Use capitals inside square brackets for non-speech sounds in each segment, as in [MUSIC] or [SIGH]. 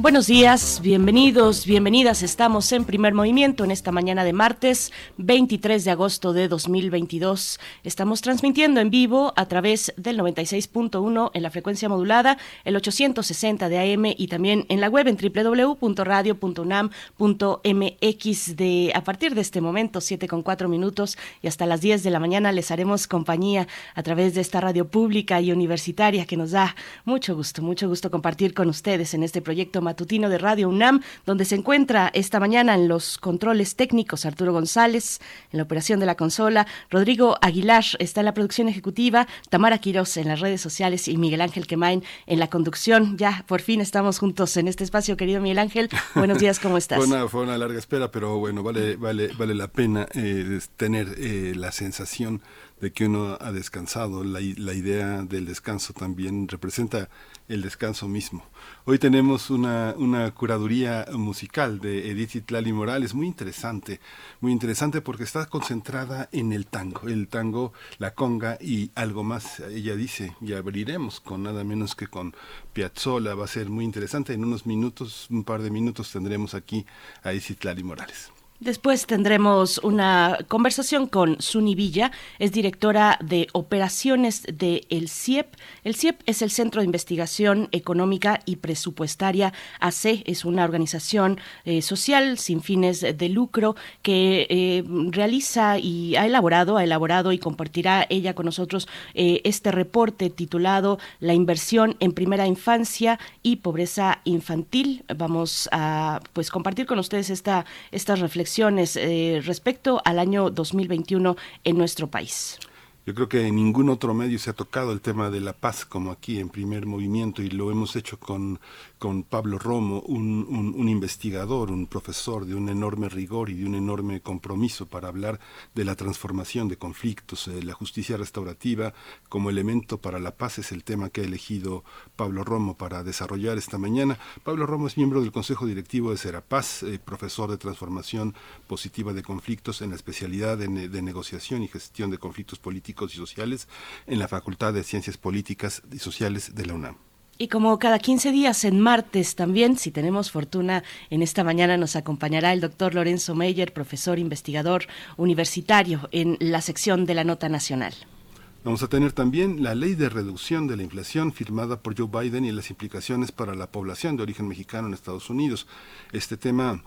Buenos días, bienvenidos, bienvenidas. Estamos en primer movimiento en esta mañana de martes 23 de agosto de 2022. Estamos transmitiendo en vivo a través del 96.1 en la frecuencia modulada, el 860 de AM y también en la web en www.radio.unam.mx. De, a partir de este momento, 7 con 4 minutos y hasta las 10 de la mañana les haremos compañía a través de esta radio pública y universitaria que nos da mucho gusto, mucho gusto compartir con ustedes en este proyecto matutino de Radio UNAM, donde se encuentra esta mañana en los controles técnicos Arturo González, en la operación de la consola, Rodrigo Aguilar está en la producción ejecutiva, Tamara Quiroz en las redes sociales y Miguel Ángel Quemain en la conducción. Ya por fin estamos juntos en este espacio, querido Miguel Ángel. Buenos días, ¿cómo estás? [LAUGHS] fue, una, fue una larga espera, pero bueno, vale, vale, vale la pena eh, tener eh, la sensación de que uno ha descansado. La idea del descanso también representa el descanso mismo. Hoy tenemos una, una curaduría musical de Edith Itlali Morales, muy interesante, muy interesante porque está concentrada en el tango, el tango, la conga y algo más. Ella dice, y abriremos con nada menos que con Piazzolla, va a ser muy interesante. En unos minutos, un par de minutos tendremos aquí a Edith Itlali Morales. Después tendremos una conversación con Suni Villa, es directora de operaciones de el CIEP. El CIEP es el Centro de Investigación Económica y Presupuestaria AC, es una organización eh, social sin fines de lucro que eh, realiza y ha elaborado, ha elaborado y compartirá ella con nosotros eh, este reporte titulado La inversión en primera infancia y pobreza infantil. Vamos a pues compartir con ustedes esta estas reflexiones eh, respecto al año 2021 en nuestro país. Yo creo que en ningún otro medio se ha tocado el tema de la paz como aquí en primer movimiento y lo hemos hecho con con Pablo Romo, un, un, investigador, un profesor de un enorme rigor y de un enorme compromiso para hablar de la transformación de conflictos. Eh, la justicia restaurativa como elemento para la paz es el tema que ha elegido Pablo Romo para desarrollar esta mañana. Pablo Romo es miembro del Consejo Directivo de Serapaz, eh, profesor de transformación positiva de conflictos en la especialidad de, de negociación y gestión de conflictos políticos y sociales en la Facultad de Ciencias Políticas y Sociales de la UNAM. Y como cada 15 días en martes también, si tenemos fortuna, en esta mañana nos acompañará el doctor Lorenzo Meyer, profesor investigador universitario en la sección de la Nota Nacional. Vamos a tener también la ley de reducción de la inflación firmada por Joe Biden y las implicaciones para la población de origen mexicano en Estados Unidos. Este tema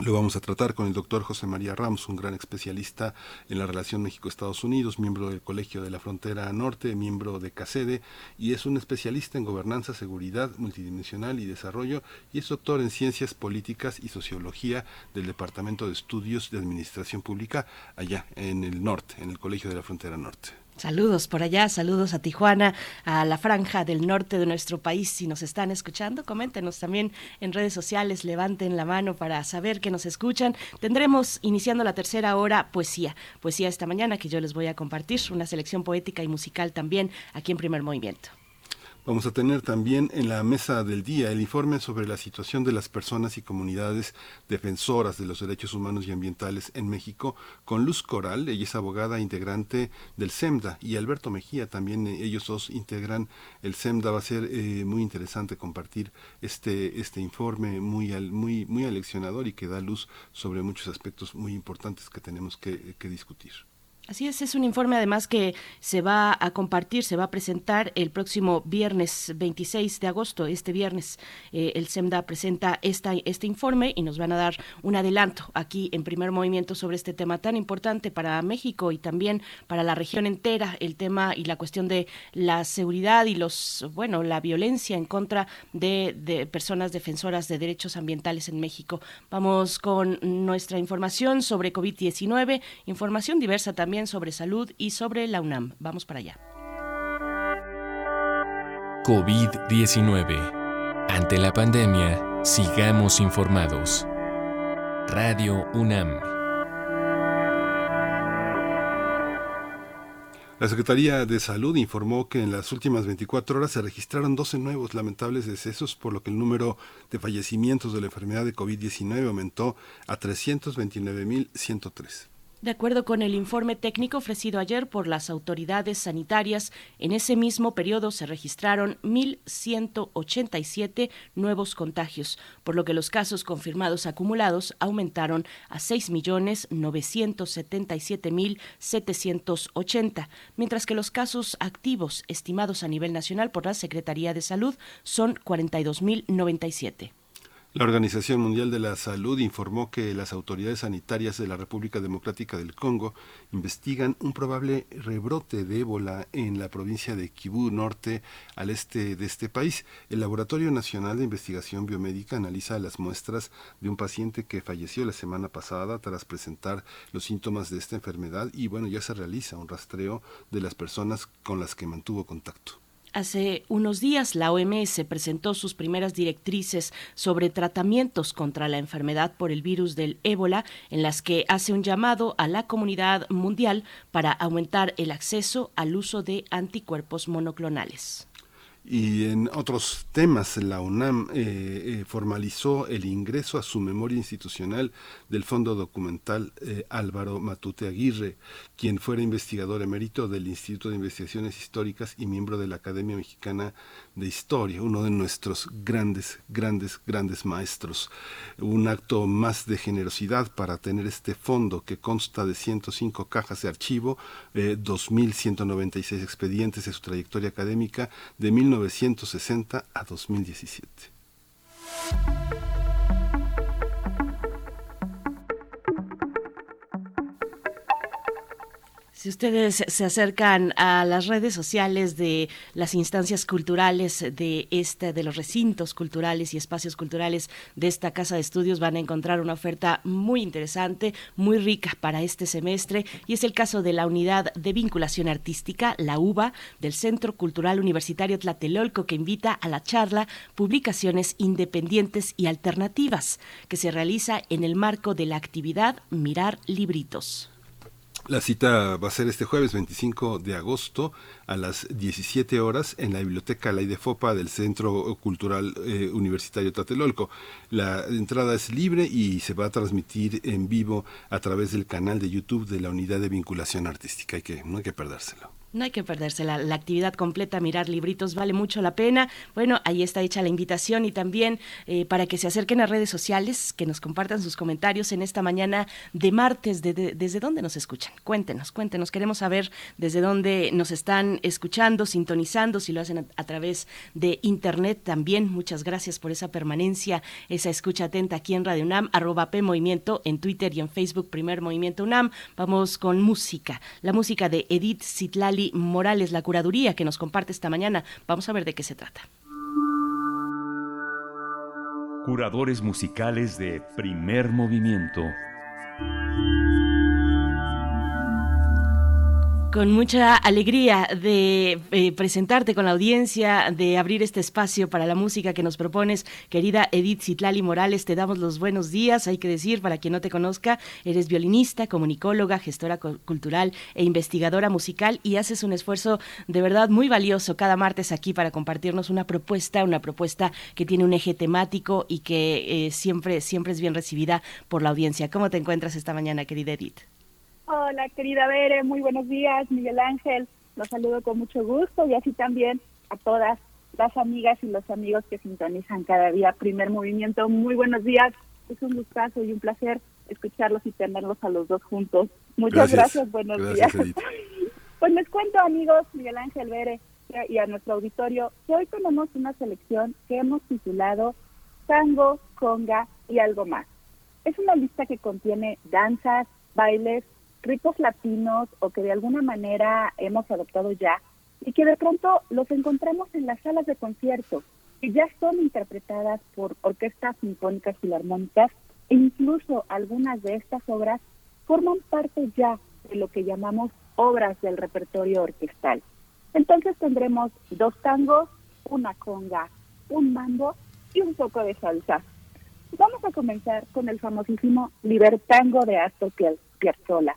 lo vamos a tratar con el doctor José María Ramos, un gran especialista en la relación México-Estados Unidos, miembro del Colegio de la Frontera Norte, miembro de CACEDE y es un especialista en gobernanza, seguridad multidimensional y desarrollo y es doctor en ciencias políticas y sociología del Departamento de Estudios de Administración Pública allá en el norte, en el Colegio de la Frontera Norte. Saludos por allá, saludos a Tijuana, a la franja del norte de nuestro país. Si nos están escuchando, coméntenos también en redes sociales, levanten la mano para saber que nos escuchan. Tendremos, iniciando la tercera hora, poesía. Poesía esta mañana que yo les voy a compartir, una selección poética y musical también aquí en Primer Movimiento. Vamos a tener también en la mesa del día el informe sobre la situación de las personas y comunidades defensoras de los derechos humanos y ambientales en México con Luz Coral, ella es abogada integrante del SEMDA y Alberto Mejía también, eh, ellos dos integran el SEMDA. Va a ser eh, muy interesante compartir este, este informe muy, muy, muy aleccionador y que da luz sobre muchos aspectos muy importantes que tenemos que discutir. Así es, es un informe además que se va a compartir, se va a presentar el próximo viernes 26 de agosto. Este viernes eh, el SEMDA presenta esta, este informe y nos van a dar un adelanto aquí en primer movimiento sobre este tema tan importante para México y también para la región entera, el tema y la cuestión de la seguridad y los, bueno, la violencia en contra de, de personas defensoras de derechos ambientales en México. Vamos con nuestra información sobre COVID-19, información diversa también sobre salud y sobre la UNAM. Vamos para allá. COVID-19. Ante la pandemia, sigamos informados. Radio UNAM. La Secretaría de Salud informó que en las últimas 24 horas se registraron 12 nuevos lamentables decesos, por lo que el número de fallecimientos de la enfermedad de COVID-19 aumentó a 329.103. De acuerdo con el informe técnico ofrecido ayer por las autoridades sanitarias, en ese mismo periodo se registraron 1.187 nuevos contagios, por lo que los casos confirmados acumulados aumentaron a 6.977.780, mientras que los casos activos estimados a nivel nacional por la Secretaría de Salud son 42.097. La Organización Mundial de la Salud informó que las autoridades sanitarias de la República Democrática del Congo investigan un probable rebrote de ébola en la provincia de Kibú Norte, al este de este país. El Laboratorio Nacional de Investigación Biomédica analiza las muestras de un paciente que falleció la semana pasada tras presentar los síntomas de esta enfermedad y bueno, ya se realiza un rastreo de las personas con las que mantuvo contacto. Hace unos días la OMS presentó sus primeras directrices sobre tratamientos contra la enfermedad por el virus del ébola, en las que hace un llamado a la comunidad mundial para aumentar el acceso al uso de anticuerpos monoclonales. Y en otros temas, la UNAM eh, eh, formalizó el ingreso a su memoria institucional del Fondo Documental eh, Álvaro Matute Aguirre, quien fuera investigador emérito del Instituto de Investigaciones Históricas y miembro de la Academia Mexicana de Historia, uno de nuestros grandes, grandes, grandes maestros. Un acto más de generosidad para tener este fondo que consta de 105 cajas de archivo, 2.196 expedientes de su trayectoria académica de 1960 a 2017. Si ustedes se acercan a las redes sociales de las instancias culturales de este, de los recintos culturales y espacios culturales de esta casa de estudios, van a encontrar una oferta muy interesante, muy rica para este semestre, y es el caso de la unidad de vinculación artística, la UBA, del Centro Cultural Universitario Tlatelolco, que invita a la charla Publicaciones Independientes y Alternativas, que se realiza en el marco de la actividad Mirar Libritos. La cita va a ser este jueves 25 de agosto a las 17 horas en la Biblioteca La Fopa del Centro Cultural eh, Universitario Tatelolco. La entrada es libre y se va a transmitir en vivo a través del canal de YouTube de la Unidad de Vinculación Artística. Hay que, no hay que perdérselo. No hay que perderse la, actividad completa, mirar libritos vale mucho la pena. Bueno, ahí está hecha la invitación y también eh, para que se acerquen a redes sociales, que nos compartan sus comentarios en esta mañana de martes. ¿Desde dónde nos escuchan? Cuéntenos, cuéntenos. Queremos saber desde dónde nos están escuchando, sintonizando, si lo hacen a, través de internet también. Muchas gracias por esa permanencia, esa escucha atenta aquí en Radio UNAM, arroba P Movimiento, en Twitter y en Facebook, Primer Movimiento UNAM. Vamos con música, la música de Edith Zitlali Morales, la curaduría que nos comparte esta mañana. Vamos a ver de qué se trata. Curadores musicales de primer movimiento. Con mucha alegría de eh, presentarte con la audiencia, de abrir este espacio para la música que nos propones, querida Edith Citlali Morales, te damos los buenos días. Hay que decir, para quien no te conozca, eres violinista, comunicóloga, gestora cultural e investigadora musical y haces un esfuerzo de verdad muy valioso cada martes aquí para compartirnos una propuesta, una propuesta que tiene un eje temático y que eh, siempre, siempre es bien recibida por la audiencia. ¿Cómo te encuentras esta mañana, querida Edith? Hola, querida Bere, muy buenos días, Miguel Ángel. Los saludo con mucho gusto y así también a todas las amigas y los amigos que sintonizan cada día Primer Movimiento. Muy buenos días, es un gustazo y un placer escucharlos y tenerlos a los dos juntos. Muchas gracias, buenos días. [LAUGHS] pues les cuento, amigos, Miguel Ángel Bere y a nuestro auditorio, que hoy tenemos una selección que hemos titulado Tango, Conga y algo más. Es una lista que contiene danzas, bailes, ritmos latinos o que de alguna manera hemos adoptado ya y que de pronto los encontramos en las salas de concierto que ya son interpretadas por orquestas sinfónicas filarmónicas e incluso algunas de estas obras forman parte ya de lo que llamamos obras del repertorio orquestal. Entonces tendremos dos tangos, una conga, un mambo y un poco de salsa. Vamos a comenzar con el famosísimo Libertango de Astor Piazzolla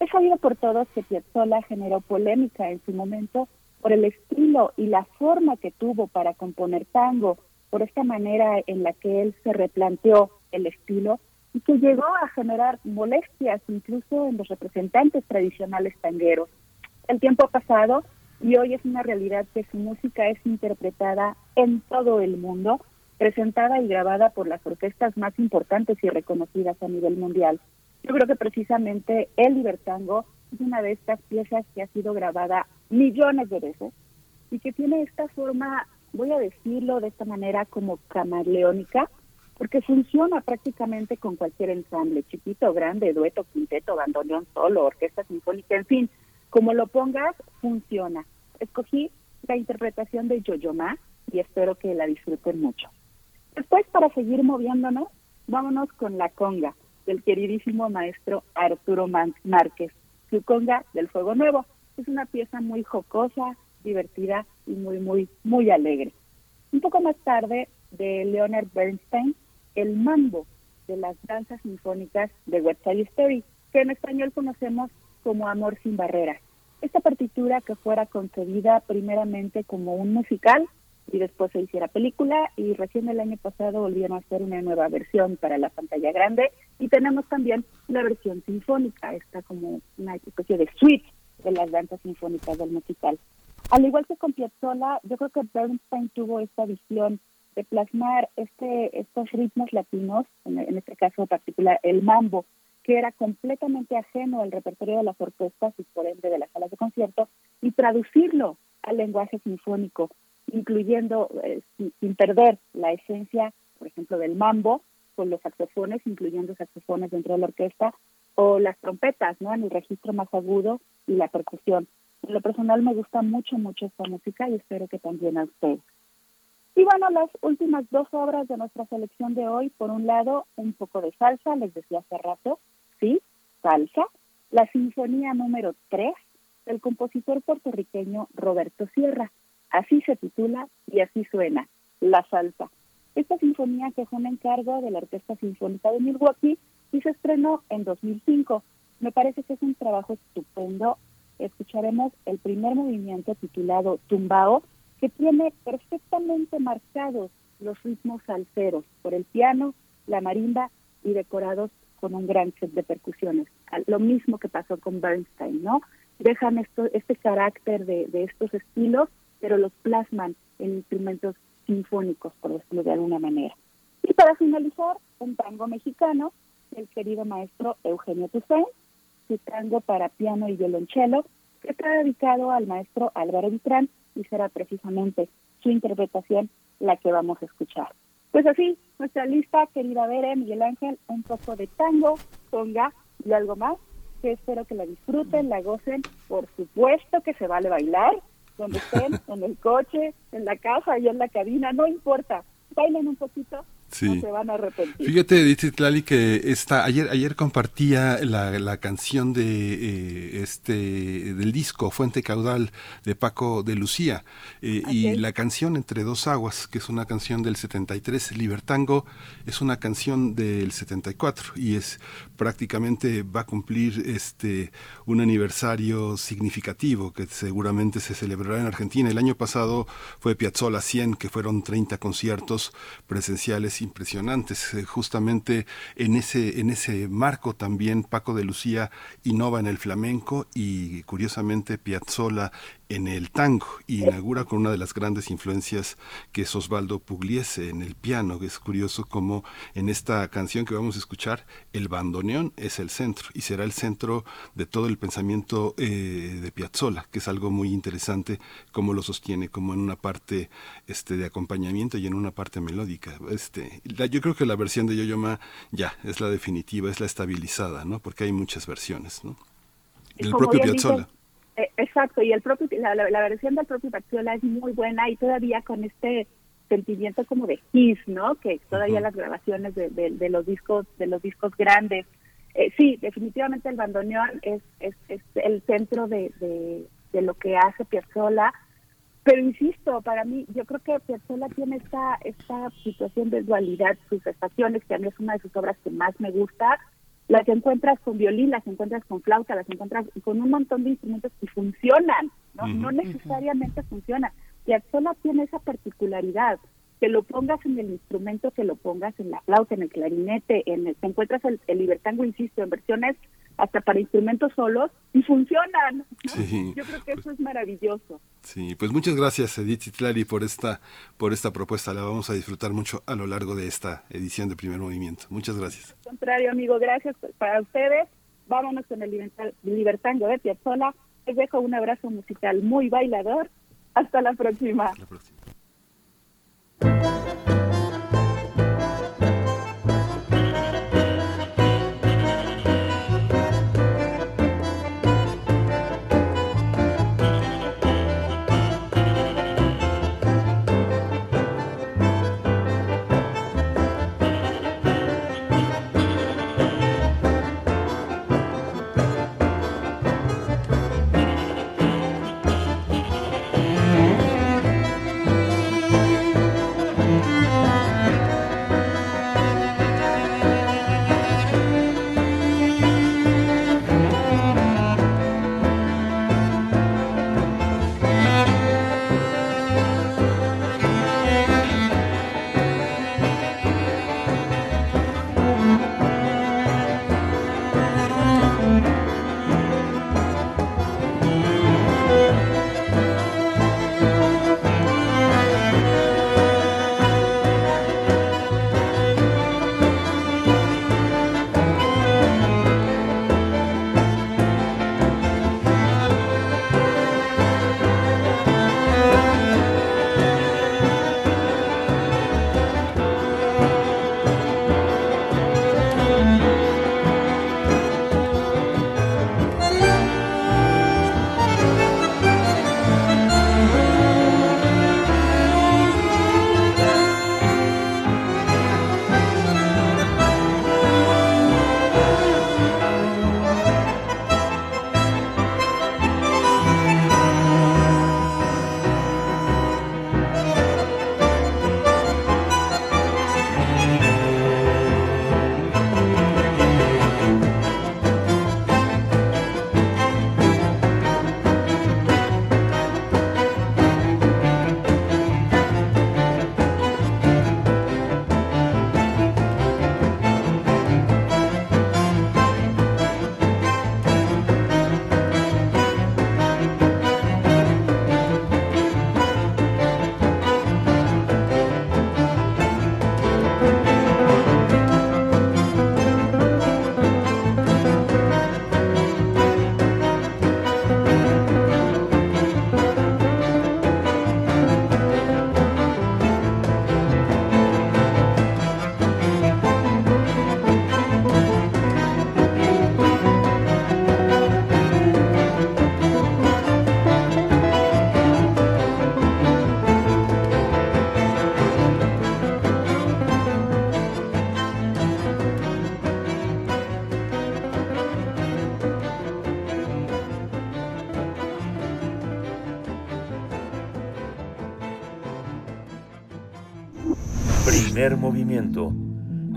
Es sabido por todos que Piazzolla generó polémica en su momento por el estilo y la forma que tuvo para componer tango, por esta manera en la que él se replanteó el estilo y que llegó a generar molestias incluso en los representantes tradicionales tangueros. El tiempo ha pasado y hoy es una realidad que su música es interpretada en todo el mundo, presentada y grabada por las orquestas más importantes y reconocidas a nivel mundial. Yo creo que precisamente el Libertango es una de estas piezas que ha sido grabada millones de veces y que tiene esta forma, voy a decirlo de esta manera como camaleónica, porque funciona prácticamente con cualquier ensamble, chiquito, grande, dueto, quinteto, bandoneón solo, orquesta sinfónica, en fin, como lo pongas, funciona. Escogí la interpretación de Yoyoma y espero que la disfruten mucho. Después, para seguir moviéndonos, vámonos con la conga del queridísimo maestro Arturo Márquez, su conga del Fuego Nuevo. Es una pieza muy jocosa, divertida y muy, muy, muy alegre. Un poco más tarde, de Leonard Bernstein, el mambo de las danzas sinfónicas de West Side Story, que en español conocemos como Amor sin barreras. Esta partitura que fuera concebida primeramente como un musical y después se hiciera película y recién el año pasado volvieron a hacer una nueva versión para la pantalla grande y tenemos también la versión sinfónica, esta como una especie de suite de las danzas sinfónicas del musical. Al igual que con Piazzolla, yo creo que Bernstein tuvo esta visión de plasmar este, estos ritmos latinos, en, este caso particular el mambo, que era completamente ajeno al repertorio de las orquestas y por ende de las salas de concierto, y traducirlo al lenguaje sinfónico, incluyendo, eh, sin, perder la esencia, por ejemplo, del mambo, con los saxofones, incluyendo saxofones dentro de la orquesta, o las trompetas, ¿no? En el registro más agudo y la percusión. En lo personal me gusta mucho, mucho esta música y espero que también a ustedes. Y bueno, las últimas dos obras de nuestra selección de hoy, por un lado, un poco de salsa, les decía hace rato, sí, salsa, la sinfonía número 3 del compositor puertorriqueño Roberto Sierra. Así se titula y así suena, La Salsa. Esta sinfonía que fue un encargo de la Orquesta Sinfónica de Milwaukee y se estrenó en 2005. Me parece que es un trabajo estupendo. Escucharemos el primer movimiento titulado Tumbao, que tiene perfectamente marcados los ritmos salseros por el piano, la marimba y decorados con un gran set de percusiones. Lo mismo que pasó con Bernstein, ¿no? Dejan este carácter de estos estilos, pero los plasman en instrumentos sinfónicos, por decirlo de alguna manera. Y para finalizar, un tango mexicano, el querido maestro Eugenio Toussaint, su tango para piano y violonchelo, que está dedicado al maestro Álvaro Vitrán, y será precisamente su interpretación la que vamos a escuchar. Pues así, nuestra lista, querida Vera, Miguel Ángel, un poco de tango, conga y algo más, que espero que la disfruten, la gocen, por supuesto que se vale bailar, donde estén, en el coche, en la casa y en la cabina, no importa, bailen un poquito Sí. se van a arrepentir. Fíjate, dice Tlali, que esta, ayer, ayer compartía la, la canción de eh, este del disco Fuente Caudal de Paco de Lucía eh, y la canción Entre dos aguas, que es una canción del 73, Libertango es una canción del 74 y es prácticamente va a cumplir este un aniversario significativo que seguramente se celebrará en Argentina. El año pasado fue Piazzolla 100, que fueron 30 conciertos presenciales impresionantes. Eh, justamente en ese, en ese marco también Paco de Lucía innova en el flamenco y curiosamente Piazzolla en el tango y inaugura con una de las grandes influencias que es Osvaldo Pugliese en el piano. Es curioso como en esta canción que vamos a escuchar el bandoneón es el centro y será el centro de todo el pensamiento eh, de Piazzolla, que es algo muy interesante como lo sostiene, como en una parte este de acompañamiento y en una parte melódica. Este, yo creo que la versión de Yoyoma ya es la definitiva, es la estabilizada, ¿no? Porque hay muchas versiones, ¿no? El propio Piazzolla. Eh, exacto, y el propio la, la, versión del propio Piazzolla es muy buena y todavía con este sentimiento como de his, ¿no? Que todavía las grabaciones de, de, los discos de los discos grandes. Eh, sí, definitivamente el bandoneón es, es, es el centro de, de, lo que hace Piazzolla, pero insisto, para mí, yo creo que Piazzolla tiene esta, esta situación de dualidad, sus estaciones, que a mí es una de sus obras que más me gusta, las encuentras con violín, las encuentras con flauta, las encuentras con un montón de instrumentos que funcionan, no, no necesariamente funcionan. Piazzolla tiene esa particularidad, que lo pongas en el instrumento, que lo pongas en la flauta, en el clarinete, en el, te encuentras el, el libertango, insisto, en versiones hasta para instrumentos solos y funcionan. Yo creo que eso es maravilloso. Sí, pues muchas gracias Edith Citlari por esta por esta propuesta. La vamos a disfrutar mucho a lo largo de esta edición de Primer Movimiento. Muchas gracias. Al contrario, amigo, gracias para ustedes. Vámonos con el libertango de Piazzolla. Les dejo un abrazo musical muy bailador. Hasta la próxima. Hasta la próxima.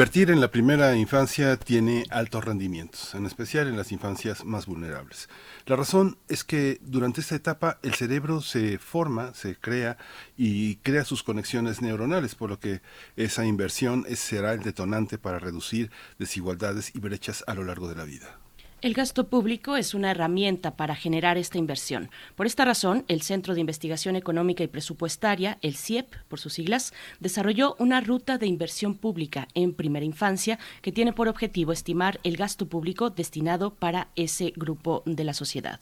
Invertir en la primera infancia tiene altos rendimientos, en especial en las infancias más vulnerables. La razón es que durante esta etapa el cerebro se forma, se crea y crea sus conexiones neuronales, por lo que esa inversión será el detonante para reducir desigualdades y brechas a lo largo de la vida. El gasto público es una herramienta para generar esta inversión. Por esta razón, el Centro de Investigación Económica y Presupuestaria, el CIEP por sus siglas, desarrolló una ruta de inversión pública en primera infancia que tiene por objetivo estimar el gasto público destinado para ese grupo de la sociedad.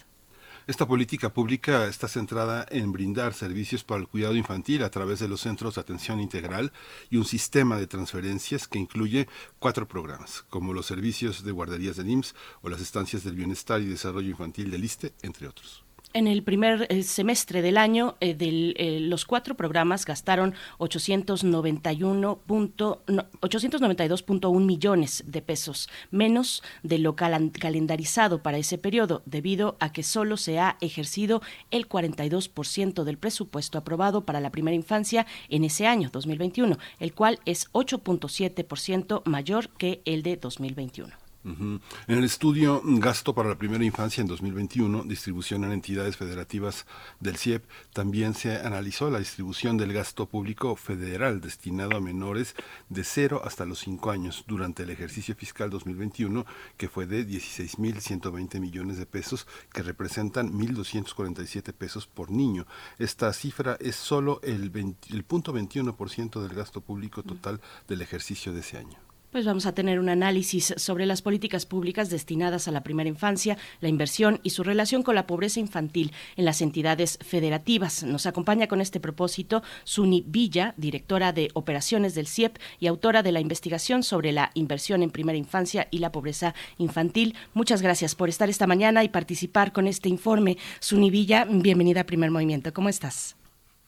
Esta política pública está centrada en brindar servicios para el cuidado infantil a través de los centros de atención integral y un sistema de transferencias que incluye cuatro programas, como los servicios de guarderías del IMSS o las estancias del bienestar y desarrollo infantil del ISTE, entre otros. En el primer eh, semestre del año, eh, eh, los cuatro programas gastaron 892.1 millones de pesos, menos de lo calendarizado para ese periodo, debido a que solo se ha ejercido el 42% del presupuesto aprobado para la primera infancia en ese año, 2021, el cual es 8.7% mayor que el de 2021. En el estudio Gasto para la Primera Infancia en 2021, distribución en entidades federativas del CIEP, también se analizó la distribución del gasto público federal destinado a menores de 0 hasta los 5 años durante el ejercicio fiscal 2021, que fue de 16.120 millones de pesos, que representan 1.247 pesos por niño. Esta cifra es solo el, el punto 21% del gasto público total del ejercicio de ese año. Pues vamos a tener un análisis sobre las políticas públicas destinadas a la primera infancia, la inversión y su relación con la pobreza infantil en las entidades federativas. Nos acompaña con este propósito Suni Villa, directora de operaciones del CIEP y autora de la investigación sobre la inversión en primera infancia y la pobreza infantil. Muchas gracias por estar esta mañana y participar con este informe. Suni Villa, bienvenida a Primer Movimiento. ¿Cómo estás?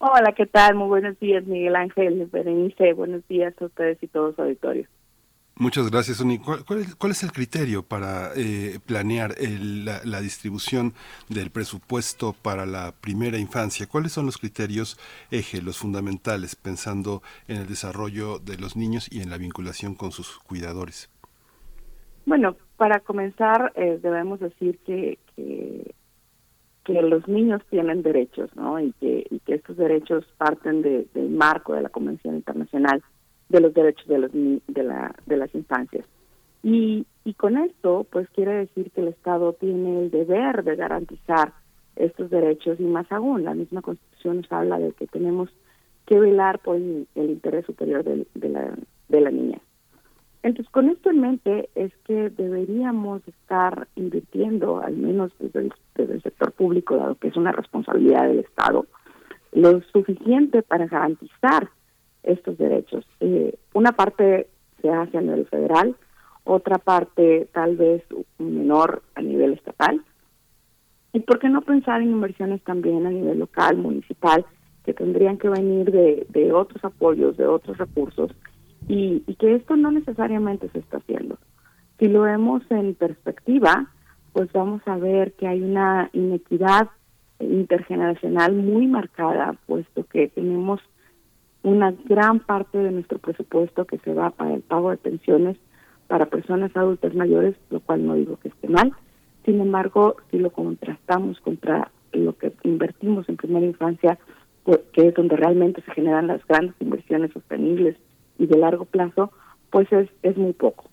Hola, ¿qué tal? Muy buenos días, Miguel Ángel, Berenice. Buenos días a ustedes y todos los auditorios. Muchas gracias, Uni. ¿Cuál, es, el criterio para eh, planear la, distribución del presupuesto para la primera infancia? ¿Cuáles son los criterios eje, los fundamentales, pensando en el desarrollo de los niños y en la vinculación con sus cuidadores? Bueno, para comenzar, eh, debemos decir que, que, los niños tienen derechos, ¿no? Y que, y que estos derechos parten del marco de la Convención Internacional de los derechos de, los, de, la, de las infancias. Y, y con esto, pues quiere decir que el Estado tiene el deber de garantizar estos derechos y más aún, la misma Constitución nos habla de que tenemos que velar por el, interés superior de, de, la, de la niña. Entonces, con esto en mente es que deberíamos estar invirtiendo, al menos desde el, desde el sector público, dado que es una responsabilidad del Estado, lo suficiente para garantizar estos derechos. Eh, una parte se hace a nivel federal, otra parte tal vez menor a nivel estatal. ¿Y por qué no pensar en inversiones también a nivel local, municipal, que tendrían que venir de, de otros apoyos, de otros recursos, y, y que esto no necesariamente se está haciendo? Si lo vemos en perspectiva, pues vamos a ver que hay una inequidad intergeneracional muy marcada, puesto que tenemos una gran parte de nuestro presupuesto que se va para el pago de pensiones para personas adultas mayores, lo cual no digo que esté mal. Sin embargo, si lo contrastamos contra lo que invertimos en primera infancia, pues, que es donde realmente se generan las grandes inversiones sostenibles y de largo plazo, pues es, es muy poco.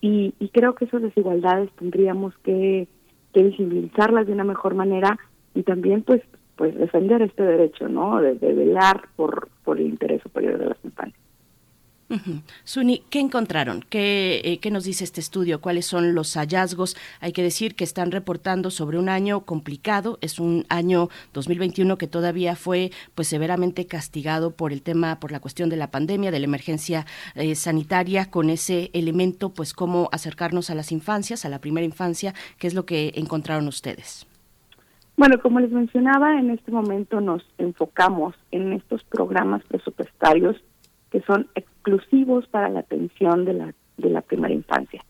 Y, y creo que esas desigualdades tendríamos que, que visibilizarlas de una mejor manera y también pues pues defender este derecho, ¿no? De, velar por, por el interés superior de las infancias. Suni, ¿qué encontraron? ¿Qué, eh, ¿Qué, nos dice este estudio? ¿Cuáles son los hallazgos? Hay que decir que están reportando sobre un año complicado. Es un año 2021 que todavía fue pues severamente castigado por el tema, por la cuestión de la pandemia, de la emergencia eh, sanitaria, con ese elemento, pues cómo acercarnos a las infancias, a la primera infancia. ¿Qué es lo que encontraron ustedes? Bueno, como les mencionaba, en este momento nos enfocamos en estos programas presupuestarios que son exclusivos para la atención de la, de la primera infancia.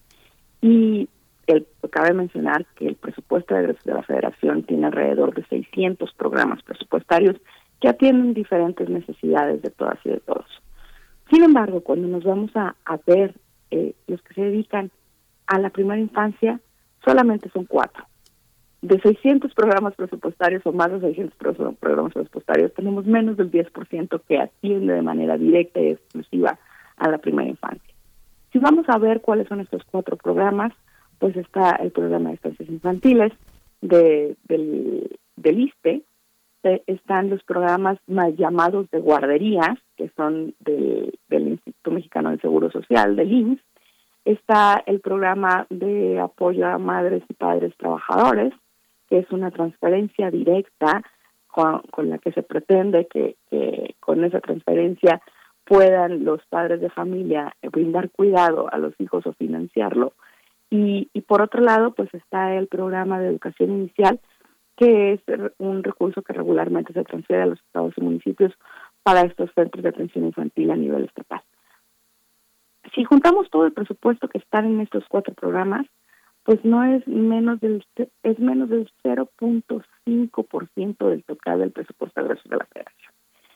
Y el, cabe mencionar que el presupuesto de la Federación tiene alrededor de 600 programas presupuestarios que atienden diferentes necesidades de todas y de todos. Sin embargo, cuando nos vamos a, ver eh, los que se dedican a la primera infancia, solamente son cuatro de 600 programas presupuestarios o más de 600 programas presupuestarios, tenemos menos del 10% que atiende de manera directa y exclusiva a la primera infancia. Si vamos a ver cuáles son estos cuatro programas, pues está el programa de estancias infantiles de, del, del ISPE, eh, están los programas más llamados de guarderías, que son del, Instituto Mexicano del Seguro Social, del INSS, está el programa de apoyo a madres y padres trabajadores, que es una transferencia directa con, la que se pretende que, con esa transferencia puedan los padres de familia brindar cuidado a los hijos o financiarlo. Y, y por otro lado, pues está el programa de educación inicial, que es un recurso que regularmente se transfiere a los estados y municipios para estos centros de atención infantil a nivel estatal. Si juntamos todo el presupuesto que está en estos cuatro programas, pues no es menos del es menos del 0.5% del total del presupuesto de la Federación.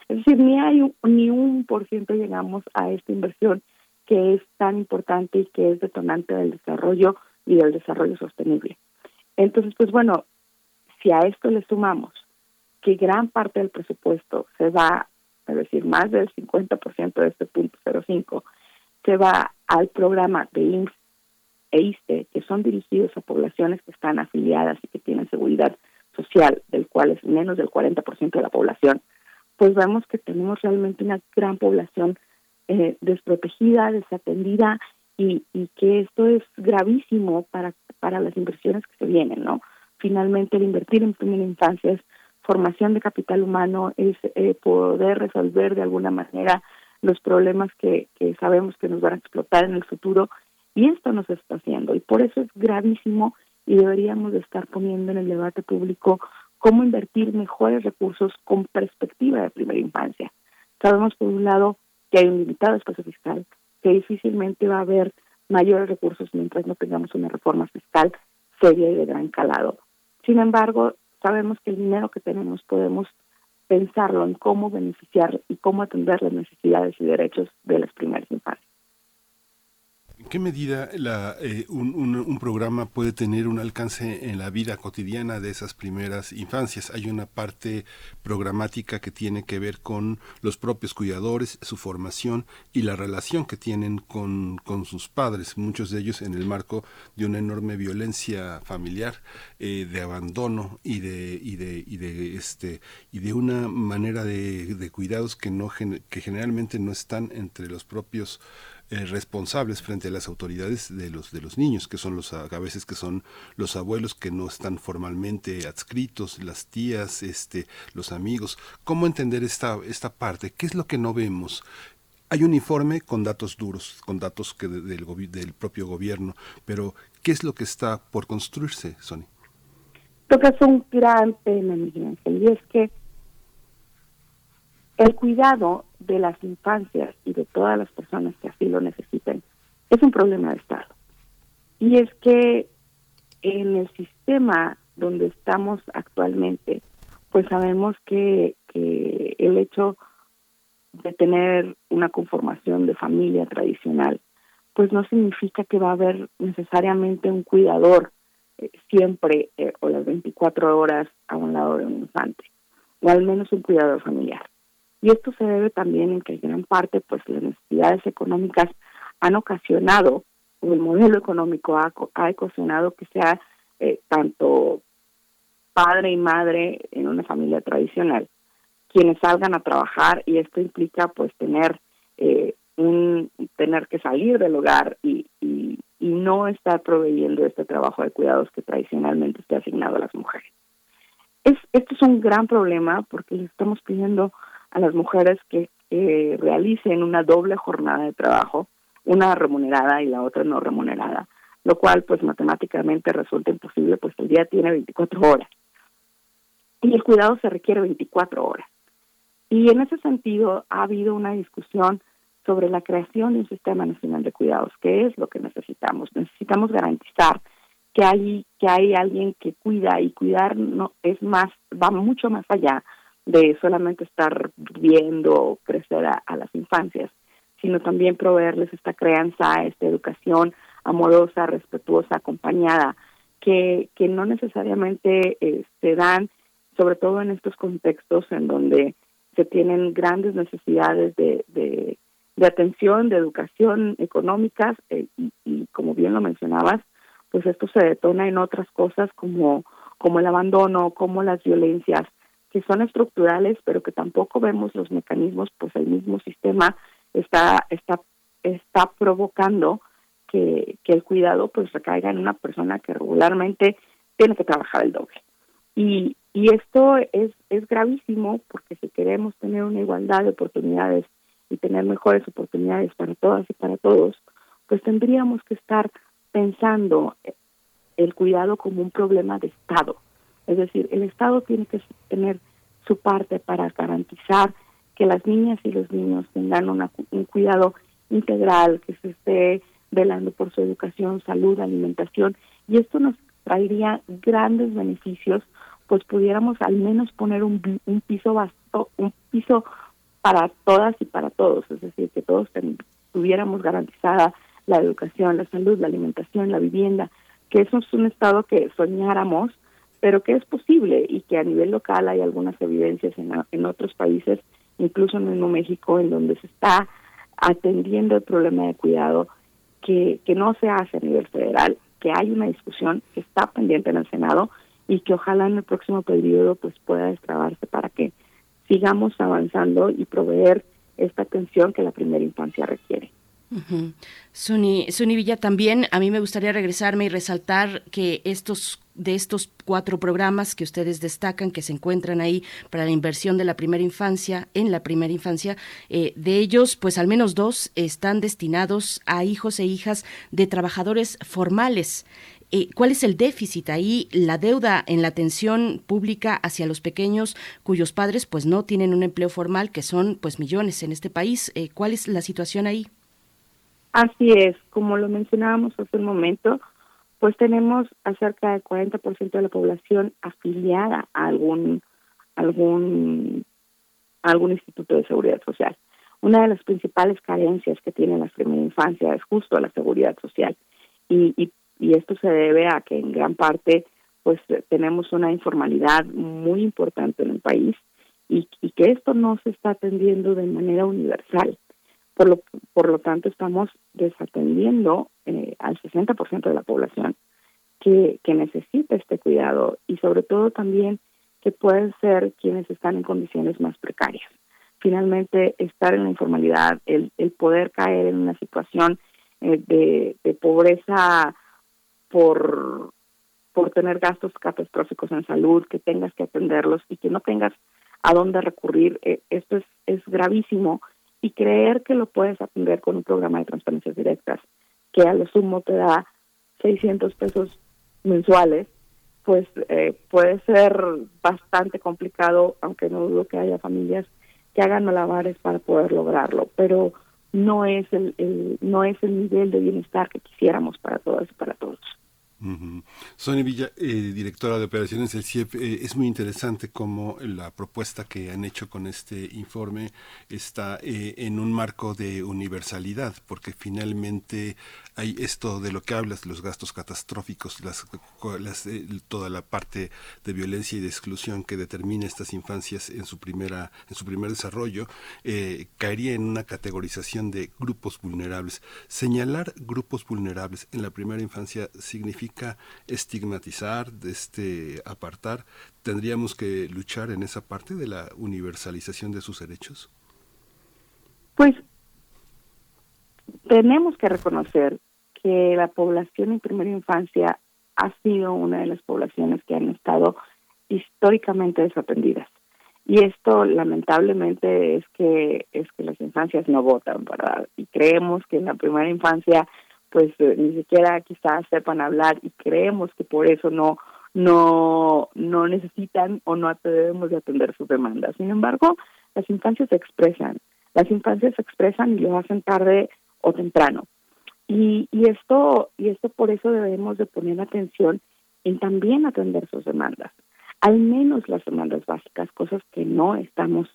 Es decir, ni hay un, ni un por ciento llegamos a esta inversión que es tan importante y que es detonante del desarrollo y del desarrollo sostenible. Entonces, pues bueno, si a esto le sumamos que gran parte del presupuesto se va, es decir, más del 50% de este punto 05, se va al programa de INS e ISTE, que son dirigidos a poblaciones que están afiliadas y que tienen seguridad social, del cual es menos del 40% de la población, pues vemos que tenemos realmente una gran población eh, desprotegida, desatendida y, que esto es gravísimo para, para las inversiones que se vienen, ¿no? Finalmente, el invertir en primera infancia es formación de capital humano, es eh, poder resolver de alguna manera los problemas que sabemos que nos van a explotar en el futuro y esto nos está haciendo y por eso es gravísimo y deberíamos de estar poniendo en el debate público cómo invertir mejores recursos con perspectiva de primera infancia. Sabemos por un lado que hay un limitado espacio fiscal, que difícilmente va a haber mayores recursos mientras no tengamos una reforma fiscal seria y de gran calado. Sin embargo, sabemos que el dinero que tenemos podemos pensarlo en cómo beneficiar y cómo atender las necesidades y derechos de las primeras infancias. ¿En qué medida la, eh, un, un, programa puede tener un alcance en la vida cotidiana de esas primeras infancias? Hay una parte programática que tiene que ver con los propios cuidadores, su formación y la relación que tienen con, con sus padres, muchos de ellos en el marco de una enorme violencia familiar, eh, de abandono y de, y de, y de, este, y de una manera de, de cuidados que, no, que generalmente no están entre los propios eh, responsables frente a las autoridades de los de los niños que son los a veces que son los abuelos que no están formalmente adscritos las tías este los amigos. Cómo entender esta esta parte qué es lo que no vemos hay un informe con datos duros con datos que del del propio gobierno pero qué es lo que está por construirse Sony tocas un gran tema y es que el cuidado de las infancias y de todas las personas que así lo necesiten es un problema de Estado. Y es que en el sistema donde estamos actualmente, pues sabemos que, el hecho de tener una conformación de familia tradicional, pues no significa que va a haber necesariamente un cuidador eh, siempre eh, o las 24 horas a un lado de un infante, o al menos un cuidador familiar. Y esto se debe también en que gran parte, pues las necesidades económicas han ocasionado, o el modelo económico ha, ha ocasionado que sea eh, tanto padre y madre en una familia tradicional quienes salgan a trabajar y esto implica pues tener eh, un tener que salir del hogar y, y, no estar proveyendo este trabajo de cuidados que tradicionalmente está asignado a las mujeres. Es, esto es un gran problema porque le estamos pidiendo a las mujeres que realicen una doble jornada de trabajo, una remunerada y la otra no remunerada, lo cual pues matemáticamente resulta imposible, pues el día tiene 24 horas y el cuidado se requiere 24 horas. Y en ese sentido ha habido una discusión sobre la creación de un sistema nacional de cuidados, que es lo que necesitamos. Necesitamos garantizar que hay que hay alguien que cuida y cuidar no es más va mucho más allá de solamente estar viendo crecer a, las infancias, sino también proveerles esta crianza, esta educación amorosa, respetuosa, acompañada, que, que no necesariamente se dan, sobre todo en estos contextos en donde se tienen grandes necesidades de, de, atención, de educación económicas, eh, y, y como bien lo mencionabas, pues esto se detona en otras cosas como, como el abandono, como las violencias, que son estructurales, pero que tampoco vemos los mecanismos, pues el mismo sistema está está está provocando que, que el cuidado pues recaiga en una persona que regularmente tiene que trabajar el doble. Y, y esto es, es gravísimo porque si queremos tener una igualdad de oportunidades y tener mejores oportunidades para todas y para todos, pues tendríamos que estar pensando el cuidado como un problema de Estado, Es decir, el Estado tiene que tener su parte para garantizar que las niñas y los niños tengan un cuidado integral, que se esté velando por su educación, salud, alimentación, y esto nos traería grandes beneficios, pues pudiéramos al menos poner un, un piso vasto, un piso para todas y para todos, es decir, que todos tuviéramos garantizada la educación, la salud, la alimentación, la vivienda, que eso es un estado que soñáramos, pero que es posible y que a nivel local hay algunas evidencias en, en otros países, incluso en Nuevo México, en donde se está atendiendo el problema de cuidado que, que no se hace a nivel federal, que hay una discusión que está pendiente en el Senado y que ojalá en el próximo periodo pues pueda destrabarse para que sigamos avanzando y proveer esta atención que la primera infancia requiere. Suni, Villa, también a mí me gustaría regresarme y resaltar que estos de estos cuatro programas que ustedes destacan, que se encuentran ahí para la inversión de la primera infancia, en la primera infancia, eh, de ellos, pues al menos dos están destinados a hijos e hijas de trabajadores formales. Eh, ¿Cuál es el déficit ahí, la deuda en la atención pública hacia los pequeños cuyos padres pues no tienen un empleo formal, que son pues millones en este país? Eh, ¿Cuál es la situación ahí? Así es, como lo mencionábamos hace un momento, pues tenemos acerca del 40% de la población afiliada a algún algún algún instituto de seguridad social. Una de las principales carencias que tiene la primera infancia es justo la seguridad social y, y, y esto se debe a que en gran parte pues tenemos una informalidad muy importante en el país y, y que esto no se está atendiendo de manera universal. Por lo, por lo tanto, estamos desatendiendo eh, al 60% de la población que, que necesita este cuidado y sobre todo también que pueden ser quienes están en condiciones más precarias. Finalmente, estar en la informalidad, el, el poder caer en una situación eh, de, de pobreza por, por tener gastos catastróficos en salud, que tengas que atenderlos y que no tengas a dónde recurrir, eh, esto es, es gravísimo y creer que lo puedes atender con un programa de transferencias directas que a lo sumo te da 600 pesos mensuales, pues eh, puede ser bastante complicado, aunque no dudo que haya familias que hagan malabares para poder lograrlo, pero no es el, el no es el nivel de bienestar que quisiéramos para todas y para todos. Sonia Villa, eh, directora de operaciones del CIEP, eh, es muy interesante cómo la propuesta que han hecho con este informe está eh, en un marco de universalidad, porque finalmente hay esto de lo que hablas, los gastos catastróficos, las, eh, toda la parte de violencia y de exclusión que determina estas infancias en su primera, en su primer desarrollo, caería en una categorización de grupos vulnerables. Señalar grupos vulnerables en la primera infancia significa estigmatizar, este, apartar. ¿Tendríamos que luchar en esa parte de la universalización de sus derechos? Pues tenemos que reconocer que la población en primera infancia ha sido una de las poblaciones que han estado históricamente desatendidas. Y esto lamentablemente es que es que las infancias no votan, ¿verdad? Y creemos que en la primera infancia pues eh, ni siquiera quizás sepan hablar y creemos que por eso no no no necesitan o no debemos de atender sus demandas. Sin embargo, las infancias se expresan, las infancias se expresan y lo hacen tarde o temprano. Y, y esto y esto por eso debemos de poner atención en también atender sus demandas, al menos las demandas básicas, cosas que no estamos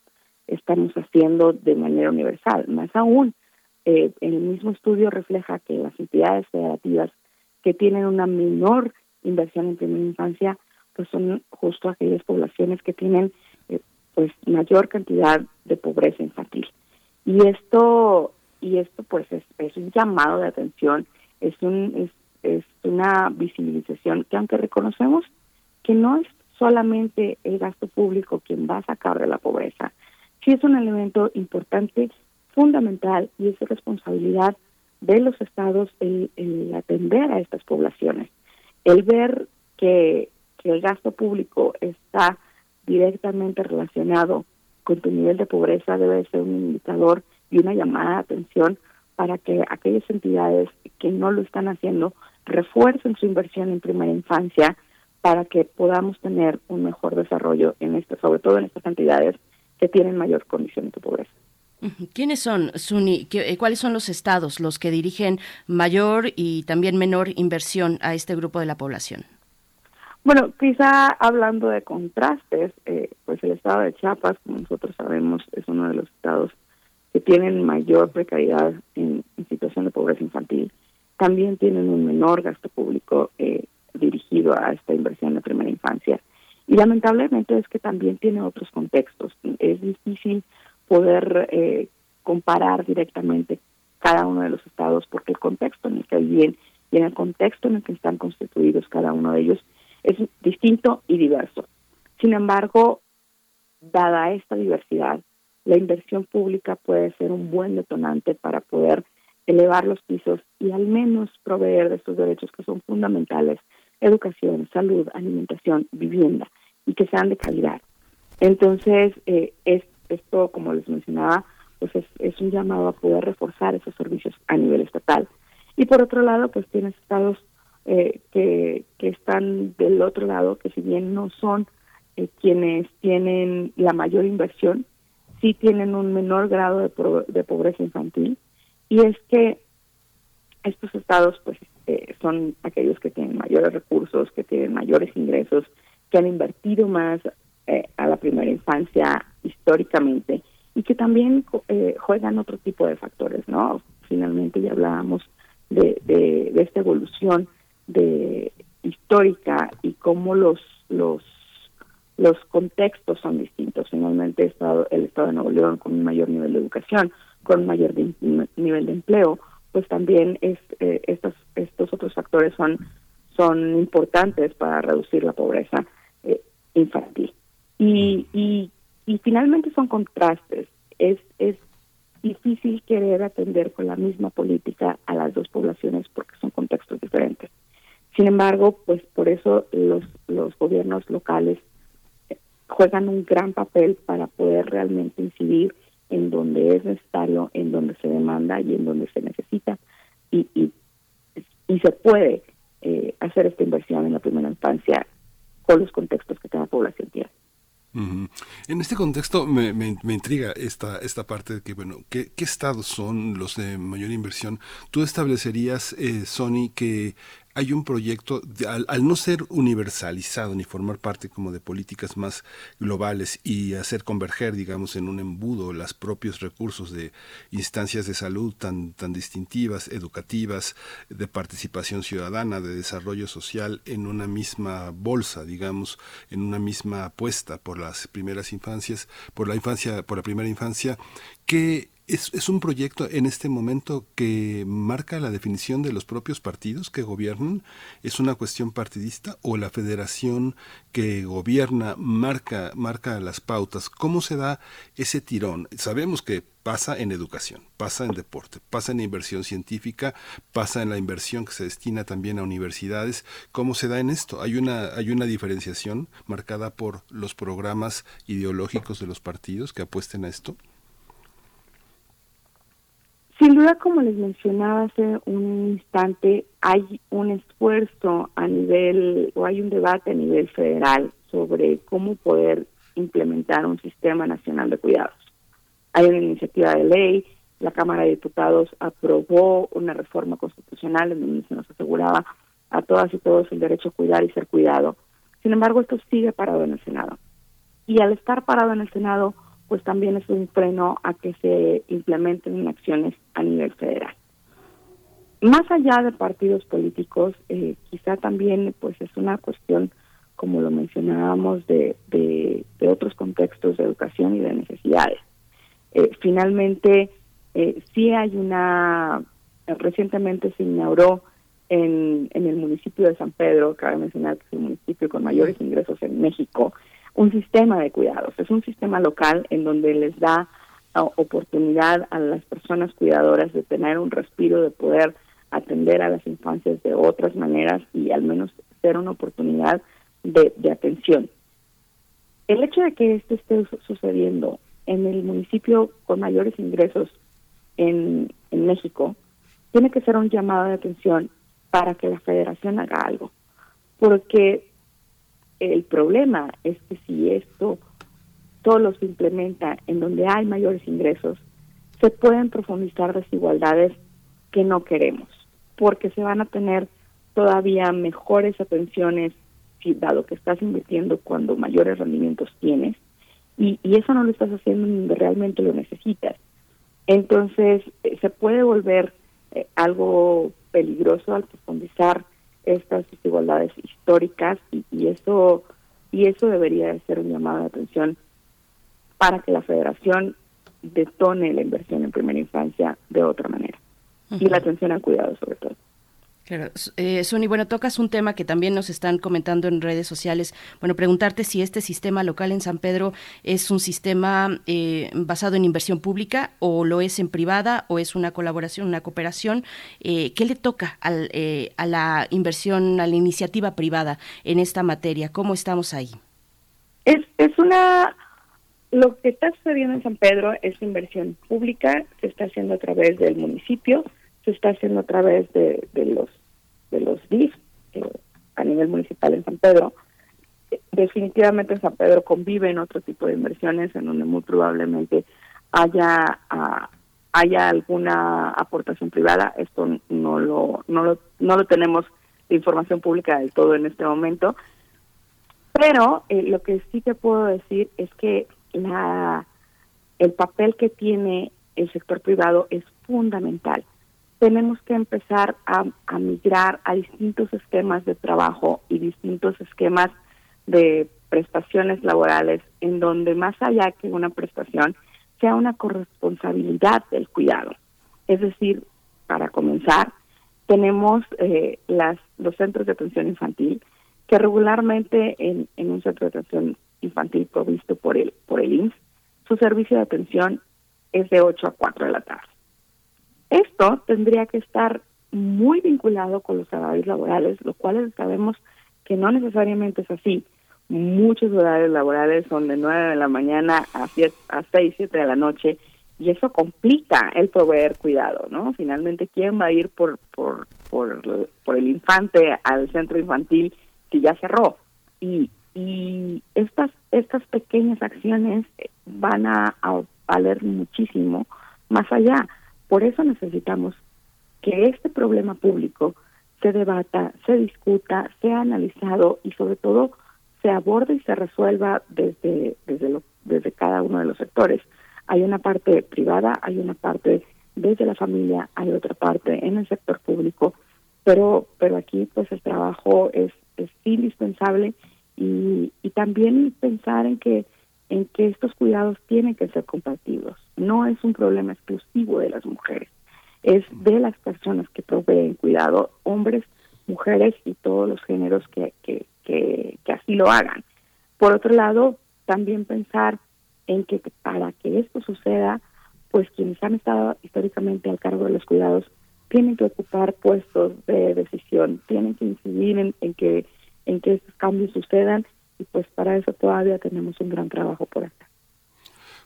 estamos haciendo de manera universal. Más aún, eh, el mismo estudio refleja que las entidades federativas que tienen una menor inversión en primera infancia, pues son justo aquellas poblaciones que tienen eh, pues mayor cantidad de pobreza infantil. Y esto y esto pues es, un llamado de atención, es, un, es, es una visibilización que aunque reconocemos que no es solamente el gasto público quien va a sacar de la pobreza, sí es un elemento importante, fundamental y es responsabilidad de los estados el, atender a estas poblaciones, el ver que, que el gasto público está directamente relacionado con tu nivel de pobreza debe ser un indicador y una llamada de atención para que aquellas entidades que no lo están haciendo refuercen su inversión en primera infancia para que podamos tener un mejor desarrollo en esta, sobre todo en estas entidades que tienen mayor condición de pobreza. ¿Quiénes son, Suni? Eh, ¿Cuáles son los estados los que dirigen mayor y también menor inversión a este grupo de la población? Bueno, quizá hablando de contrastes, eh, pues el estado de Chiapas, como nosotros sabemos, es uno de los estados que tienen mayor precariedad en, situación de pobreza infantil. También tienen un menor gasto público eh, dirigido a esta inversión de primera infancia. Y lamentablemente es que también tiene otros contextos. Es difícil poder eh, comparar directamente cada uno de los estados porque el contexto en el que viven y en el contexto en el que están constituidos cada uno de ellos es distinto y diverso. Sin embargo, dada esta diversidad, la inversión pública puede ser un buen detonante para poder elevar los pisos y al menos proveer de estos derechos que son fundamentales, educación, salud, alimentación, vivienda, y que sean de calidad. Entonces, eh, es esto, como les mencionaba, pues es, un llamado a poder reforzar esos servicios a nivel estatal. Y por otro lado, pues tienes estados eh, que, que están del otro lado, que si bien no son eh, quienes tienen la mayor inversión, sí tienen un menor grado de, de pobreza infantil. Y es que estos estados, pues, eh, son aquellos que tienen mayores recursos, que tienen mayores ingresos, que han invertido más a la primera infancia históricamente y que también eh, juegan otro tipo de factores, ¿no? Finalmente ya hablábamos de, esta evolución de histórica y cómo los los los contextos son distintos. Finalmente el Estado, el Estado de Nuevo León con un mayor nivel de educación, con un mayor nivel de empleo, pues también es, eh, estos, estos otros factores son, son importantes para reducir la pobreza eh, infantil. Y, y y finalmente son contrastes. Es, es difícil querer atender con la misma política a las dos poblaciones porque son contextos diferentes. Sin embargo, pues por eso los, los gobiernos locales juegan un gran papel para poder realmente incidir en donde es necesario, en donde se demanda y en donde se necesita y, y, y se puede eh, hacer esta inversión en la primera infancia con los contextos que cada población tiene. En este contexto me, me, intriga esta, esta parte de que, bueno, ¿qué, estados son los de mayor inversión? ¿Tú establecerías, eh, Sony, que hay un proyecto, al, no ser universalizado ni formar parte como de políticas más globales y hacer converger, digamos, en un embudo los propios recursos de instancias de salud tan, tan distintivas, educativas, de participación ciudadana, de desarrollo social en una misma bolsa, digamos, en una misma apuesta por las primeras infancias, por la infancia, por la primera infancia, que ¿Es, ¿Es, un proyecto en este momento que marca la definición de los propios partidos que gobiernan? ¿Es una cuestión partidista o la federación que gobierna marca, marca las pautas? ¿Cómo se da ese tirón? Sabemos que pasa en educación, pasa en deporte, pasa en inversión científica, pasa en la inversión que se destina también a universidades. ¿Cómo se da en esto? ¿Hay una, hay una diferenciación marcada por los programas ideológicos de los partidos que apuesten a esto? Sin duda, como les mencionaba hace un instante, hay un esfuerzo a nivel, o hay un debate a nivel federal sobre cómo poder implementar un sistema nacional de cuidados. Hay una iniciativa de ley, la Cámara de Diputados aprobó una reforma constitucional en donde se nos aseguraba a todas y todos el derecho a cuidar y ser cuidado. Sin embargo, esto sigue parado en el Senado. Y al estar parado en el Senado, pues también es un freno a que se implementen acciones a nivel federal. Más allá de partidos políticos, eh, quizá también pues es una cuestión, como lo mencionábamos, de, de, otros contextos de educación y de necesidades. Eh, finalmente, eh, sí hay una, recientemente se inauguró en, en el municipio de San Pedro, cabe mencionar que es el municipio con mayores ingresos en México, un sistema de cuidados, es un sistema local en donde les da ah, oportunidad a las personas cuidadoras de tener un respiro, de poder atender a las infancias de otras maneras y al menos ser una oportunidad de, atención. El hecho de que esto esté sucediendo en el municipio con mayores ingresos en, en México tiene que ser un llamado de atención para que la federación haga algo, porque El problema es que si esto solo se implementa en donde hay mayores ingresos, se pueden profundizar desigualdades que no queremos, porque se van a tener todavía mejores atenciones, dado que estás invirtiendo cuando mayores rendimientos tienes, y, y eso no lo estás haciendo donde realmente lo necesitas. Entonces, eh, se puede volver eh, algo peligroso al profundizar estas desigualdades históricas y, y eso y eso debería de ser un llamado de atención para que la federación detone la inversión en primera infancia de otra manera y la atención al cuidado sobre todo. Claro. Eh, Sony, bueno, tocas un tema que también nos están comentando en redes sociales. Bueno, preguntarte si este sistema local en San Pedro es un sistema eh, basado en inversión pública o lo es en privada o es una colaboración, una cooperación. Eh, ¿Qué le toca al, eh, a la inversión, a la iniciativa privada en esta materia? ¿Cómo estamos ahí? Es, es una... Lo que está sucediendo en San Pedro es inversión pública, se está haciendo a través del municipio, se está haciendo a través de, de los de los DIF eh, a nivel municipal en San Pedro. Definitivamente en San Pedro conviven otro tipo de inversiones en donde muy probablemente haya ah, haya alguna aportación privada. Esto no lo no lo no lo tenemos de información pública del todo en este momento. Pero eh, lo que sí te puedo decir es que la el papel que tiene el sector privado es fundamental tenemos que empezar a, migrar a distintos esquemas de trabajo y distintos esquemas de prestaciones laborales en donde más allá que una prestación sea una corresponsabilidad del cuidado. Es decir, para comenzar, tenemos eh, las los centros de atención infantil que regularmente en, un centro de atención infantil provisto por el por el INS, su servicio de atención es de 8 a 4 de la tarde esto tendría que estar muy vinculado con los horarios laborales, lo cual sabemos que no necesariamente es así. Muchos horarios laborales son de 9 de la mañana a, 7, a 6, 7 de la noche y eso complica el proveer cuidado, ¿no? Finalmente, ¿quién va a ir por, por, por, por el infante al centro infantil si ya cerró? Y, y estas, estas pequeñas acciones van a valer muchísimo más allá. Por eso necesitamos que este problema público se debata, se discuta, sea analizado y sobre todo se aborde y se resuelva desde desde lo, desde cada uno de los sectores. Hay una parte privada, hay una parte desde la familia, hay otra parte en el sector público, pero pero aquí pues el trabajo es, es indispensable y, y también pensar en que en que estos cuidados tienen que ser compartidos. No es un problema exclusivo de las mujeres, es de las personas que proveen cuidado, hombres, mujeres y todos los géneros que, que, que, que así lo hagan. Por otro lado, también pensar en que para que esto suceda, pues quienes han estado históricamente al cargo de los cuidados tienen que ocupar puestos de decisión, tienen que incidir en, en que en que estos cambios sucedan y pues para eso todavía tenemos un gran trabajo por acá.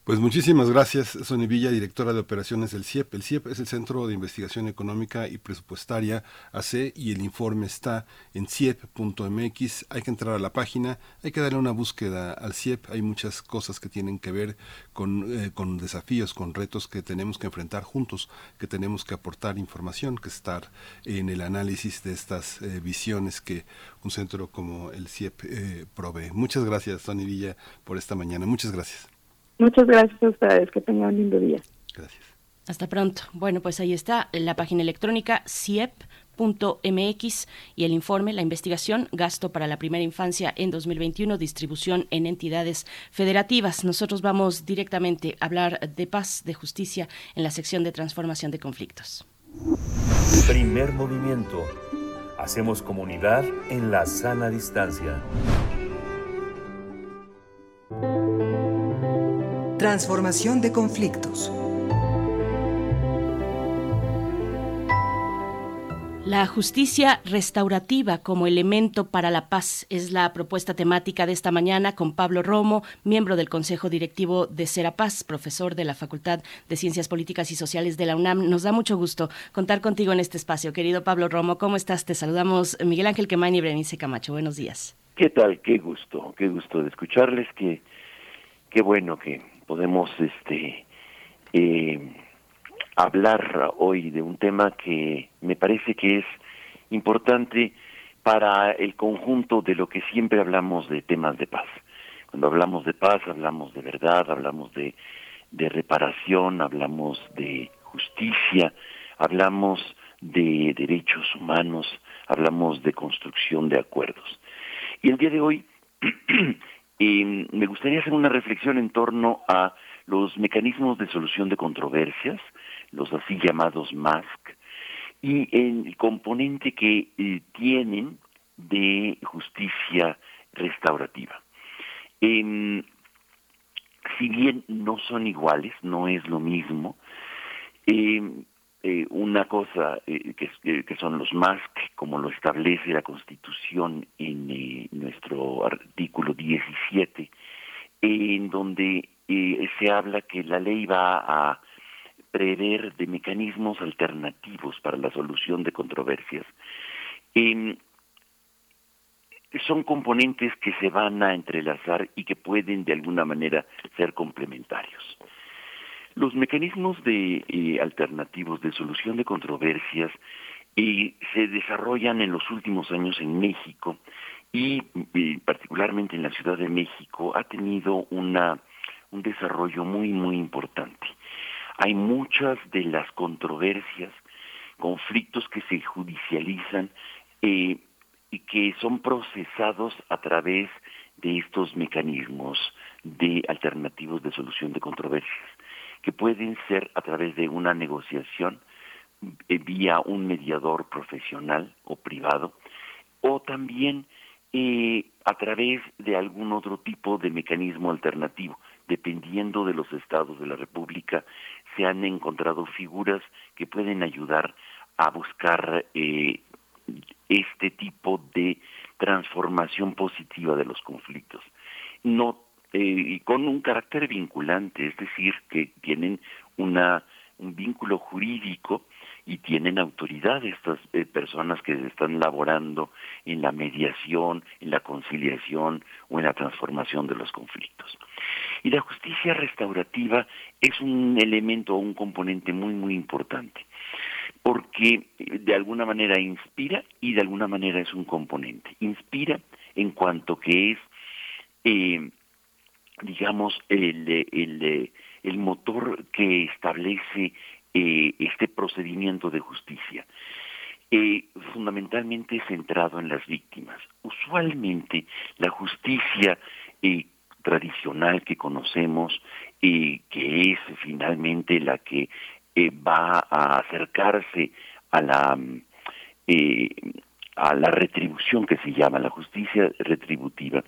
Pues muchísimas gracias, Sonia Villa, directora de operaciones del CIEP. El CIEP es el Centro de Investigación Económica y Presupuestaria AC y el informe está en ciep.mx. Hay que entrar a la página, hay que darle una búsqueda al CIEP. Hay muchas cosas que tienen que ver con, eh, con desafíos, con retos que tenemos que enfrentar juntos, que tenemos que aportar información, que estar en el análisis de estas eh, visiones que un centro como el CIEP eh, provee. Muchas gracias, Sonia Villa, por esta mañana. Muchas gracias. Muchas gracias a ustedes, que tengan un lindo día. Gracias. Hasta pronto. Bueno, pues ahí está la página electrónica CIEP.mx y el informe, la investigación, gasto para la primera infancia en 2021, distribución en entidades federativas. Nosotros vamos directamente a hablar de paz, de justicia en la sección de transformación de conflictos. Primer movimiento. Hacemos comunidad en la sana distancia. Transformación de conflictos. La justicia restaurativa como elemento para la paz es la propuesta temática de esta mañana con Pablo Romo, miembro del Consejo Directivo de Serapaz, profesor de la Facultad de Ciencias Políticas y Sociales de la UNAM. Nos da mucho gusto contar contigo en este espacio. Querido Pablo Romo, ¿cómo estás? Te saludamos Miguel Ángel Quemain y Berenice Camacho. Buenos días. ¿Qué tal? Qué gusto, qué gusto de escucharles, qué, qué bueno que podemos este eh, hablar hoy de un tema que me parece que es importante para el conjunto de lo que siempre hablamos de temas de paz. Cuando hablamos de paz, hablamos de verdad, hablamos de, de reparación, hablamos de justicia, hablamos de derechos humanos, hablamos de construcción de acuerdos. Y el día de hoy [CLEARS THROAT] me gustaría hacer una reflexión en torno a los mecanismos de solución de controversias, los así llamados MASC, y el componente que eh, tienen de justicia restaurativa. Em, si bien no son iguales, no es lo mismo, em, eh, una cosa eh, que, que, son los MASC, como lo establece la Constitución en eh, nuestro artículo 17, en donde se habla que la ley va a prever de mecanismos alternativos para la solución de controversias. Em, son componentes que se van a entrelazar y que pueden de alguna manera ser complementarios. Los mecanismos de eh, alternativos de solución de controversias eh, se desarrollan en los últimos años en México y eh, particularmente en la Ciudad de México ha tenido una un desarrollo muy muy importante. Hay muchas de las controversias, conflictos que se judicializan y que son procesados a través de estos mecanismos de alternativos de solución de controversias que pueden ser a través de una negociación eh, vía un mediador profesional o privado, o también eh, a través de algún otro tipo de mecanismo alternativo. Dependiendo de los estados de la República, se han encontrado figuras que pueden ayudar a buscar eh, este tipo de transformación positiva de los conflictos. No y con un carácter vinculante, es decir, que tienen una, un vínculo jurídico y tienen autoridad estas eh, personas que están laborando en la mediación, en la conciliación o en la transformación de los conflictos. Y la justicia restaurativa es un elemento o un componente muy, muy importante, porque eh, de alguna manera inspira y de alguna manera es un componente. Inspira en cuanto que es digamos, el, el, el motor que establece eh, este procedimiento de justicia. Eh, fundamentalmente centrado en las víctimas. Usualmente la justicia eh, tradicional que conocemos, que es finalmente la que va a acercarse a la a la retribución que se llama la justicia retributiva,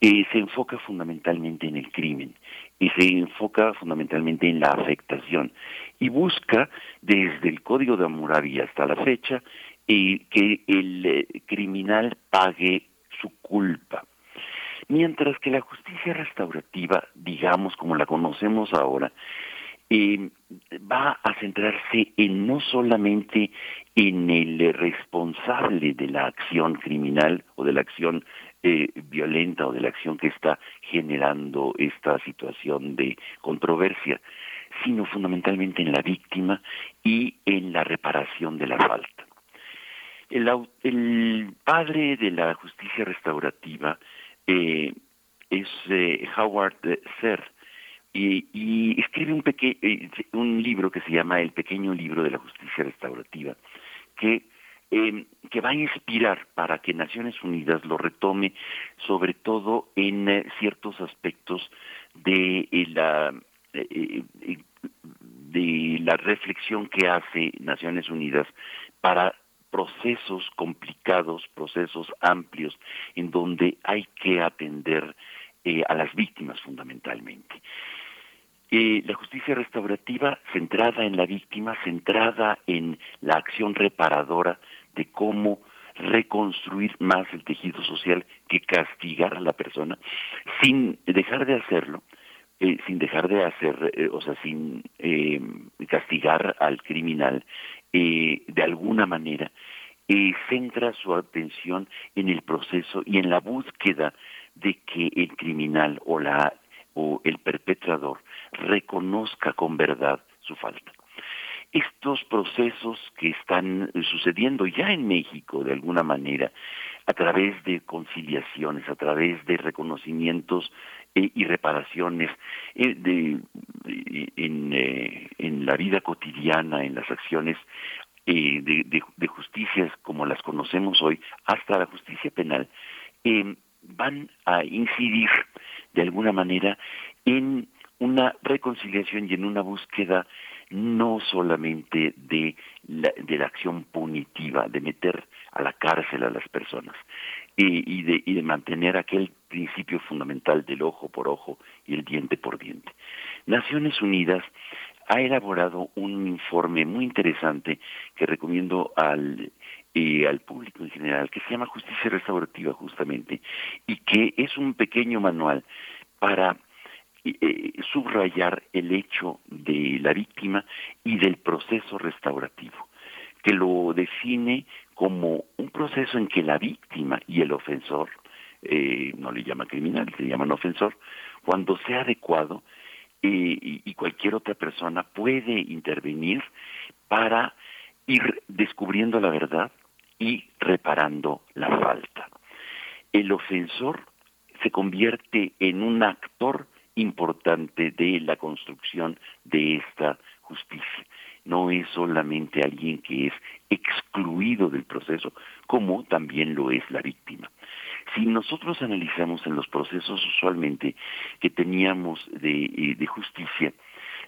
eh, se enfoca fundamentalmente en el crimen y se enfoca fundamentalmente en la afectación y busca desde el Código de Hammurabi hasta la fecha eh, que el eh, criminal pague su culpa. Mientras que la justicia restaurativa, digamos como la conocemos ahora, va a centrarse en no solamente en el responsable de la acción criminal o de la acción eh, violenta o de la acción que está generando esta situación de controversia, sino fundamentalmente en la víctima y en la reparación de la falta. El, padre de la justicia restaurativa eh, es eh, Howard Serr y, y, escribe un, un libro que se llama El pequeño libro de la justicia restaurativa, que eh, que va a inspirar para que Naciones Unidas lo retome, sobre todo en eh, ciertos aspectos de eh, la eh, de la reflexión que hace Naciones Unidas para procesos complicados, procesos amplios, en donde hay que atender a las víctimas fundamentalmente. la justicia restaurativa centrada en la víctima, centrada en la acción reparadora, de cómo reconstruir más el tejido social que castigar a la persona sin dejar de hacerlo, eh, sin dejar de hacer, eh, o sea, sin eh, castigar al criminal de alguna manera, centra su atención en el proceso y en la búsqueda de que el criminal o la o el perpetrador reconozca con verdad su falta. Estos procesos que están sucediendo ya en México de alguna manera, a través de conciliaciones, a través de reconocimientos eh, y reparaciones eh, de, en, eh, en, la vida cotidiana, en las acciones de, de, de, justicias como las conocemos hoy, hasta la justicia penal, van a incidir de alguna manera en una reconciliación y en una búsqueda no solamente de la, de la acción punitiva, de meter a la cárcel a las personas y, de, y de mantener aquel principio fundamental del ojo por ojo y el diente por diente. Naciones Unidas ha elaborado un informe muy interesante que recomiendo al eh, al público en general, que se llama Justicia Restaurativa justamente, y que es un pequeño manual para eh, subrayar el hecho de la víctima y del proceso restaurativo, que lo define como un proceso en que la víctima y el ofensor, eh, no le llama criminal, le llaman ofensor, cuando sea adecuado, y, y cualquier otra persona puede intervenir para ir descubriendo la verdad, y reparando la falta. El ofensor se convierte en un actor importante de la construcción de esta justicia. No es solamente alguien que es excluido del proceso, como también lo es la víctima. Si nosotros analizamos en los procesos usualmente que teníamos de, eh, de justicia,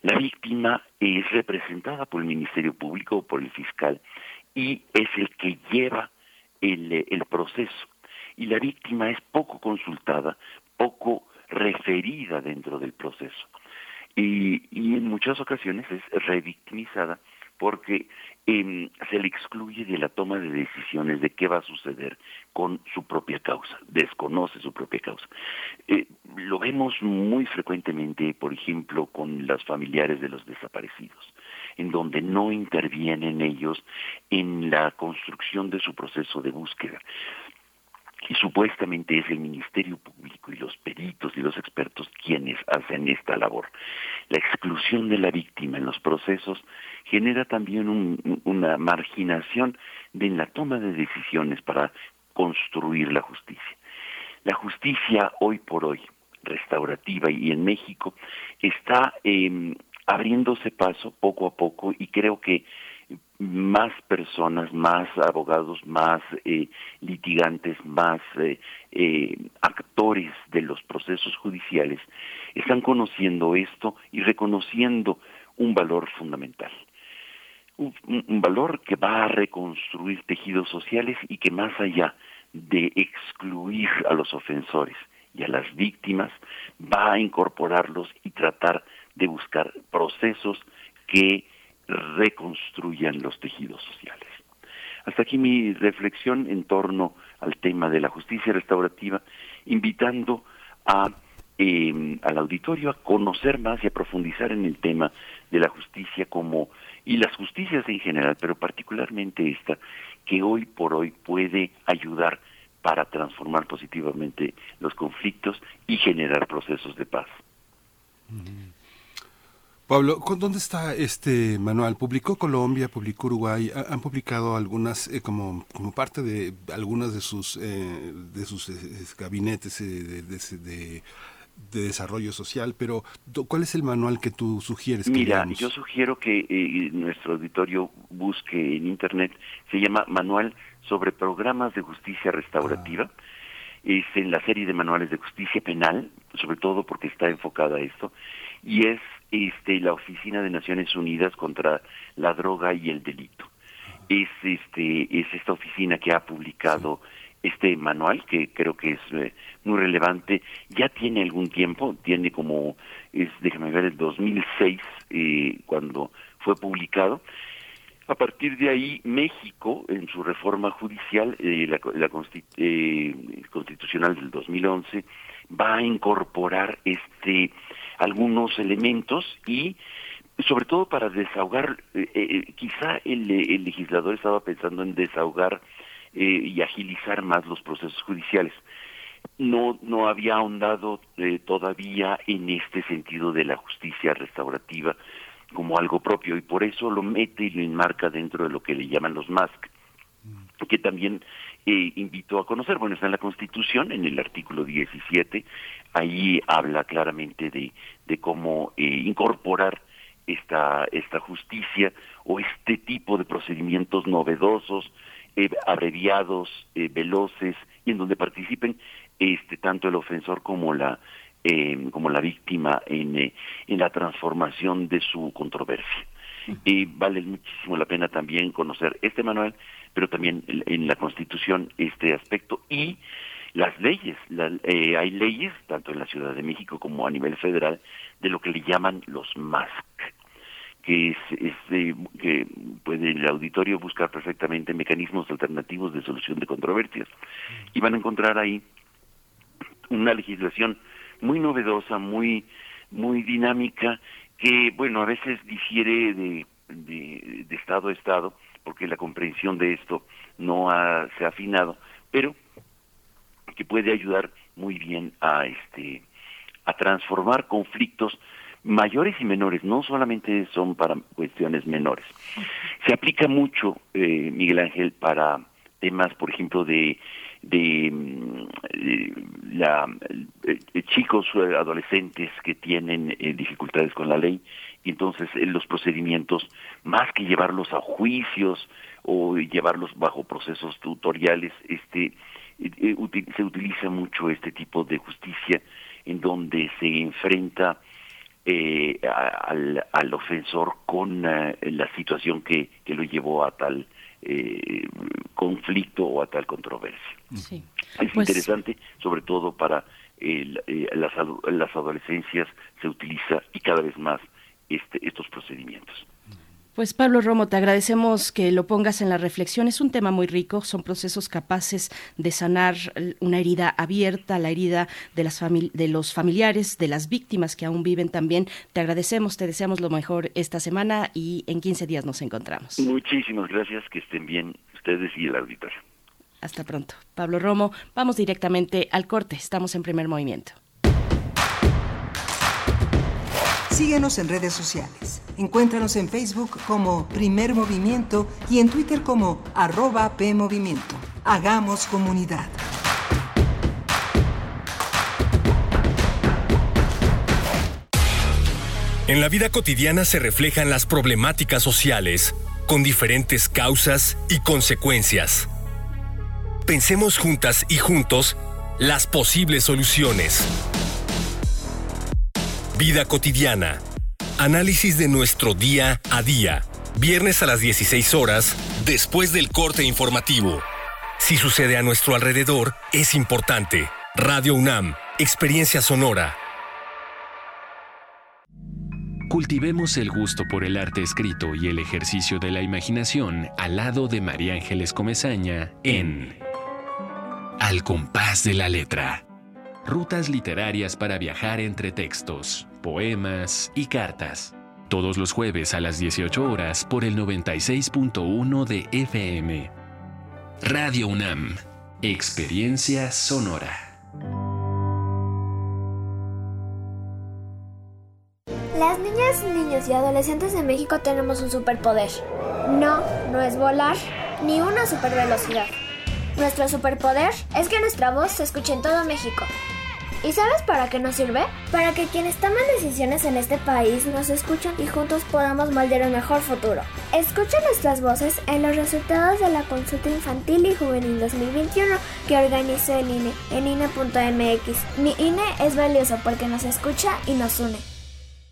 la víctima es representada por el Ministerio Público o por el fiscal y es el que lleva el, el proceso. Y la víctima es poco consultada, poco referida dentro del proceso. Y, y en muchas ocasiones es revictimizada porque eh, se le excluye de la toma de decisiones de qué va a suceder con su propia causa, desconoce su propia causa. Eh, lo vemos muy frecuentemente, por ejemplo, con los familiares de los desaparecidos en donde no intervienen ellos en la construcción de su proceso de búsqueda. Y supuestamente es el Ministerio Público y los peritos y los expertos quienes hacen esta labor. La exclusión de la víctima en los procesos genera también una marginación de la toma de decisiones para construir la justicia. La justicia hoy por hoy, restaurativa y en México, está eh, abriéndose paso poco a poco y creo que más personas, más abogados, más eh, litigantes, más eh, eh, actores de los procesos judiciales están conociendo esto y reconociendo un valor fundamental. Un, un, valor que va a reconstruir tejidos sociales y que más allá de excluir a los ofensores y a las víctimas, va a incorporarlos y tratar de buscar procesos que reconstruyan los tejidos sociales. Hasta aquí mi reflexión en torno al tema de la justicia restaurativa, invitando a, eh, al auditorio a conocer más y a profundizar en el tema de la justicia como y las justicias en general, pero particularmente esta, que hoy por hoy puede ayudar para transformar positivamente los conflictos y generar procesos de paz. Pablo, ¿dónde está este manual? ¿Publicó Colombia, publicó Uruguay? ¿Han publicado algunas, eh, como, como parte de algunas de sus, eh, de sus eh, gabinetes de, de, desarrollo social? Pero, ¿cuál es el manual que tú sugieres? Mira, yo sugiero que nuestro auditorio busque en Internet, se llama Manual sobre Programas de Justicia Restaurativa. Ah. Es en la serie de manuales de justicia penal, sobre todo porque está enfocada a esto, y es este, la Oficina de Naciones Unidas contra la Droga y el Delito. Es, este, es esta oficina que ha publicado este manual, que creo que es eh, muy relevante. Ya tiene algún tiempo, tiene como, es, déjame ver, el 2006, eh, cuando fue publicado. A partir de ahí, México, en su reforma judicial, eh, la, la eh, constitucional del 2011, va a incorporar este algunos elementos y sobre todo para desahogar, eh, eh, quizá el, el, legislador estaba pensando en desahogar y agilizar más los procesos judiciales. No, no había ahondado todavía en este sentido de la justicia restaurativa como algo propio y por eso lo mete y lo enmarca dentro de lo que le llaman los MASC, que también eh, invito a conocer. Bueno, está en la Constitución, en el artículo 17, ahí habla claramente de, de cómo eh, incorporar esta, esta justicia o este tipo de procedimientos novedosos, eh, abreviados, eh, veloces, y en donde participen este tanto el ofensor como la eh, como la víctima en, en la transformación de su controversia. Y vale muchísimo la pena también conocer este manual, pero también en la Constitución este aspecto y las leyes. Eh, hay leyes, tanto en la Ciudad de México como a nivel federal, de lo que le llaman los MASC que es, que puede el auditorio buscar perfectamente mecanismos alternativos de solución de controversias y van a encontrar ahí una legislación muy novedosa, muy, muy dinámica, que, bueno, a veces difiere de, de, estado a estado, porque la comprensión de esto no ha, se ha afinado, pero que puede ayudar muy bien a este a transformar conflictos mayores y menores, no solamente son para cuestiones menores. Se aplica mucho, eh, Miguel Ángel, para temas, por ejemplo, de de mm, eh, la, eh, chicos eh, adolescentes que tienen dificultades con la ley y entonces los procedimientos más que llevarlos a juicios o llevarlos bajo procesos tutoriales este se utiliza mucho este tipo de justicia en donde se enfrenta al, al ofensor con la situación que, que lo llevó a tal eh, conflicto o a tal controversia. Es pues interesante, sobre todo para eh, las, las adolescencias se utiliza y cada vez más este, estos procedimientos. Pues Pablo Romo, te agradecemos que lo pongas en la reflexión. Es un tema muy rico, son procesos capaces de sanar una herida abierta, la herida de, las de los familiares, de las víctimas que aún viven también. Te agradecemos, te deseamos lo mejor esta semana y en 15 días nos encontramos. Muchísimas gracias, que estén bien ustedes y el auditorio. Hasta pronto. Pablo Romo, vamos directamente al corte. Estamos en primer movimiento. Síguenos en redes sociales. Encuéntranos en Facebook como Primer Movimiento y en Twitter como arroba PMovimiento. Hagamos comunidad. En la vida cotidiana se reflejan las problemáticas sociales, con diferentes causas y consecuencias. Pensemos juntas y juntos las posibles soluciones. Vida cotidiana. Análisis de nuestro día a día. Viernes a las 16 horas, después del corte informativo. Si sucede a nuestro alrededor, es importante. Radio UNAM, Experiencia Sonora. Cultivemos el gusto por el arte escrito y el ejercicio de la imaginación al lado de María Ángeles Comezaña en Al compás de la letra. Rutas literarias para viajar entre textos, poemas y cartas. Todos los jueves a las 18 horas por el 96.1 de FM. Radio UNAM. Experiencia sonora. Las niñas, niños y adolescentes de México tenemos un superpoder. No, no es volar, ni una supervelocidad. Nuestro superpoder es que nuestra voz se escuche en todo México ¿Y sabes para qué nos sirve? Para que quienes toman decisiones en este país nos escuchen y juntos podamos moldear un mejor futuro. Escucha nuestras voces en los resultados de la consulta infantil y juvenil 2021 que organizó el INE en INE.mx. Mi INE es valioso porque nos escucha y nos une.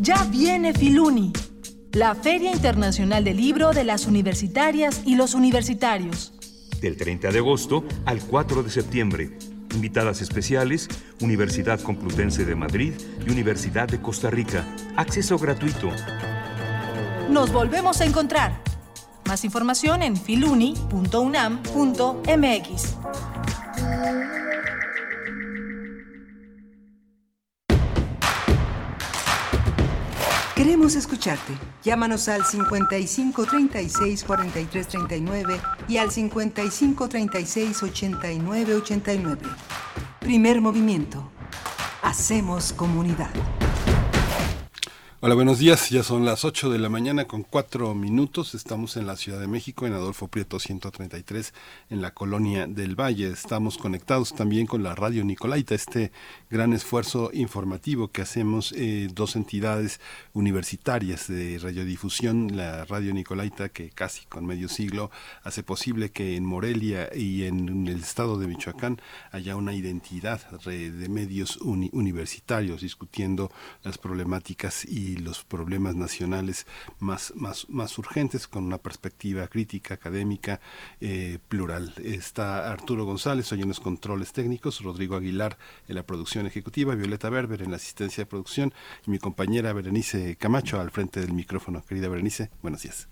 Ya viene Filuni, la Feria Internacional del Libro de las Universitarias y los Universitarios. Del 30 de agosto al 4 de septiembre. Invitadas especiales, Universidad Complutense de Madrid y Universidad de Costa Rica. Acceso gratuito. Nos volvemos a encontrar. Más información en filuni.unam.mx. Queremos escucharte. Llámanos al 55 36 43 39 y al 55 36 89 89. Primer movimiento. Hacemos comunidad. Hola, buenos días. Ya son las 8 de la mañana con 4 minutos. Estamos en la Ciudad de México, en Adolfo Prieto 133, en la colonia del Valle. Estamos conectados también con la Radio Nicolaita, este gran esfuerzo informativo que hacemos eh, dos entidades universitarias de radiodifusión, la Radio Nicolaita, que casi con medio siglo hace posible que en Morelia y en el estado de Michoacán haya una identidad de medios universitarios discutiendo las problemáticas y los problemas nacionales más, más, más urgentes con una perspectiva crítica, académica, eh, plural. Está Arturo González, hoy en los controles técnicos, Rodrigo Aguilar en la producción ejecutiva, Violeta Berber en la asistencia de producción y mi compañera Berenice Camacho al frente del micrófono. Querida Berenice, buenos días.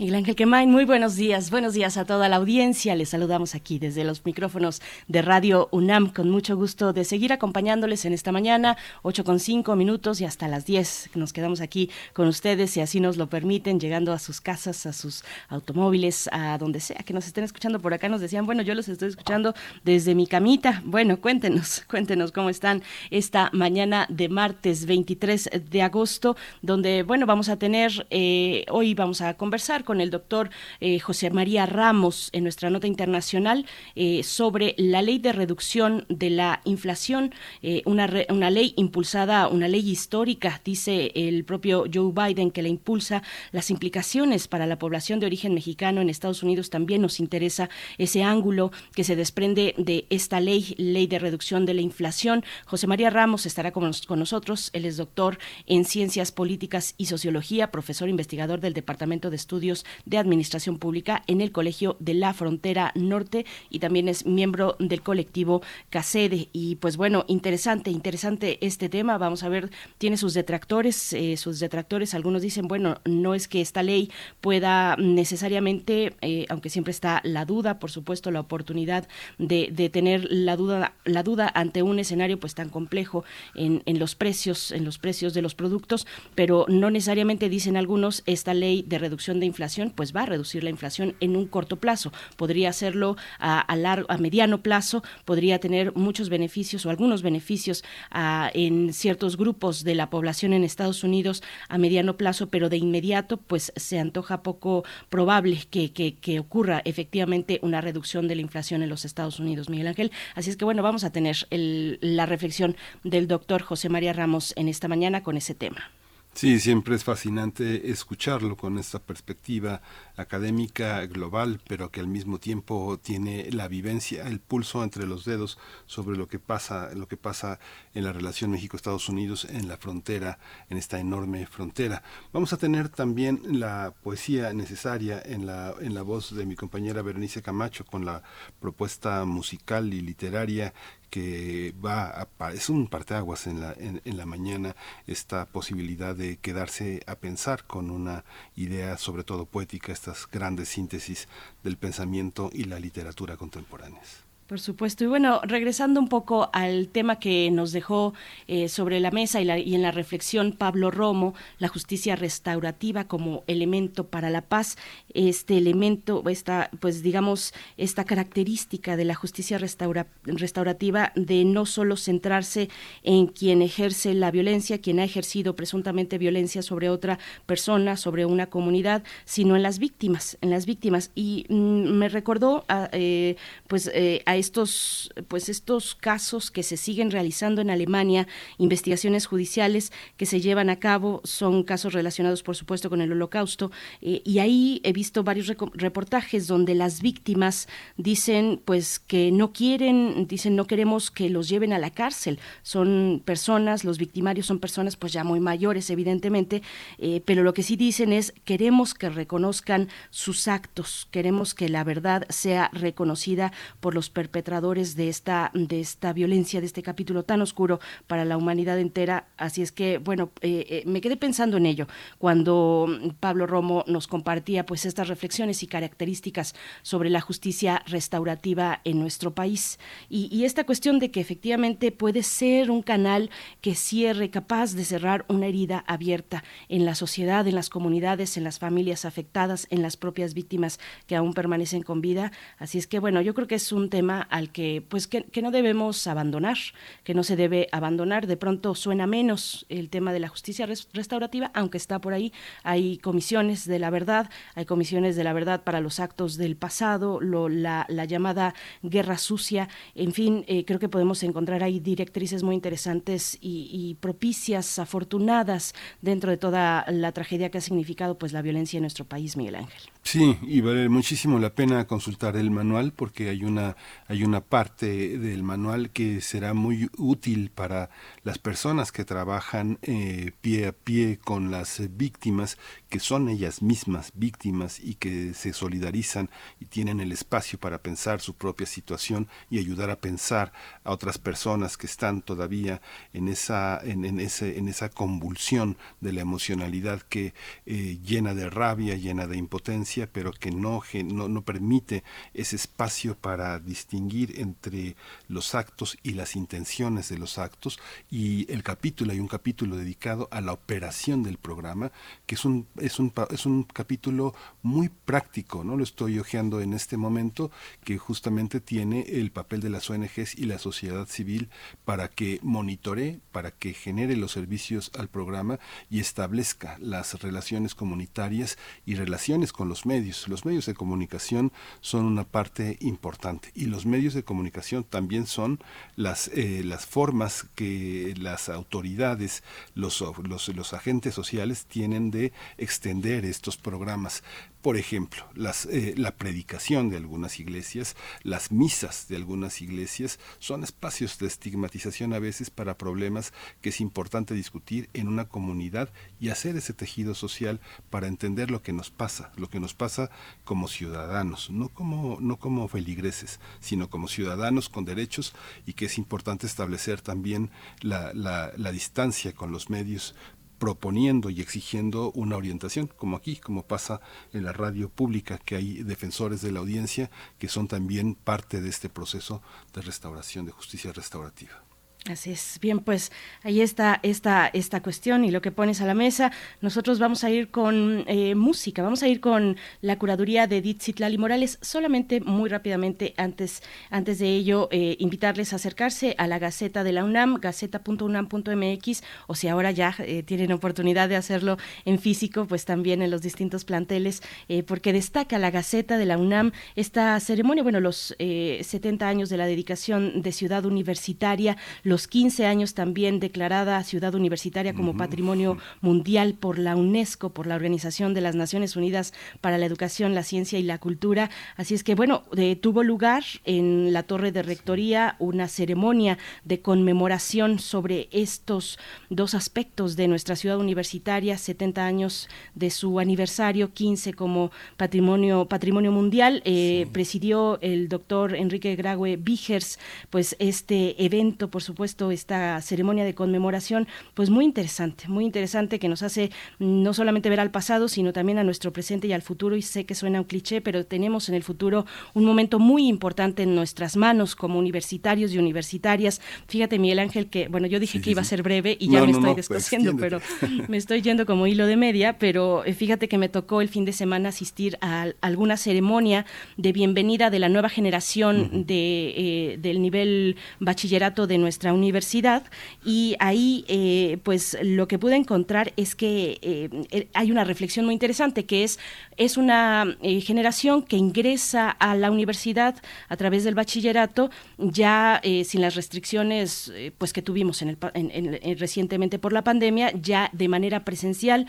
Miguel Ángel Quemain, muy buenos días. Buenos días a toda la audiencia. Les saludamos aquí desde los micrófonos de Radio UNAM con mucho gusto de seguir acompañándoles en esta mañana, 8 con 5 minutos y hasta las 10. Nos quedamos aquí con ustedes, si así nos lo permiten, llegando a sus casas, a sus automóviles, a donde sea que nos estén escuchando por acá. Nos decían, bueno, yo los estoy escuchando desde mi camita. Bueno, cuéntenos, [LAUGHS] cuéntenos cómo están esta mañana de martes 23 de agosto, donde, bueno, vamos a tener, eh, hoy vamos a conversar con el doctor eh, José María Ramos en nuestra nota internacional eh, sobre la ley de reducción de la inflación, eh, una, una ley impulsada, una ley histórica, dice el propio Joe Biden, que la impulsa. Las implicaciones para la población de origen mexicano en Estados Unidos también nos interesa ese ángulo que se desprende de esta ley, ley de reducción de la inflación. José María Ramos estará con, con nosotros. Él es doctor en ciencias políticas y sociología, profesor investigador del Departamento de Estudios de Administración Pública en el Colegio de la Frontera Norte y también es miembro del colectivo CACEDE. Y pues bueno, interesante, interesante este tema. Vamos a ver, tiene sus detractores, eh, sus detractores. Algunos dicen, bueno, no es que esta ley pueda necesariamente, eh, aunque siempre está la duda, por supuesto, la oportunidad de, tener la duda, la duda ante un escenario pues tan complejo en los precios, en los precios de los productos, pero no necesariamente dicen algunos esta ley de reducción de inflación pues va a reducir la inflación en un corto plazo. Podría hacerlo a, largo, a mediano plazo, podría tener muchos beneficios o algunos beneficios en ciertos grupos de la población en Estados Unidos a mediano plazo, pero de inmediato pues se antoja poco probable que, que, ocurra efectivamente una reducción de la inflación en los Estados Unidos, Miguel Ángel. Así es que bueno, vamos a tener la reflexión del doctor José María Ramos en esta mañana con ese tema. Sí, siempre es fascinante escucharlo con esta perspectiva académica global, pero que al mismo tiempo tiene la vivencia, el pulso entre los dedos sobre lo que pasa, lo que pasa en la relación México-Estados Unidos en la frontera, en esta enorme frontera. Vamos a tener también la poesía necesaria en la en la voz de mi compañera Berenice Camacho con la propuesta musical y literaria que va a, es un parteaguas en la, en, en, la mañana esta posibilidad de quedarse a pensar con una idea sobre todo poética, estas grandes síntesis del pensamiento y la literatura contemporáneas. Por supuesto. Y bueno, regresando un poco al tema que nos dejó eh, sobre la mesa y, y, en la reflexión Pablo Romo, la justicia restaurativa como elemento para la paz, este elemento, esta, pues digamos, esta característica de la justicia restaurativa de no solo centrarse en quien ejerce la violencia, quien ha ejercido presuntamente violencia sobre otra persona, sobre una comunidad, sino en las víctimas, en las víctimas. Y mm, me recordó, a, eh, pues, eh, a estos, pues estos casos que se siguen realizando en Alemania, investigaciones judiciales que se llevan a cabo, son casos relacionados, por supuesto, con el Holocausto, eh, y ahí he visto varios reportajes donde las víctimas dicen, pues, que no quieren, dicen, no queremos que los lleven a la cárcel. Son personas, los victimarios son personas, pues, ya muy mayores, evidentemente, eh, pero lo que sí dicen es, queremos que reconozcan sus actos, queremos que la verdad sea reconocida por los perpetradores de esta, de esta violencia, de este capítulo tan oscuro para la humanidad entera. Así es que, bueno, eh, eh, me quedé pensando en ello cuando Pablo Romo nos compartía pues estas reflexiones y características sobre la justicia restaurativa en nuestro país. Y, y esta cuestión de que efectivamente puede ser un canal que cierre, capaz de cerrar una herida abierta en la sociedad, en las comunidades, en las familias afectadas, en las propias víctimas que aún permanecen con vida. Así es que, bueno, yo creo que es un tema al que, pues, que, no debemos abandonar, que no se debe abandonar. De pronto suena menos el tema de la justicia restaurativa, aunque está por ahí. Hay comisiones de la verdad, hay comisiones de la verdad para los actos del pasado, la, llamada guerra sucia. En fin, eh, creo que podemos encontrar ahí directrices muy interesantes y, y propicias, afortunadas dentro de toda la tragedia que ha significado pues la violencia en nuestro país, Miguel Ángel. Sí, y vale muchísimo la pena consultar el manual porque hay una hay una parte del manual que será muy útil para las personas que trabajan eh, pie a pie con las víctimas, que son ellas mismas víctimas y que se solidarizan y tienen el espacio para pensar su propia situación y ayudar a pensar a otras personas que están todavía en esa en, ese en esa convulsión de la emocionalidad que eh, llena de rabia, llena de impotencia pero que no, no, no permite ese espacio para distinguir entre los actos y las intenciones de los actos. Y el capítulo, hay un capítulo dedicado a la operación del programa, que es un, es un, es un capítulo muy práctico, ¿no? Lo estoy hojeando en este momento, que justamente tiene el papel de las ONGs y la sociedad civil para que monitore, para que genere los servicios al programa y establezca las relaciones comunitarias y relaciones con los medios. Los medios de comunicación son una parte importante y los medios de comunicación también son las, eh, las formas que las autoridades, los, los, los agentes sociales tienen de extender estos programas. Por ejemplo, las, eh, la predicación de algunas iglesias, las misas de algunas iglesias son espacios de estigmatización a veces para problemas que es importante discutir en una comunidad y hacer ese tejido social para entender lo que nos pasa, lo que nos pasa como ciudadanos, no como, no como feligreses, sino como ciudadanos con derechos y que es importante establecer también la, la, la distancia con los medios proponiendo y exigiendo una orientación, como aquí, como pasa en la radio pública, que hay defensores de la audiencia que son también parte de este proceso de restauración, de justicia restaurativa. Así es. Bien, pues ahí está esta, esta cuestión y lo que pones a la mesa. Nosotros vamos a ir con eh, música, vamos a ir con la curaduría de Edith Citlali Morales. Solamente muy rápidamente, antes, antes de ello, eh, invitarles a acercarse a la Gaceta de la UNAM, gaceta.unam.mx, o si ahora ya eh, tienen oportunidad de hacerlo en físico, pues también en los distintos planteles, porque destaca la Gaceta de la UNAM esta ceremonia, bueno, los 70 años de la dedicación de Ciudad Universitaria, los 15 años también declarada ciudad universitaria como patrimonio mundial por la UNESCO, por la Organización de las Naciones Unidas para la Educación, la Ciencia y la Cultura. Así es que, bueno, tuvo lugar en la Torre de Rectoría una ceremonia de conmemoración sobre estos dos aspectos de nuestra ciudad universitaria, 70 años de su aniversario, 15 como patrimonio, patrimonio mundial. Eh, presidió el doctor Enrique Graue Vigers, pues este evento, por supuesto, puesto esta ceremonia de conmemoración, pues muy interesante, muy interesante que nos hace no solamente ver al pasado, sino también a nuestro presente y al futuro. Y sé que suena un cliché, pero tenemos en el futuro un momento muy importante en nuestras manos como universitarios y universitarias. Fíjate, Miguel Ángel, que, bueno, yo dije que iba a ser breve y ya me estoy pues, descosiendo, pero me estoy yendo como hilo de media, pero eh, fíjate que me tocó el fin de semana asistir a alguna ceremonia de bienvenida de la nueva generación de, eh, del nivel bachillerato de nuestra nuestra universidad y ahí eh, pues lo que pude encontrar es que eh, hay una reflexión muy interesante que es es una generación que ingresa a la universidad a través del bachillerato ya sin las restricciones pues que tuvimos en el, recientemente por la pandemia ya de manera presencial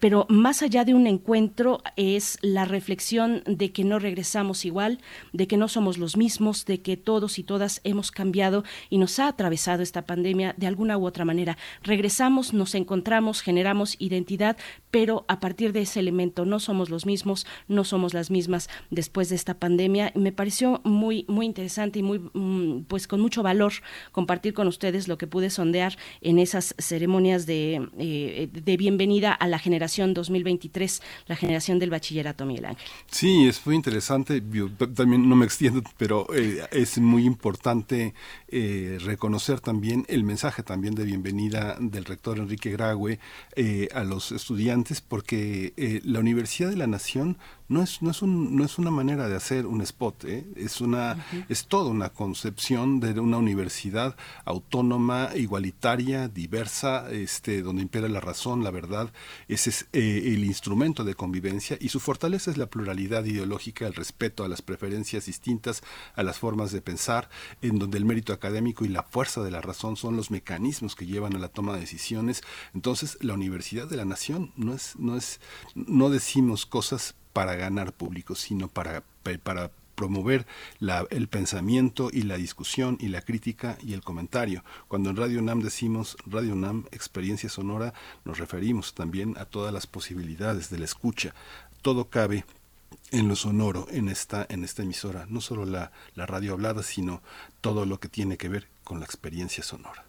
pero más allá de un encuentro es la reflexión de que no regresamos igual de que no somos los mismos de que todos y todas hemos cambiado y nos ha atravesado esta pandemia de alguna u otra manera. Regresamos, nos encontramos, generamos identidad, pero a partir de ese elemento no somos los mismos, no somos las mismas después de esta pandemia. Me pareció muy muy interesante y muy mm, pues con mucho valor compartir con ustedes lo que pude sondear en esas ceremonias de, eh, de bienvenida a la generación 2023, la generación del bachillerato Miguel Ángel. Sí, es muy interesante. También no me extiendo, pero eh, es muy importante eh, reconocer también el mensaje también de bienvenida del rector Enrique Graue eh, a los estudiantes, porque eh, la Universidad de la Nación no es, no es, un, no es una manera de hacer un spot, ¿eh? es, una, es toda una concepción de una universidad autónoma, igualitaria, diversa, este, donde impera la razón, la verdad, ese es eh, el instrumento de convivencia y su fortaleza es la pluralidad ideológica, el respeto a las preferencias distintas, a las formas de pensar, en donde el mérito académico y la fuerza de la razón son los mecanismos que llevan a la toma de decisiones. Entonces, la Universidad de la Nación no es, no es, no decimos cosas para ganar público, sino para, para promover la, el pensamiento y la discusión y la crítica y el comentario. Cuando en Radio UNAM decimos Radio UNAM, experiencia sonora, nos referimos también a todas las posibilidades de la escucha. Todo cabe en lo sonoro, en esta, en esta emisora, no solo la, la radio hablada, sino todo lo que tiene que ver con la experiencia sonora.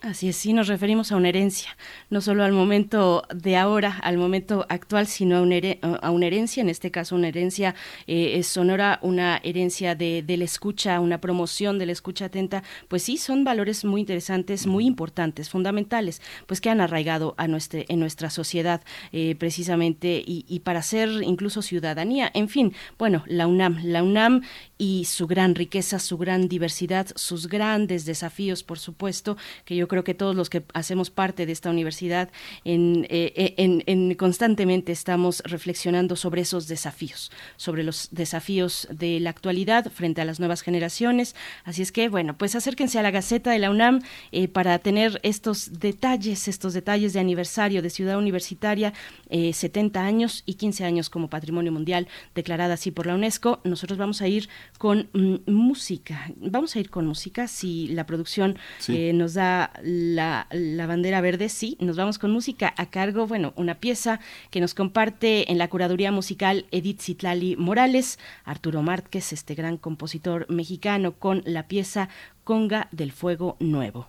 Así es, sí, nos referimos a una herencia, no solo al momento de ahora, al momento actual, sino a una, a una herencia, en este caso una herencia eh, sonora, una herencia de, de, la escucha, una promoción de la escucha atenta, pues sí, son valores muy interesantes, muy importantes, fundamentales, pues que han arraigado a nuestra, en nuestra sociedad eh, precisamente y, y para ser incluso ciudadanía. En fin, bueno, la UNAM, la UNAM y su gran riqueza, su gran diversidad, sus grandes desafíos, por supuesto, que yo creo que todos los que hacemos parte de esta universidad en, eh, en, constantemente estamos reflexionando sobre esos desafíos, sobre los desafíos de la actualidad frente a las nuevas generaciones. Así es que, bueno, pues acérquense a la Gaceta de la UNAM eh, para tener estos detalles, estos detalles de aniversario de Ciudad Universitaria, 70 eh, años y 15 años como Patrimonio Mundial, declarada así por la UNESCO. Nosotros vamos a ir con mm, música. Vamos a ir con música si la producción nos da la, bandera verde, sí, nos vamos con música a cargo, bueno, una pieza que nos comparte en la curaduría musical Edith Citlali Morales, Arturo Márquez, este gran compositor mexicano, con la pieza Conga del Fuego Nuevo.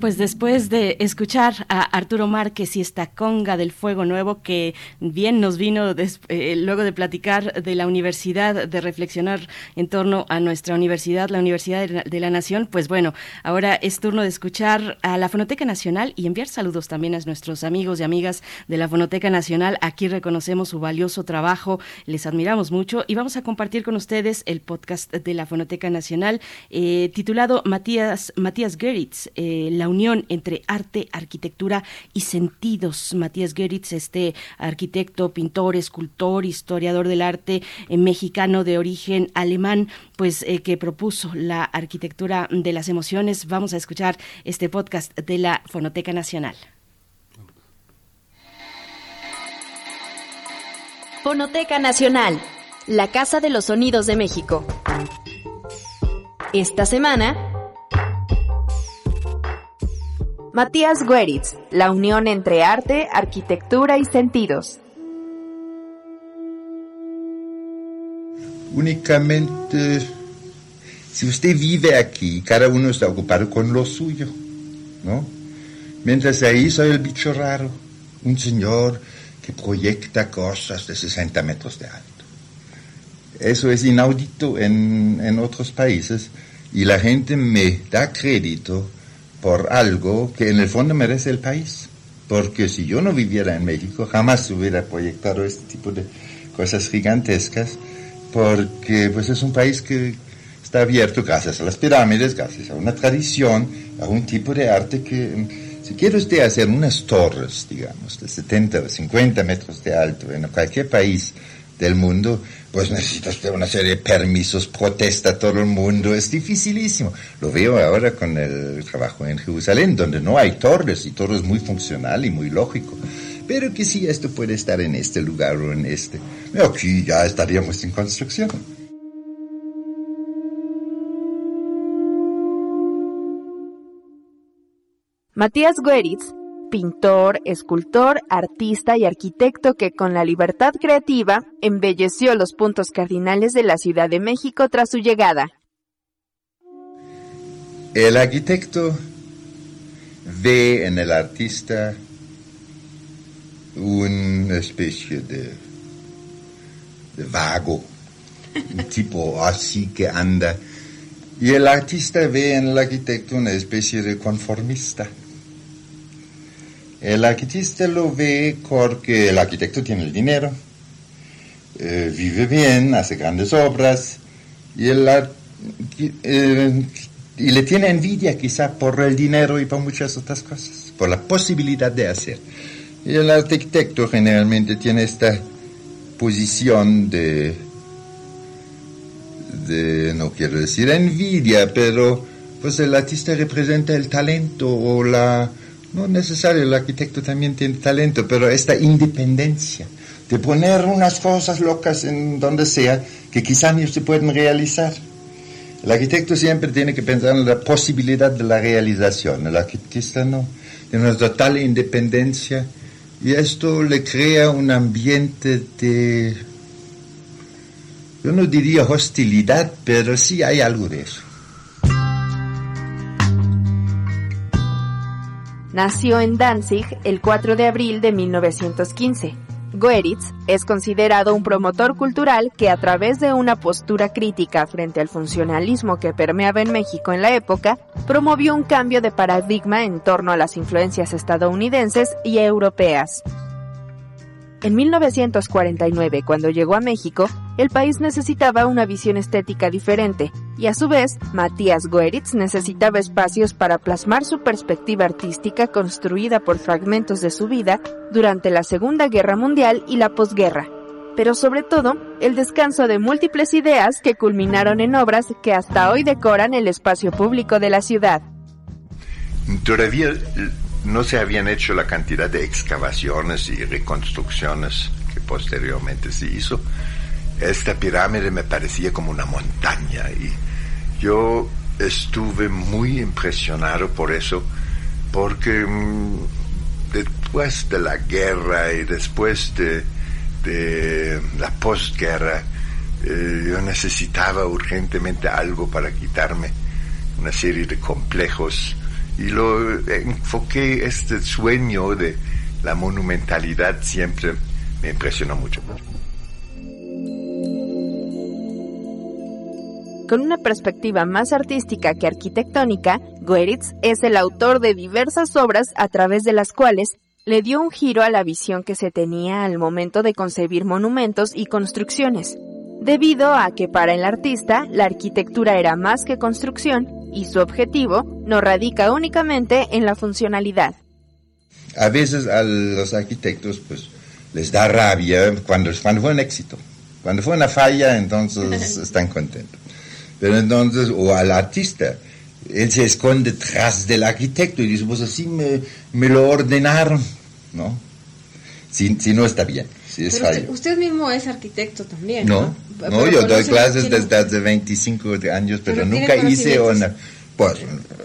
pues después de escuchar a Arturo Márquez y esta conga del fuego nuevo que bien nos vino eh, luego de platicar de la universidad, de reflexionar en torno a nuestra universidad, la Universidad de la, Nación, pues bueno, ahora es turno de escuchar a la Fonoteca Nacional y enviar saludos también a nuestros amigos y amigas de la Fonoteca Nacional. Aquí reconocemos su valioso trabajo, les admiramos mucho y vamos a compartir con ustedes el podcast de la Fonoteca Nacional eh, titulado Matías, Matías Geritz, eh, la unión entre arte, arquitectura y sentidos. Matías Geritz, este arquitecto, pintor, escultor, historiador del arte eh, mexicano de origen alemán, pues eh, que propuso la arquitectura de las emociones. Vamos a escuchar este podcast de la Fonoteca Nacional. Fonoteca Nacional, la Casa de los Sonidos de México. Esta semana Matías Gueritz, la unión entre arte, arquitectura y sentidos. Únicamente, si usted vive aquí, cada uno está ocupado con lo suyo, ¿no? Mientras ahí soy el bicho raro, un señor que proyecta cosas de 60 metros de alto. Eso es inaudito en, en otros países y la gente me da crédito por algo que en el fondo merece el país. Porque si yo no viviera en México, jamás hubiera proyectado este tipo de cosas gigantescas, porque pues es un país que está abierto gracias a las pirámides, gracias a una tradición, a un tipo de arte que, si quiere usted hacer unas torres, digamos, de 70 o 50 metros de alto en cualquier país del mundo, pues necesita usted una serie de permisos, protesta todo el mundo, es dificilísimo. Lo veo ahora con el trabajo en Jerusalén, donde no hay torres y todo es muy funcional y muy lógico. Pero que si esto puede estar en este lugar o en este, aquí ya estaríamos en construcción. Matías Gueritz pintor, escultor, artista y arquitecto que con la libertad creativa embelleció los puntos cardinales de la Ciudad de México tras su llegada. El arquitecto ve en el artista una especie de, de vago, un [LAUGHS] tipo así que anda, y el artista ve en el arquitecto una especie de conformista el arquitecto lo ve porque el arquitecto tiene el dinero, eh, vive bien, hace grandes obras y, eh, y le tiene envidia quizá por el dinero y por muchas otras cosas, por la posibilidad de hacer. Y el arquitecto generalmente tiene esta posición de, de no quiero decir envidia, pero pues el artista representa el talento o la no es necesario, el arquitecto también tiene talento, pero esta independencia de poner unas cosas locas en donde sea que quizás no se pueden realizar. El arquitecto siempre tiene que pensar en la posibilidad de la realización, el arquitecto no, tiene una total independencia y esto le crea un ambiente de, yo no diría hostilidad, pero sí hay algo de eso. Nació en Danzig el 4 de abril de 1915. Goeritz es considerado un promotor cultural que a través de una postura crítica frente al funcionalismo que permeaba en México en la época, promovió un cambio de paradigma en torno a las influencias estadounidenses y europeas. En 1949, cuando llegó a México, el país necesitaba una visión estética diferente, y a su vez, Matías Goeritz necesitaba espacios para plasmar su perspectiva artística construida por fragmentos de su vida durante la Segunda Guerra Mundial y la posguerra, pero sobre todo, el descanso de múltiples ideas que culminaron en obras que hasta hoy decoran el espacio público de la ciudad. Todavía no se habían hecho la cantidad de excavaciones y reconstrucciones que posteriormente se hizo. Esta pirámide me parecía como una montaña y yo estuve muy impresionado por eso porque mm, después de la guerra y después de, la postguerra, eh, yo necesitaba urgentemente algo para quitarme una serie de complejos y lo enfoqué este sueño de la monumentalidad siempre me impresionó mucho. Con una perspectiva más artística que arquitectónica, Goeritz es el autor de diversas obras a través de las cuales le dio un giro a la visión que se tenía al momento de concebir monumentos y construcciones, debido a que para el artista la arquitectura era más que construcción y su objetivo no radica únicamente en la funcionalidad. A veces a los arquitectos pues les da rabia cuando, cuando fue un éxito. Cuando fue una falla, entonces [LAUGHS] están contentos. Pero entonces, o al artista, él se esconde tras del arquitecto y dice, pues así me, me lo ordenaron, ¿no? Si, si no está bien, si es Pero usted, usted, mismo es arquitecto también, ¿no? No, no yo doy clases desde hace 25 años, pero, pero nunca hice una... Pues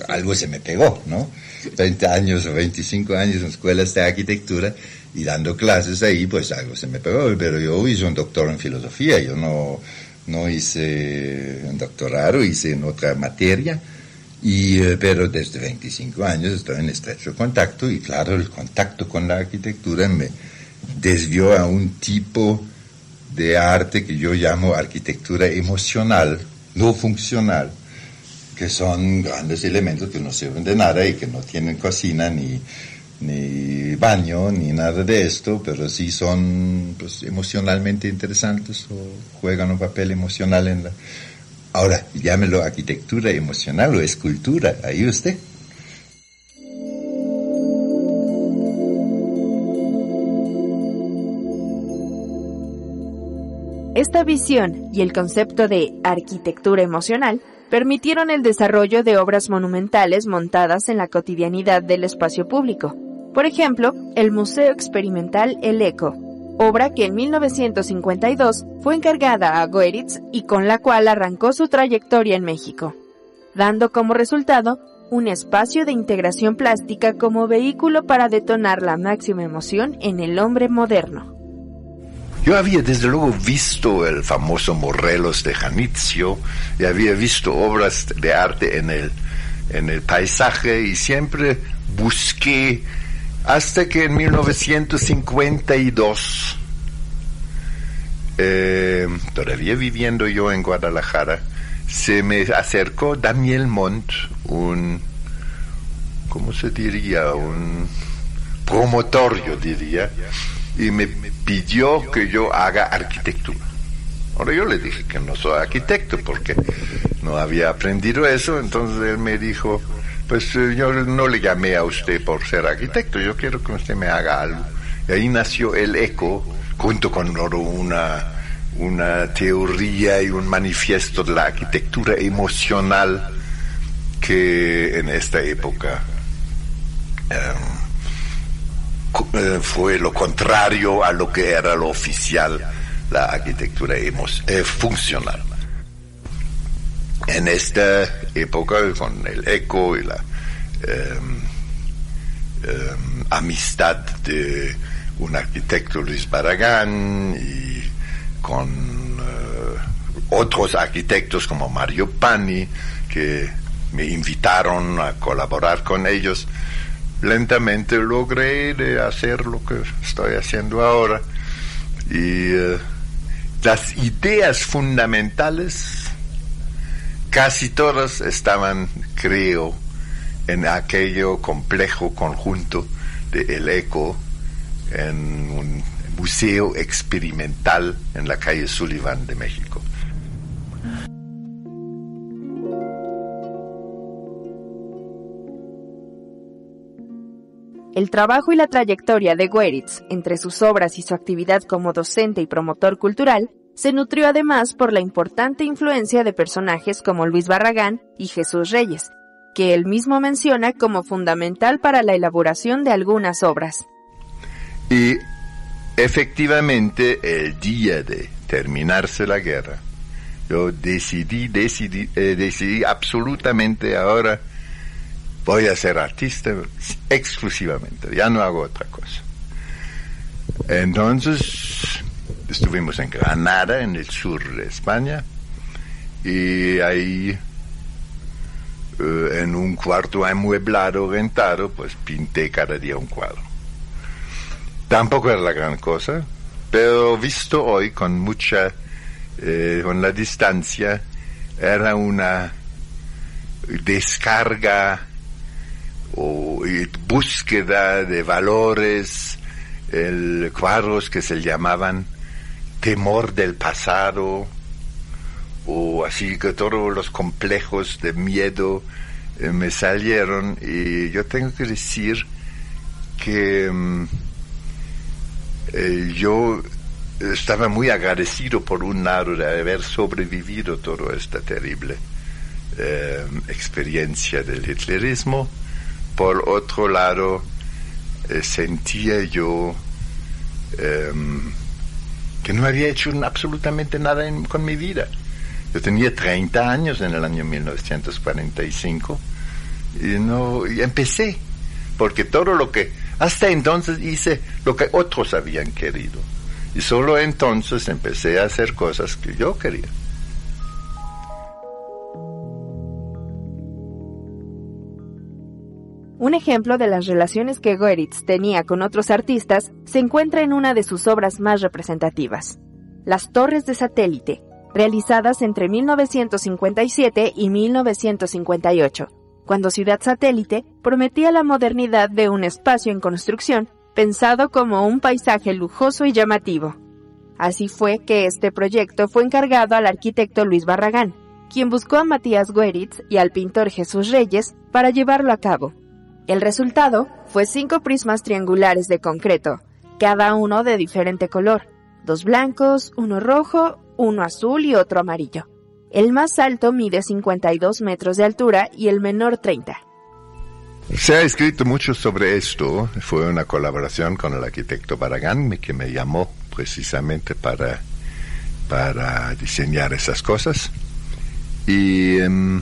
algo se me pegó, ¿no? 20 años o 25 años en escuelas de arquitectura y dando clases ahí, pues algo se me pegó, pero yo hice un doctor en filosofía, yo no, no hice un doctorado, hice en otra materia, y, eh, pero desde 25 años estoy en estrecho contacto y claro, el contacto con la arquitectura me desvió a un tipo de arte que yo llamo arquitectura emocional, no funcional, que son grandes elementos que no sirven de nada y que no tienen cocina ni, ni baño ni nada de esto, pero sí son pues, emocionalmente interesantes o juegan un papel emocional en la... Ahora, llámelo arquitectura emocional o escultura, ahí usted. Esta visión y el concepto de arquitectura emocional permitieron el desarrollo de obras monumentales montadas en la cotidianidad del espacio público. Por ejemplo, el Museo Experimental El Eco, obra que en 1952 fue encargada a Goeritz y con la cual arrancó su trayectoria en México, dando como resultado un espacio de integración plástica como vehículo para detonar la máxima emoción en el hombre moderno. Yo había desde luego visto el famoso Morelos de Janitzio y había visto obras de arte en el, en el paisaje y siempre busqué hasta que en 1952, eh, todavía viviendo yo en Guadalajara, se me acercó Daniel Montt, un, ¿cómo se diría? Un promotor, yo diría, y me pidió que yo haga arquitectura. Ahora yo le dije que no soy arquitecto porque no había aprendido eso, entonces él me dijo, pues yo no le llamé a usted por ser arquitecto, yo quiero que usted me haga algo. Y ahí nació el ECO, junto con una, una teoría y un manifiesto de la arquitectura emocional que en esta época em, eh, fue lo contrario a lo que era lo oficial, la arquitectura eh, funcional. En esta época, con el eco y la em, em, amistad de un arquitecto Luis Barragán y con eh, otros arquitectos como Mario Pani, que me invitaron a colaborar con ellos, lentamente logré hacer lo que estoy haciendo ahora. Y eh, las ideas fundamentales, casi todas estaban, creo, en aquello complejo conjunto de El Eco, en un museo experimental en la calle Sullivan de México. El trabajo y la trayectoria de Goeritz, entre sus obras y su actividad como docente y promotor cultural, se nutrió además por la importante influencia de personajes como Luis Barragán y Jesús Reyes, que él mismo menciona como fundamental para la elaboración de algunas obras. Y efectivamente, el día de terminarse la guerra, yo decidí, decidí, eh, decidí absolutamente ahora voy a ser artista exclusivamente, ya no hago otra cosa. Entonces estuvimos en Granada, en el sur de España, y ahí eh, en un cuarto amueblado, rentado, pues pinté cada día un cuadro. Tampoco era la gran cosa, pero visto hoy con mucha, eh, con la distancia, era una descarga o búsqueda de valores, el, cuadros que se llamaban temor del pasado, o así que todos los complejos de miedo eh, me salieron. Y yo tengo que decir que mm, eh, yo estaba muy agradecido por un lado de haber sobrevivido toda esta terrible eh, experiencia del hitlerismo, por otro lado sentía yo em, que no había hecho absolutamente nada con mi vida. Yo tenía 30 años en el año 1945 y no y empecé porque todo lo que hasta entonces hice lo que otros habían querido y solo entonces empecé a hacer cosas que yo quería. Un ejemplo de las relaciones que Goeritz tenía con otros artistas se encuentra en una de sus obras más representativas, Las Torres de Satélite, realizadas entre 1957 y 1958, cuando Ciudad Satélite prometía la modernidad de un espacio en construcción pensado como un paisaje lujoso y llamativo. Así fue que este proyecto fue encargado al arquitecto Luis Barragán, quien buscó a Matías Gueritz y al pintor Jesús Reyes para llevarlo a cabo. El resultado fue cinco prismas triangulares de concreto, cada uno de diferente color, dos blancos, uno rojo, uno azul y otro amarillo. El más alto mide 52 metros de altura y el menor 30. Se ha escrito mucho sobre esto. Fue una colaboración con el arquitecto Baragán que me llamó precisamente para, para diseñar esas cosas. Y em,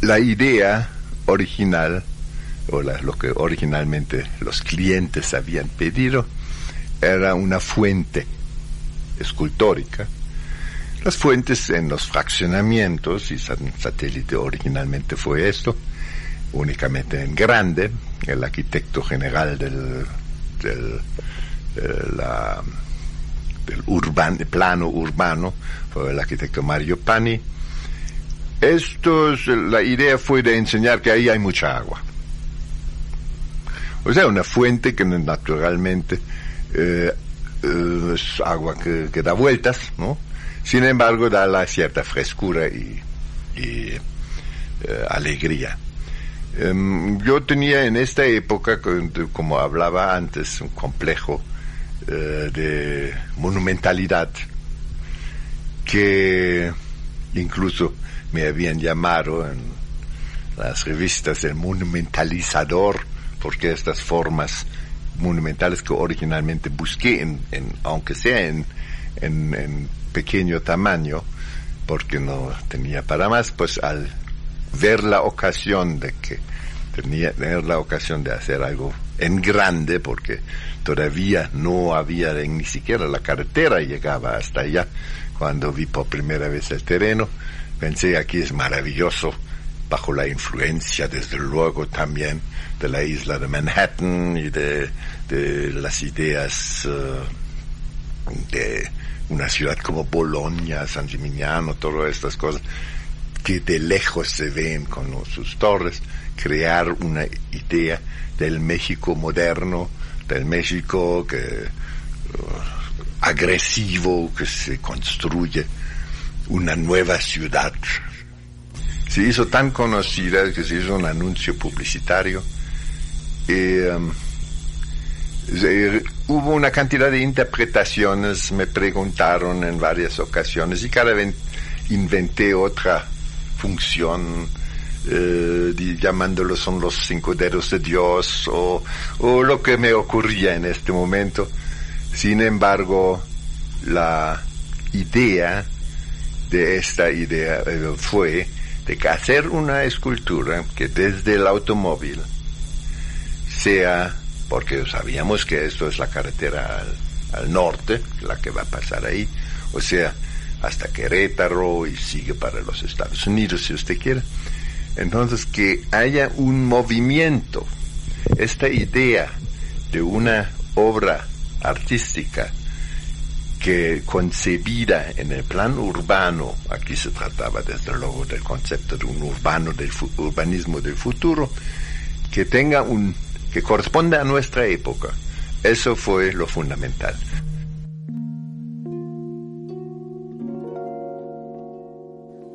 la idea original, o lo que originalmente los clientes habían pedido, era una fuente escultórica. Las fuentes en los fraccionamientos, y satélite originalmente fue esto, únicamente en grande, el arquitecto general del, del, eh, del plano urbano fue el arquitecto Mario Pani, esto la idea fue de enseñar que ahí hay mucha agua. O sea, una fuente que naturalmente eh, eh, es agua que, da vueltas, ¿no? Sin embargo, da la cierta frescura y, eh, alegría. Em, yo tenía en esta época, como hablaba antes, un complejo de monumentalidad que incluso me habían llamado en las revistas el monumentalizador, porque estas formas monumentales que originalmente busqué, en, aunque sea en, en, pequeño tamaño, porque no tenía para más, pues al ver la ocasión de que tenía tener la ocasión de hacer algo en grande, porque todavía no había ni siquiera la carretera llegaba hasta allá cuando vi por primera vez el terreno, Pensé aquí es maravilloso, bajo la influencia, desde luego, también de la isla de Manhattan y de, las ideas eh, de una ciudad como Bolonia, San Gimignano, todas estas cosas que de lejos se ven con sus torres, crear una idea del México moderno, del México que eh, agresivo que se construye una nueva ciudad. Se hizo tan conocida que se hizo un anuncio publicitario. Um, hubo una cantidad de interpretaciones, me preguntaron en varias ocasiones y cada vez inventé otra función, eh, llamándolo son los cinco dedos de Dios o, o lo que me ocurría en este momento. Sin embargo, la idea de esta idea fue de hacer una escultura que desde el automóvil sea, porque sabíamos que esto es la carretera al, al norte, la que va a pasar ahí, o sea, hasta Querétaro y sigue para los Estados Unidos si usted quiere. Entonces, que haya un movimiento, esta idea de una obra artística que concebida en el plan urbano, aquí se trataba desde luego del concepto de un urbano del urbanismo del futuro, que tenga un que corresponda a nuestra época. Eso fue lo fundamental.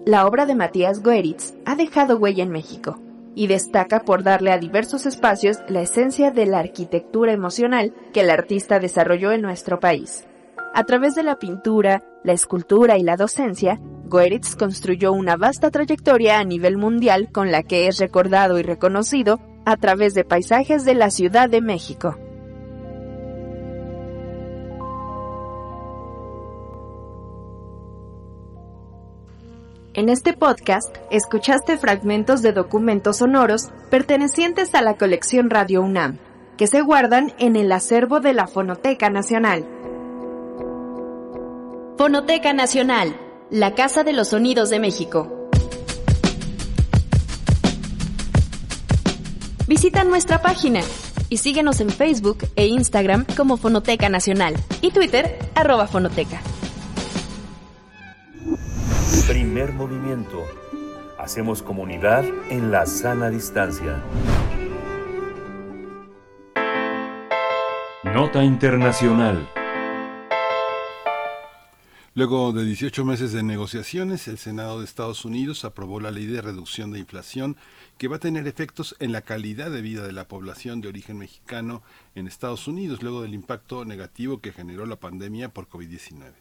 La obra de Matías Goeritz ha dejado huella en México y destaca por darle a diversos espacios la esencia de la arquitectura emocional que el artista desarrolló en nuestro país. A través de la pintura, la escultura y la docencia, Goeritz construyó una vasta trayectoria a nivel mundial con la que es recordado y reconocido a través de paisajes de la Ciudad de México. En este podcast escuchaste fragmentos de documentos sonoros pertenecientes a la colección Radio UNAM, que se guardan en el acervo de la Fonoteca Nacional. Fonoteca Nacional, la Casa de los Sonidos de México. Visita nuestra página y síguenos en Facebook e Instagram como Fonoteca Nacional y Twitter arroba Fonoteca. Primer movimiento. Hacemos comunidad en la sana distancia. Nota Internacional. Luego de 18 meses de negociaciones, el Senado de Estados Unidos aprobó la ley de reducción de inflación que va a tener efectos en la calidad de vida de la población de origen mexicano en Estados Unidos luego del impacto negativo que generó la pandemia por COVID-19.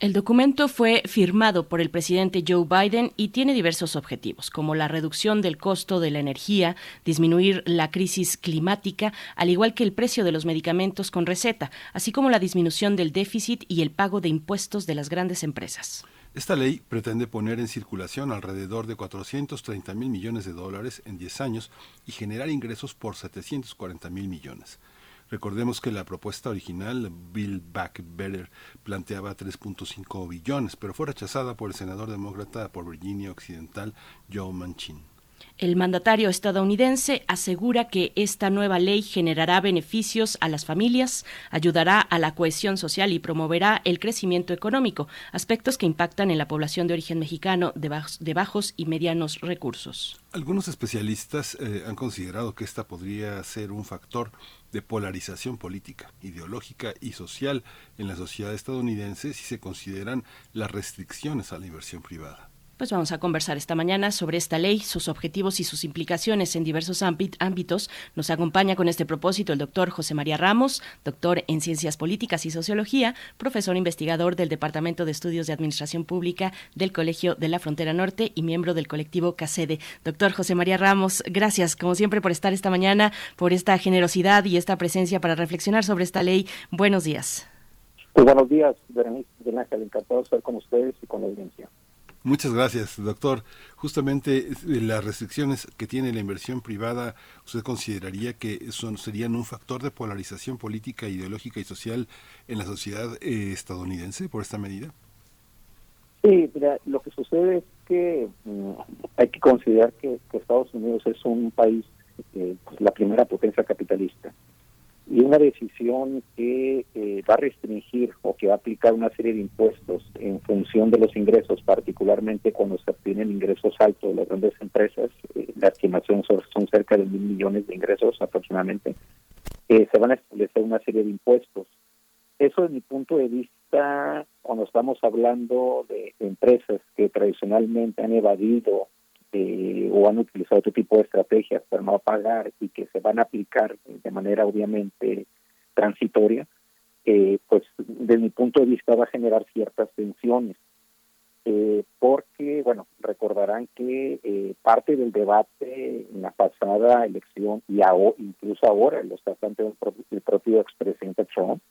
El documento fue firmado por el presidente Joe Biden y tiene diversos objetivos, como la reducción del costo de la energía, disminuir la crisis climática, al igual que el precio de los medicamentos con receta, así como la disminución del déficit y el pago de impuestos de las grandes empresas. Esta ley pretende poner en circulación alrededor de 430 mil millones de dólares en 10 años y generar ingresos por 740 mil millones. Recordemos que la propuesta original, Bill Back Better, planteaba 3.5 billones, pero fue rechazada por el senador demócrata por Virginia Occidental, Joe Manchin. El mandatario estadounidense asegura que esta nueva ley generará beneficios a las familias, ayudará a la cohesión social y promoverá el crecimiento económico, aspectos que impactan en la población de origen mexicano de bajos, y medianos recursos. Algunos especialistas eh, han considerado que esta podría ser un factor de polarización política, ideológica y social en la sociedad estadounidense si se consideran las restricciones a la inversión privada. Pues vamos a conversar esta mañana sobre esta ley, sus objetivos y sus implicaciones en diversos ámbitos. Nos acompaña con este propósito el doctor José María Ramos, doctor en Ciencias Políticas y Sociología, profesor investigador del Departamento de Estudios de Administración Pública del Colegio de la Frontera Norte y miembro del colectivo CACEDE. Doctor José María Ramos, gracias como siempre por estar esta mañana, por esta generosidad y esta presencia para reflexionar sobre esta ley. Buenos días. Buenos días, Berenice, encantado de estar con ustedes y con la audiencia. Muchas gracias, doctor. Justamente las restricciones que tiene la inversión privada, ¿usted consideraría que son, serían un factor de polarización política, ideológica y social en la sociedad eh, estadounidense por esta medida? Sí, mira, lo que sucede es que mm, hay que considerar que, Estados Unidos es un país, eh, pues, la primera potencia capitalista y una decisión que eh, va a restringir o que va a aplicar una serie de impuestos en función de los ingresos, particularmente cuando se obtienen ingresos altos de las grandes empresas, eh, la estimación son, cerca de mil millones de ingresos aproximadamente, eh, se van a establecer una serie de impuestos. Eso, desde mi punto de vista, cuando estamos hablando de empresas que tradicionalmente han evadido eh, o han utilizado otro tipo de estrategias para no pagar y que se van a aplicar de manera obviamente transitoria, eh, pues desde mi punto de vista va a generar ciertas tensiones. Eh, porque, bueno, recordarán que parte del debate en la pasada elección y incluso ahora lo está planteando el propio, expresidente Trump,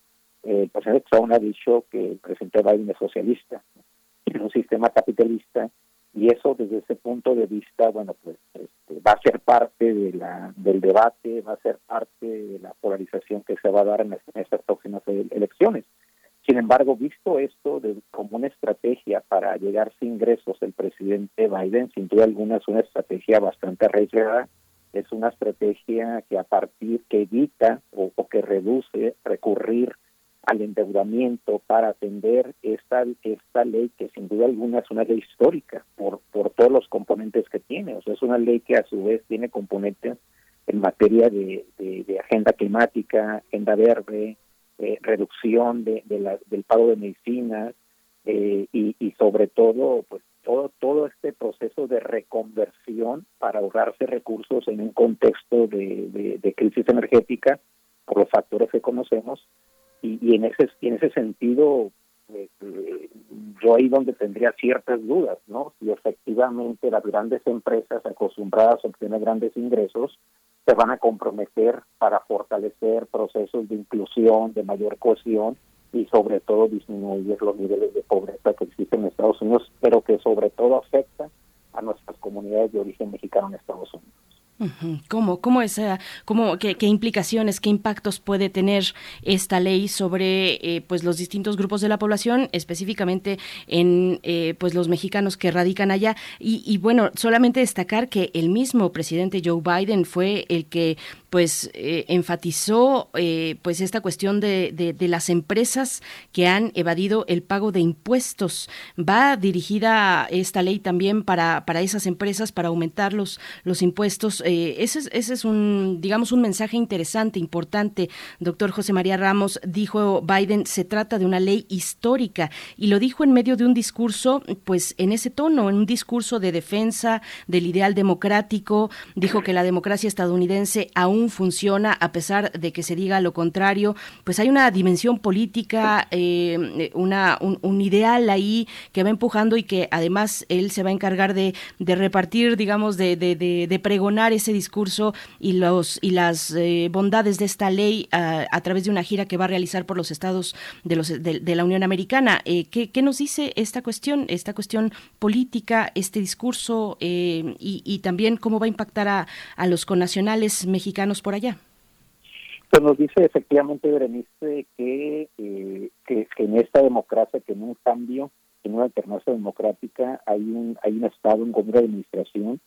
el presidente Trump ha dicho que el presidente Biden es socialista, en un sistema capitalista y eso desde ese punto de vista, bueno, pues este, va a ser parte de la, del debate, va a ser parte de la polarización que se va a dar en, estas próximas elecciones. Sin embargo, visto esto de, como una estrategia para llegar sin ingresos, el presidente Biden, sin duda alguna, es una estrategia bastante arriesgada, es una estrategia que a partir que evita o que reduce recurrir al endeudamiento para atender esta esta ley que sin duda alguna es una ley histórica por por todos los componentes que tiene. O sea es una ley que a su vez tiene componentes en materia de, de, agenda climática agenda verde eh, reducción de, la, del pago de medicinas eh, y, y sobre todo pues todo todo este proceso de reconversión para ahorrarse recursos en un contexto de, de crisis energética por los factores que conocemos y, en ese en ese sentido eh, eh, yo ahí donde tendría ciertas dudas no si efectivamente las grandes empresas acostumbradas a obtener grandes ingresos se van a comprometer para fortalecer procesos de inclusión de mayor cohesión y sobre todo disminuir los niveles de pobreza que existen en Estados Unidos pero que sobre todo afecta a nuestras comunidades de origen mexicano en Estados Unidos ¿Cómo, cómo es, cómo, qué, implicaciones, qué impactos puede tener esta ley sobre eh, pues los distintos grupos de la población, específicamente en eh, pues los mexicanos que radican allá? Y, y, bueno, solamente destacar que el mismo presidente Joe Biden fue el que pues eh, enfatizó eh, pues esta cuestión de, de, las empresas que han evadido el pago de impuestos. Va dirigida esta ley también para, para esas empresas, para aumentar los, los impuestos. Eh, ese, es, ese es un, digamos, un mensaje interesante, importante. Doctor José María Ramos dijo Biden, se trata de una ley histórica y lo dijo en medio de un discurso, pues en ese tono, en un discurso de defensa del ideal democrático. Dijo que la democracia estadounidense aún funciona a pesar de que se diga lo contrario, pues hay una dimensión política, eh, una, un, ideal ahí que va empujando y que además él se va a encargar de, de repartir, digamos, de, de, de, pregonar ese discurso y, los, y las eh, bondades de esta ley a, a, través de una gira que va a realizar por los estados de, los, de, la Unión Americana. Eh, ¿qué, ¿qué, nos dice esta cuestión, esta cuestión política, este discurso y, y también cómo va a impactar a, a los connacionales mexicanos? Por allá. Pues nos dice efectivamente Berenice que, eh, que, en esta democracia, que en un cambio, en una alternancia democrática, hay un, hay un Estado, un gobierno de administración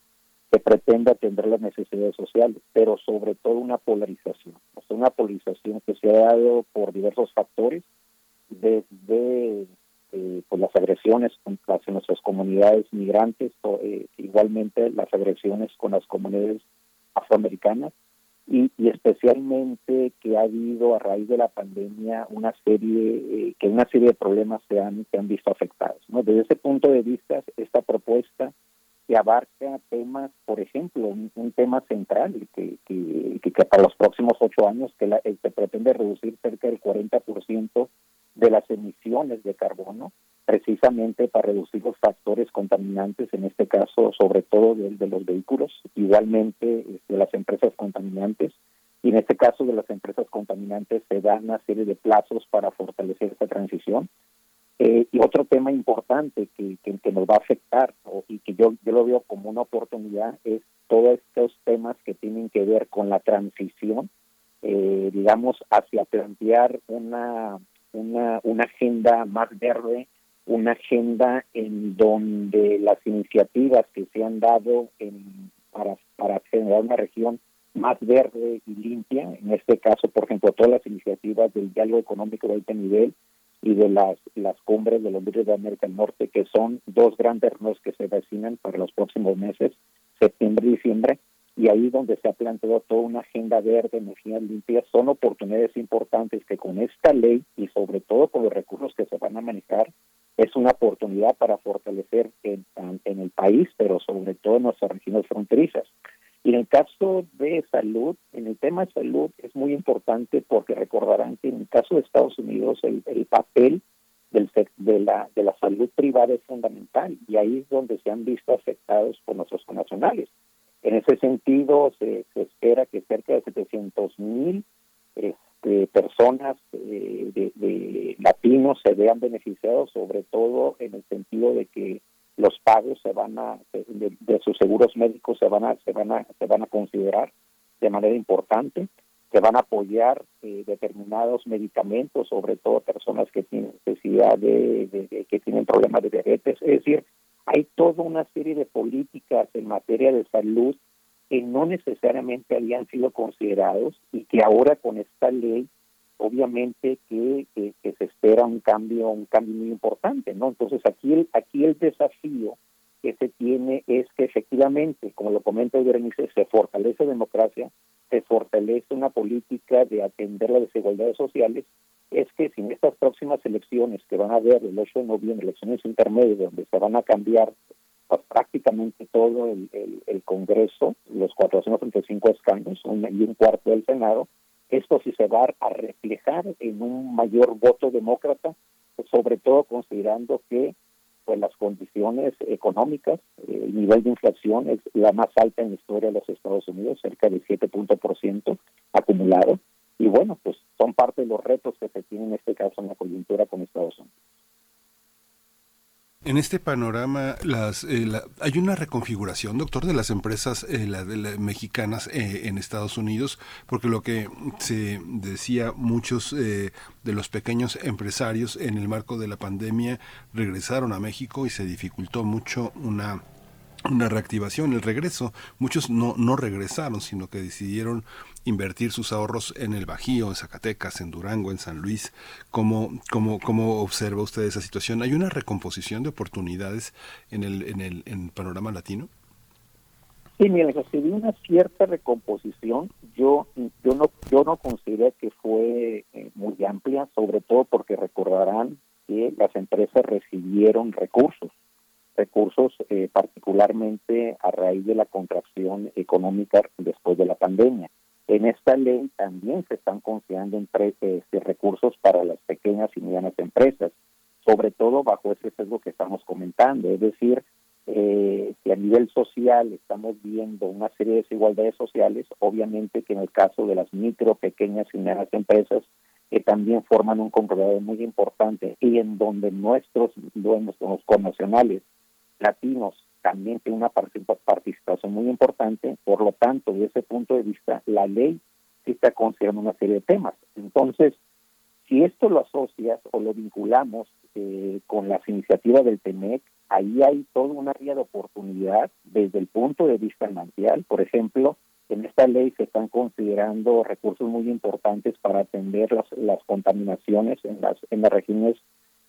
que pretende atender las necesidades sociales, pero sobre todo una polarización, o sea, una polarización que se ha dado por diversos factores, desde eh, pues las agresiones hacia nuestras comunidades migrantes, o, eh, igualmente las agresiones con las comunidades afroamericanas, y, especialmente que ha habido a raíz de la pandemia una serie eh, que una serie de problemas se han se han visto afectados no desde ese punto de vista esta propuesta que abarca temas por ejemplo un, tema central que, que, que, para los próximos ocho años que la, se pretende reducir cerca del 40% de las emisiones de carbono precisamente para reducir los factores contaminantes, en este caso sobre todo de, de los vehículos, igualmente este, de las empresas contaminantes, y en este caso de las empresas contaminantes se dan una serie de plazos para fortalecer esta transición. Eh, y otro tema importante que, que, nos va a afectar y que yo, yo lo veo como una oportunidad es todos estos temas que tienen que ver con la transición, eh, digamos, hacia plantear una, una agenda más verde, una agenda en donde las iniciativas que se han dado en, para, para generar una región más verde y limpia, en este caso, por ejemplo, todas las iniciativas del diálogo económico de alto nivel y de las, las cumbres de los líderes de América del Norte, que son dos grandes reuniones que se vecinan para los próximos meses, septiembre y diciembre, y ahí donde se ha planteado toda una agenda verde, energías limpias, son oportunidades importantes que con esta ley y sobre todo con los recursos que se van a manejar, es una oportunidad para fortalecer en, en el país, pero sobre todo en nuestras regiones fronterizas. Y en el caso de salud, en el tema de salud es muy importante porque recordarán que en el caso de Estados Unidos el, el papel del, de, la, de la salud privada es fundamental y ahí es donde se han visto afectados por nuestros connacionales. En ese sentido, se, espera que cerca de 700 mil este, personas eh, de, latinos se vean beneficiados, sobre todo en el sentido de que los pagos se van a de, sus seguros médicos se van a se van a se van a considerar de manera importante se van a apoyar eh, determinados medicamentos sobre todo personas que tienen necesidad de, que tienen problemas de diabetes. Es decir hay toda una serie de políticas en materia de salud que no necesariamente habían sido considerados y que ahora con esta ley obviamente que, se espera un cambio un cambio muy importante no entonces aquí el aquí el desafío que se tiene es que efectivamente como lo comenta Berenice se fortalece democracia se fortalece una política de atender las desigualdades sociales. Es que si en estas próximas elecciones que van a haber el 8 de noviembre elecciones intermedias donde se van a cambiar pues, prácticamente todo el, el, Congreso, los 435 escaños y un cuarto del Senado, esto sí se va a reflejar en un mayor voto demócrata, sobre todo considerando que pues las condiciones económicas, eh, el nivel de inflación es la más alta en la historia de los Estados Unidos, cerca del 7 por ciento acumulado. Y bueno, pues son parte de los retos que se tienen en este caso en la coyuntura con Estados Unidos. En este panorama, las, eh, hay una reconfiguración, doctor, de las empresas eh, mexicanas eh, en Estados Unidos, porque lo que se decía muchos de los pequeños empresarios en el marco de la pandemia regresaron a México y se dificultó mucho una una reactivación, el regreso. Muchos no, no regresaron, sino que decidieron invertir sus ahorros en el Bajío, en Zacatecas, en Durango, en San Luis. ¿Cómo, cómo, cómo observa usted esa situación? ¿Hay una recomposición de oportunidades en el, en el, en panorama latino? Sí, mira, se dio una cierta recomposición. Yo, yo no, yo no considero que fue eh, muy amplia, sobre todo porque recordarán que las empresas recibieron recursos recursos, eh, particularmente a raíz de la contracción económica después de la pandemia. En esta ley también se están considerando este, recursos para las pequeñas y medianas empresas, sobre todo bajo ese sesgo que estamos comentando, es decir, eh, si a nivel social estamos viendo una serie de desigualdades sociales, obviamente que en el caso de las micro, pequeñas y medianas empresas, que también forman un compromiso muy importante y en donde nuestros dueños, los connacionales, latinos también tiene una participación muy importante, por lo tanto, desde ese punto de vista, la ley sí está considerando una serie de temas. Entonces, si esto lo asocias o lo vinculamos eh, con las iniciativas del TEMEC, ahí hay toda una área de oportunidad desde el punto de vista manantial. Por ejemplo, en esta ley se están considerando recursos muy importantes para atender las, las contaminaciones en las, en las regiones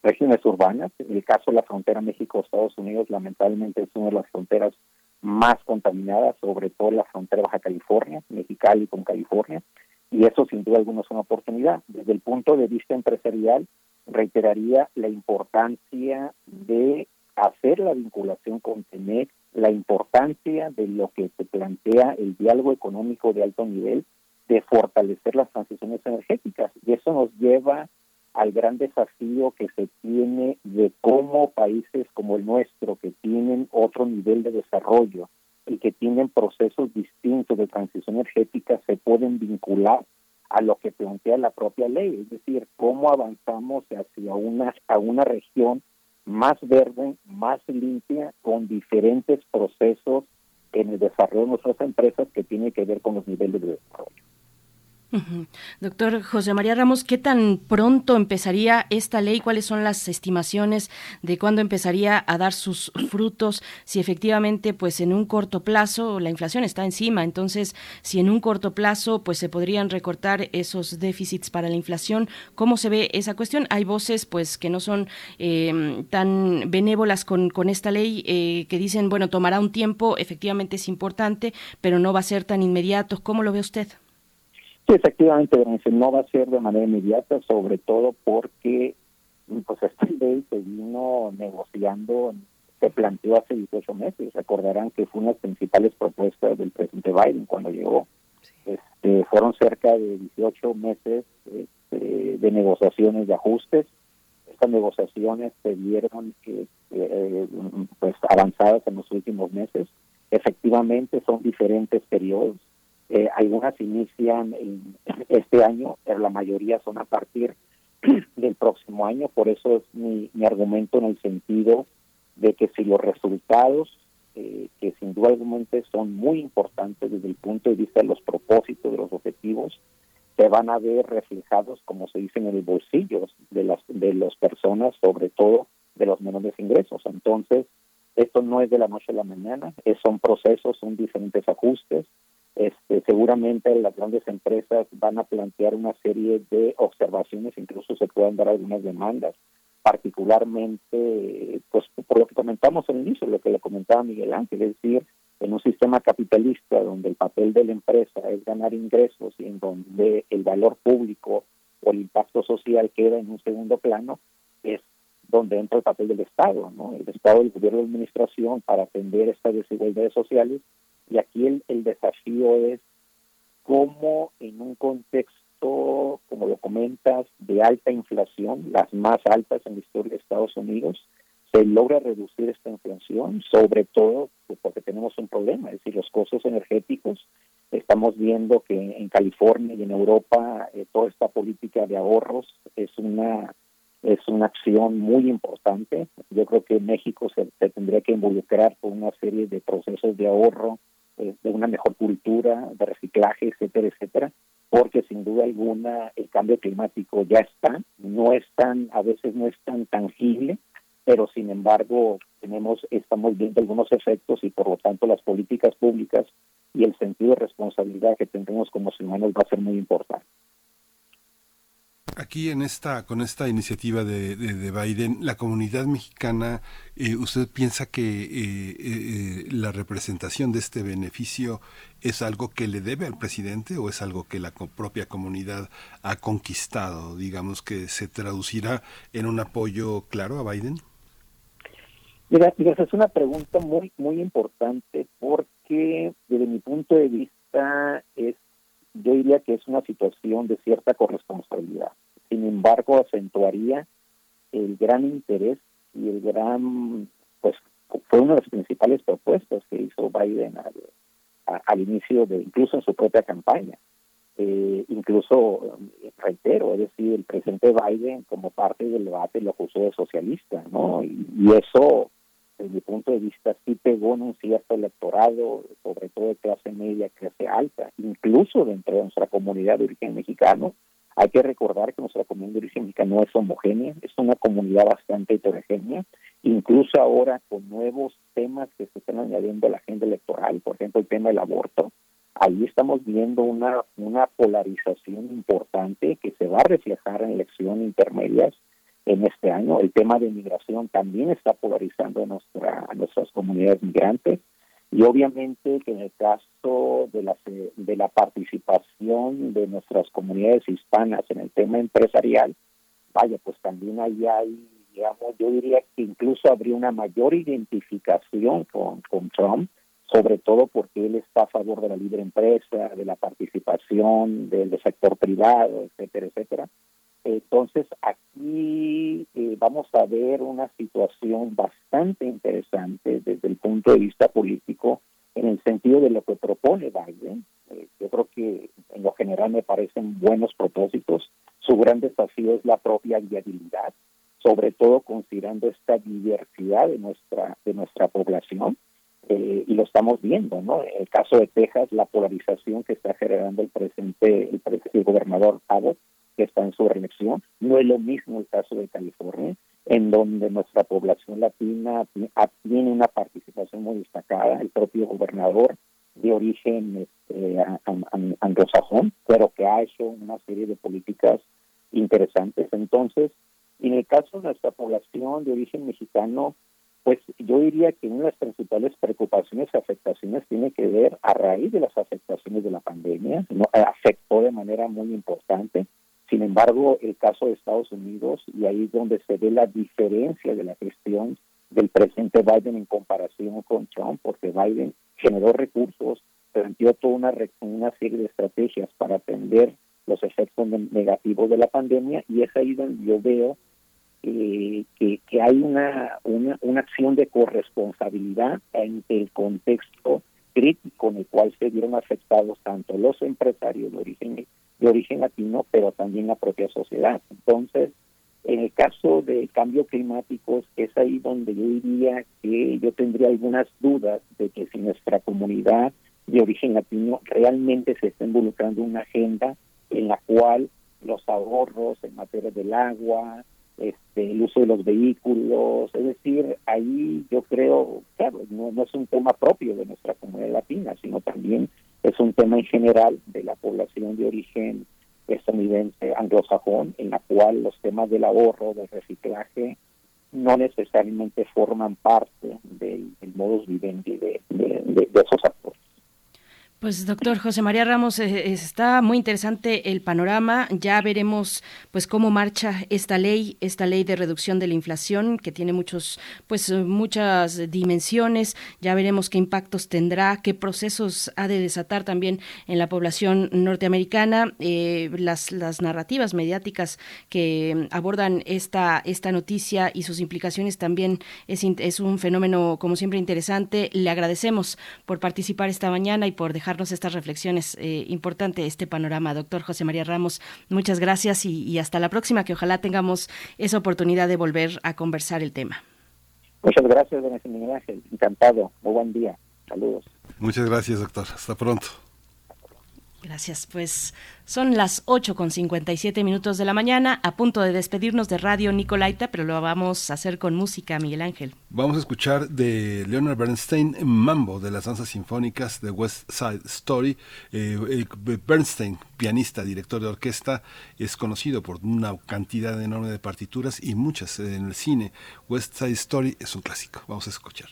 regiones urbanas. En el caso de la frontera México-Estados Unidos, lamentablemente es una de las fronteras más contaminadas, sobre todo la frontera Baja California, Mexicali con California, y eso sin duda alguna es una oportunidad. Desde el punto de vista empresarial, reiteraría la importancia de hacer la vinculación con TENEC, la importancia de lo que se plantea el diálogo económico de alto nivel, de fortalecer las transiciones energéticas. Y eso nos lleva al gran desafío que se tiene de cómo países como el nuestro, que tienen otro nivel de desarrollo y que tienen procesos distintos de transición energética, se pueden vincular a lo que plantea la propia ley, es decir, cómo avanzamos hacia una, a una región más verde, más limpia, con diferentes procesos en el desarrollo de nuestras empresas que tiene que ver con los niveles de desarrollo. Doctor José María Ramos, ¿qué tan pronto empezaría esta ley? ¿Cuáles son las estimaciones de cuándo empezaría a dar sus frutos? Si efectivamente, pues en un corto plazo, la inflación está encima, entonces, si en un corto plazo, pues se podrían recortar esos déficits para la inflación, ¿cómo se ve esa cuestión? Hay voces, pues, que no son em, tan benévolas con, con esta ley, eh, que dicen, bueno, tomará un tiempo, efectivamente es importante, pero no va a ser tan inmediato. ¿Cómo lo ve usted? Sí, efectivamente, no va a ser de manera inmediata, sobre todo porque pues esta ley se vino negociando, se planteó hace 18 meses. Recordarán que fue una de las principales propuestas del presidente Biden cuando llegó. Este, fueron cerca de 18 meses este, de negociaciones de ajustes. Estas negociaciones se vieron que, eh, pues avanzadas en los últimos meses. Efectivamente, son diferentes periodos eh, algunas inician este año, pero la mayoría son a partir [CLEARS THROAT] del próximo año. Por eso es mi, argumento en el sentido de que si los resultados, eh, que sin duda alguna son muy importantes desde el punto de vista de los propósitos, de los objetivos, se van a ver reflejados, como se dice, en el bolsillo de las de las personas, sobre todo de los menores ingresos. Entonces, esto no es de la noche a la mañana, es, son procesos, son diferentes ajustes. Este, seguramente las grandes empresas van a plantear una serie de observaciones, incluso se pueden dar algunas demandas, particularmente, pues por lo que comentamos al inicio, lo que le comentaba Miguel Ángel, es decir, en un sistema capitalista donde el papel de la empresa es ganar ingresos y en donde el valor público o el impacto social queda en un segundo plano, es donde entra el papel del Estado, ¿no? El Estado, el gobierno de administración para atender estas desigualdades sociales. Y aquí el, el desafío es cómo en un contexto, como lo comentas, de alta inflación, las más altas en la historia de Estados Unidos, se logra reducir esta inflación, sobre todo pues, porque tenemos un problema, es decir, los costos energéticos. Estamos viendo que en California y en Europa eh, toda esta política de ahorros es una es una acción muy importante. Yo creo que México se, tendría que involucrar con una serie de procesos de ahorro, eh, de una mejor cultura, de reciclaje, etcétera, etcétera, porque sin duda alguna el cambio climático ya está, no es tan, a veces no es tan tangible, pero sin embargo tenemos, estamos viendo algunos efectos y por lo tanto las políticas públicas y el sentido de responsabilidad que tendremos como humanos va a ser muy importante. Aquí en esta, con esta iniciativa de, de, Biden, la comunidad mexicana, eh, ¿usted piensa que eh, eh, la representación de este beneficio es algo que le debe al presidente o es algo que la propia comunidad ha conquistado? Digamos que se traducirá en un apoyo claro a Biden. Es una pregunta muy, muy importante porque desde mi punto de vista es yo diría que es una situación de cierta corresponsabilidad. Sin embargo, acentuaría el gran interés y el gran, pues fue una de las principales propuestas que hizo Biden al, inicio de, incluso en su propia campaña. Eh, incluso, reitero, es decir, el presidente Biden como parte del debate lo acusó de socialista, ¿no? y eso desde mi punto de vista, sí pegó en un cierto electorado, sobre todo de clase media, clase alta, incluso dentro de nuestra comunidad de origen mexicano. Hay que recordar que nuestra comunidad de origen mexicano no es homogénea, es una comunidad bastante heterogénea, incluso ahora con nuevos temas que se están añadiendo a la agenda electoral, por ejemplo, el tema del aborto. Ahí estamos viendo una, una polarización importante que se va a reflejar en elecciones intermedias en este año. El tema de migración también está polarizando a, nuestra, nuestras comunidades migrantes y obviamente que en el caso de la, de la participación de nuestras comunidades hispanas en el tema empresarial, vaya, pues también ahí hay, digamos, yo diría que incluso habría una mayor identificación con, con Trump, sobre todo porque él está a favor de la libre empresa, de la participación del sector privado, etcétera, etcétera. Entonces, aquí eh, vamos a ver una situación bastante interesante desde el punto de vista político en el sentido de lo que propone Biden. Eh, yo creo que en lo general me parecen buenos propósitos. Su gran desafío es la propia viabilidad, sobre todo considerando esta diversidad de nuestra de nuestra población. Eh, y lo estamos viendo, ¿no? En el caso de Texas, la polarización que está generando el presente el, el gobernador Abbott que está en su reelección. No es lo mismo el caso de California, en donde nuestra población latina tiene una participación muy destacada, el propio gobernador de origen este, anglosajón, pero que ha hecho una serie de políticas interesantes. Entonces, en el caso de nuestra población de origen mexicano, pues yo diría que una de las principales preocupaciones y afectaciones tiene que ver a raíz de las afectaciones de la pandemia, ¿no? afectó de manera muy importante sin embargo, el caso de Estados Unidos, y ahí es donde se ve la diferencia de la gestión del presidente Biden en comparación con Trump, porque Biden generó recursos, planteó toda una, una serie de estrategias para atender los efectos negativos de la pandemia, y es ahí donde yo veo eh, que, hay una, una, una acción de corresponsabilidad en el contexto crítico en el cual se vieron afectados tanto los empresarios de origen de origen latino, pero también la propia sociedad. Entonces, En el caso de cambio climático, es ahí donde yo diría que yo tendría algunas dudas de que si nuestra comunidad de origen latino realmente se está involucrando en una agenda en la cual los ahorros en materia del agua, este, el uso de los vehículos, es decir, ahí yo creo, claro, no, no es un tema propio de nuestra comunidad latina, sino también es un tema en general de la población de origen estadounidense anglosajón, en la cual los temas del ahorro, del reciclaje, no necesariamente forman parte del, modus vivendi de, de esos actores. Pues doctor José María Ramos, eh, está muy interesante el panorama. Ya veremos pues cómo marcha esta ley, esta ley de reducción de la inflación que tiene muchos pues muchas dimensiones. Ya veremos qué impactos tendrá, qué procesos ha de desatar también en la población norteamericana. Eh, las, las narrativas mediáticas que abordan esta esta noticia y sus implicaciones también es, es un fenómeno como siempre interesante. Le agradecemos por participar esta mañana y por dejar estas reflexiones. Eh, importante este panorama, doctor José María Ramos. Muchas gracias y, hasta la próxima, que ojalá tengamos esa oportunidad de volver a conversar el tema. Muchas gracias, don Miguel Ángel. Encantado. Muy buen día. Saludos. Muchas gracias, doctor. Hasta pronto. Gracias. Pues son las 8 con 57 minutos de la mañana, a punto de despedirnos de Radio Nicolaita, pero lo vamos a hacer con música, Miguel Ángel. Vamos a escuchar de Leonard Bernstein Mambo de las danzas sinfónicas de West Side Story. Eh, eh, Bernstein, pianista, director de orquesta, es conocido por una cantidad enorme de partituras y muchas en el cine. West Side Story es un clásico. Vamos a escuchar.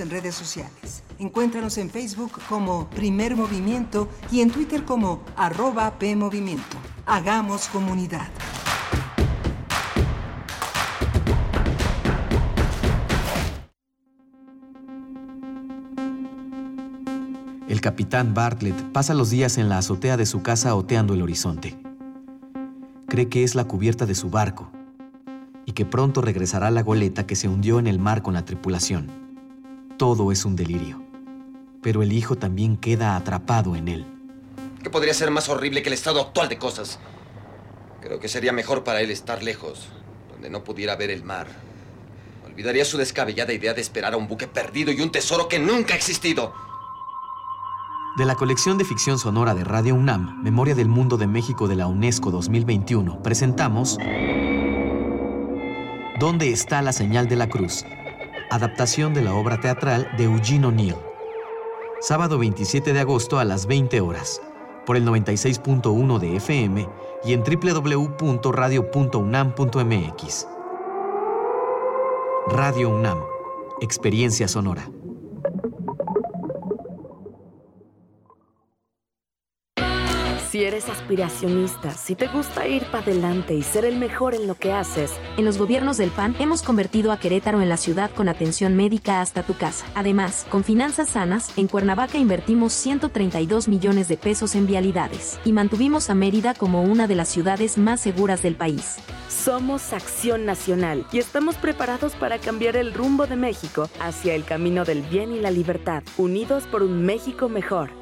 En redes sociales. Encuéntranos en Facebook como Primer Movimiento y en Twitter como arroba PMovimiento. Hagamos comunidad. El capitán Bartlett pasa los días en la azotea de su casa oteando el horizonte. Cree que es la cubierta de su barco y que pronto regresará la goleta que se hundió en el mar con la tripulación todo es un delirio. Pero el hijo también queda atrapado en él. ¿Qué podría ser más horrible que el estado actual de cosas? Creo que sería mejor para él estar lejos, donde no pudiera ver el mar. Olvidaría su descabellada idea de esperar a un buque perdido y un tesoro que nunca ha existido. De la colección de ficción sonora de Radio UNAM, Memoria del Mundo de México de la UNESCO 2021, presentamos ¿Dónde está la señal de la cruz? Adaptación de la obra teatral de Eugene O'Neill. Sábado 27 de agosto a las 20 horas, por el 96.1 de FM y en www.radio.unam.mx. Radio UNAM, Experiencia Sonora. Si eres aspiracionista, si te gusta ir para adelante y ser el mejor en lo que haces. En los gobiernos del PAN hemos convertido a Querétaro en la ciudad con atención médica hasta tu casa. Además, con finanzas sanas, en Cuernavaca invertimos 132 millones de pesos en vialidades y mantuvimos a Mérida como una de las ciudades más seguras del país. Somos Acción Nacional y estamos preparados para cambiar el rumbo de México hacia el camino del bien y la libertad, unidos por un México mejor.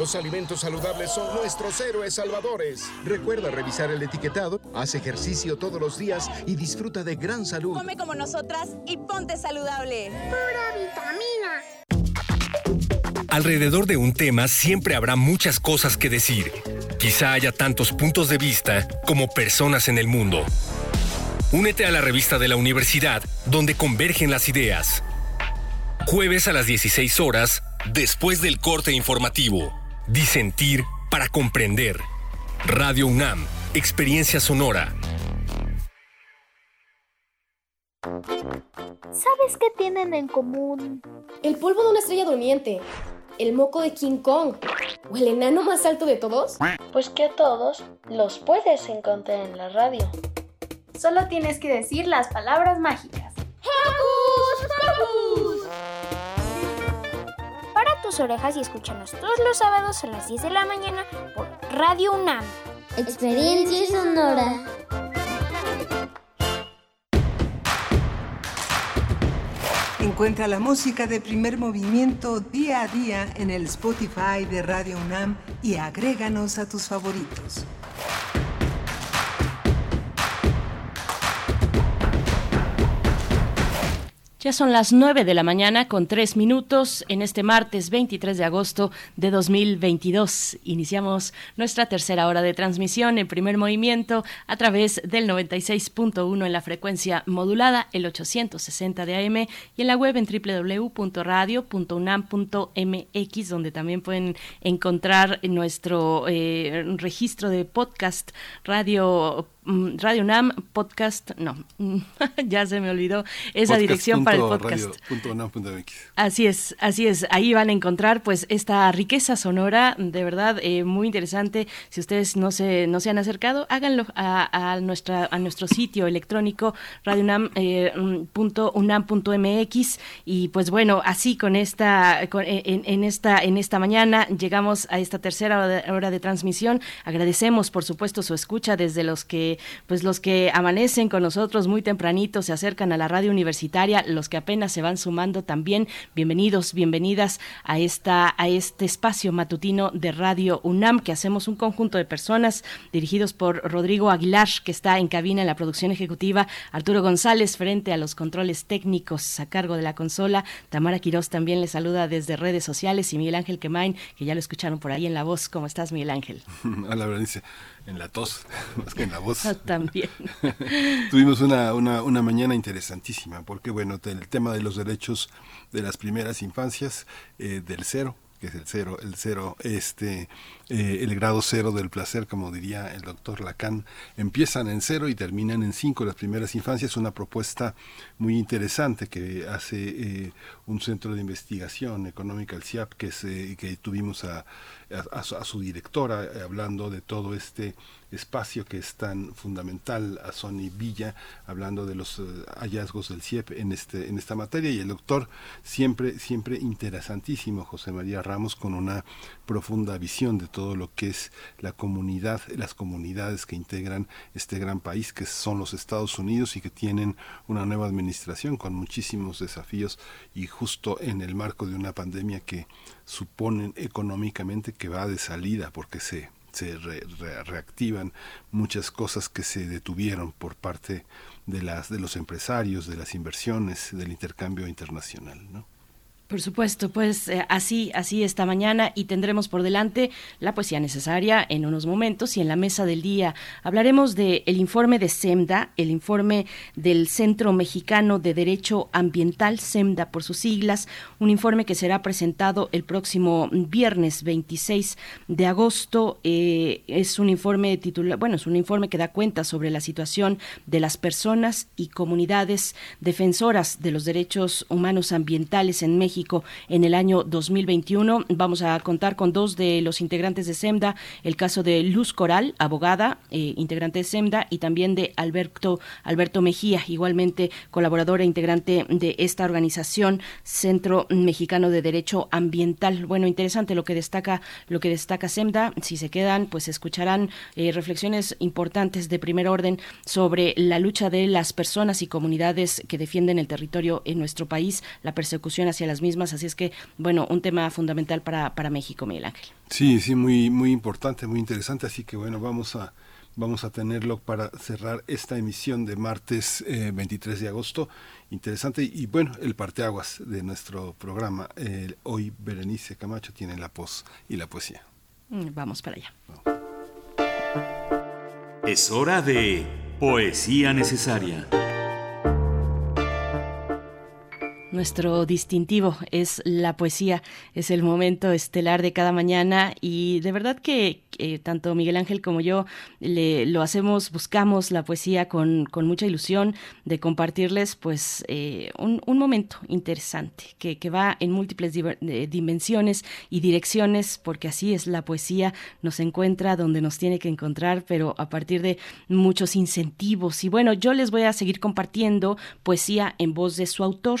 Los alimentos saludables son nuestros héroes salvadores. Recuerda revisar el etiquetado, haz ejercicio todos los días y disfruta de gran salud. Come como nosotras y ponte saludable. Pura vitamina. Alrededor de un tema siempre habrá muchas cosas que decir. Quizá haya tantos puntos de vista como personas en el mundo. Únete a la revista de la universidad donde convergen las ideas. Jueves a las 16 horas, después del corte informativo. Disentir para comprender. Radio UNAM, Experiencia Sonora. ¿Sabes qué tienen en común? El polvo de una estrella durmiente, el moco de King Kong o el enano más alto de todos. Pues que a todos los puedes encontrar en la radio. Solo tienes que decir las palabras mágicas. ¡Hocus Pocus! Tus orejas y escúchanos todos los sábados a las 10 de la mañana por Radio UNAM. Experiencia sonora. Encuentra la música de primer movimiento día a día en el Spotify de Radio UNAM y agréganos a tus favoritos. Ya son las 9 de la mañana con 3 minutos en este martes 23 de agosto de 2022. Iniciamos nuestra tercera hora de transmisión en primer movimiento a través del 96.1 en la frecuencia modulada, el 860 de AM y en la web en www.radio.unam.mx donde también pueden encontrar nuestro eh, registro de podcast radio Radio UNAM podcast, no, [LAUGHS] ya se me olvidó esa Podcast dirección para el podcast. radio punto unam punto MX. Así es, así es. Ahí van a encontrar pues esta riqueza sonora, de verdad, eh, muy interesante. Si ustedes no se, no se han acercado, háganlo a, a nuestra, a nuestro sitio electrónico radiounam.unam.mx y pues bueno, así con esta, con- en, en esta, en esta mañana llegamos a esta tercera hora de, hora de transmisión. Agradecemos, por supuesto, su escucha desde los que, pues los que amanecen con nosotros muy tempranito, se acercan a la radio universitaria, los que apenas se van sumando también. Bienvenidos, bienvenidas a esta, a este espacio matutino de Radio UNAM que hacemos un conjunto de personas dirigidos por Rodrigo Aguilar, que está en cabina en la producción ejecutiva, Arturo González frente a los controles técnicos a cargo de la consola, Tamara Quirós también le saluda desde redes sociales y Miguel Ángel Quemain, que ya lo escucharon por ahí en la voz. ¿Cómo estás, Miguel Ángel? [LAUGHS] A la verdad dice, en la tos, [LAUGHS] más que en la voz. También. [LAUGHS] Tuvimos una, una, una mañana interesantísima, porque bueno, el tema de los derechos de las primeras infancias, eh, del cero, que es el cero, el cero, este, eh, el grado cero del placer, como diría el doctor Lacan, empiezan en cero y terminan en cinco las primeras infancias, una propuesta muy interesante que hace eh, un centro de investigación económica, el CIAP, que, se, que tuvimos a a, su, directora, eh, hablando de todo este espacio que es tan fundamental a Sony Villa, hablando de los eh, hallazgos del CIEP en este en esta materia. Y el doctor siempre siempre interesantísimo José María Ramos con una profunda visión de todo lo que es la comunidad, las comunidades que integran este gran país que son los Estados Unidos y que tienen una nueva administración con muchísimos desafíos y justo en el marco de una pandemia que suponen económicamente que va de salida porque se se reactivan muchas cosas que se detuvieron por parte de las de los empresarios, de las inversiones, del intercambio internacional, ¿no? Por supuesto, pues eh, así, así esta mañana y tendremos por delante la poesía necesaria en unos momentos y en la mesa del día hablaremos del el informe de SEMDA, el informe del Centro Mexicano de Derecho Ambiental, SEMDA por sus siglas, un informe que será presentado el próximo viernes 26 de agosto. Eh, es un informe titular, bueno, es un informe que da cuenta sobre la situación de las personas y comunidades defensoras de los derechos humanos ambientales en México en el año 2021. Vamos a contar con dos de los integrantes de SEMDA, el caso de Luz Coral, abogada, eh, integrante de SEMDA, y también de Alberto, Alberto Mejía, igualmente colaboradora e integrante de esta organización, Centro Mexicano de Derecho Ambiental. Bueno, interesante lo que destaca, lo que destaca SEMDA. Si se quedan, pues escucharán eh, reflexiones importantes de primer orden sobre la lucha de las personas y comunidades que defienden el territorio en nuestro país, la persecución hacia las mismas Así es que, bueno, un tema fundamental para, para México, Miguel Ángel. Sí, sí, muy, muy importante, muy interesante. Así que, bueno, vamos a vamos a tenerlo para cerrar esta emisión de martes 23 eh, de agosto. Interesante y bueno, el parteaguas de nuestro programa. hoy Berenice Camacho tiene la pos y la poesía. Mm, vamos para allá. Es hora de poesía necesaria. Nuestro distintivo es la poesía, es el momento estelar de cada mañana y de verdad que tanto Miguel Ángel como yo le, lo hacemos, buscamos la poesía con, mucha ilusión de compartirles pues eh, un, momento interesante que, que, va en múltiples dimensiones y direcciones porque así es la poesía, nos encuentra donde nos tiene que encontrar pero a partir de muchos incentivos y bueno, yo les voy a seguir compartiendo poesía en voz de su autor.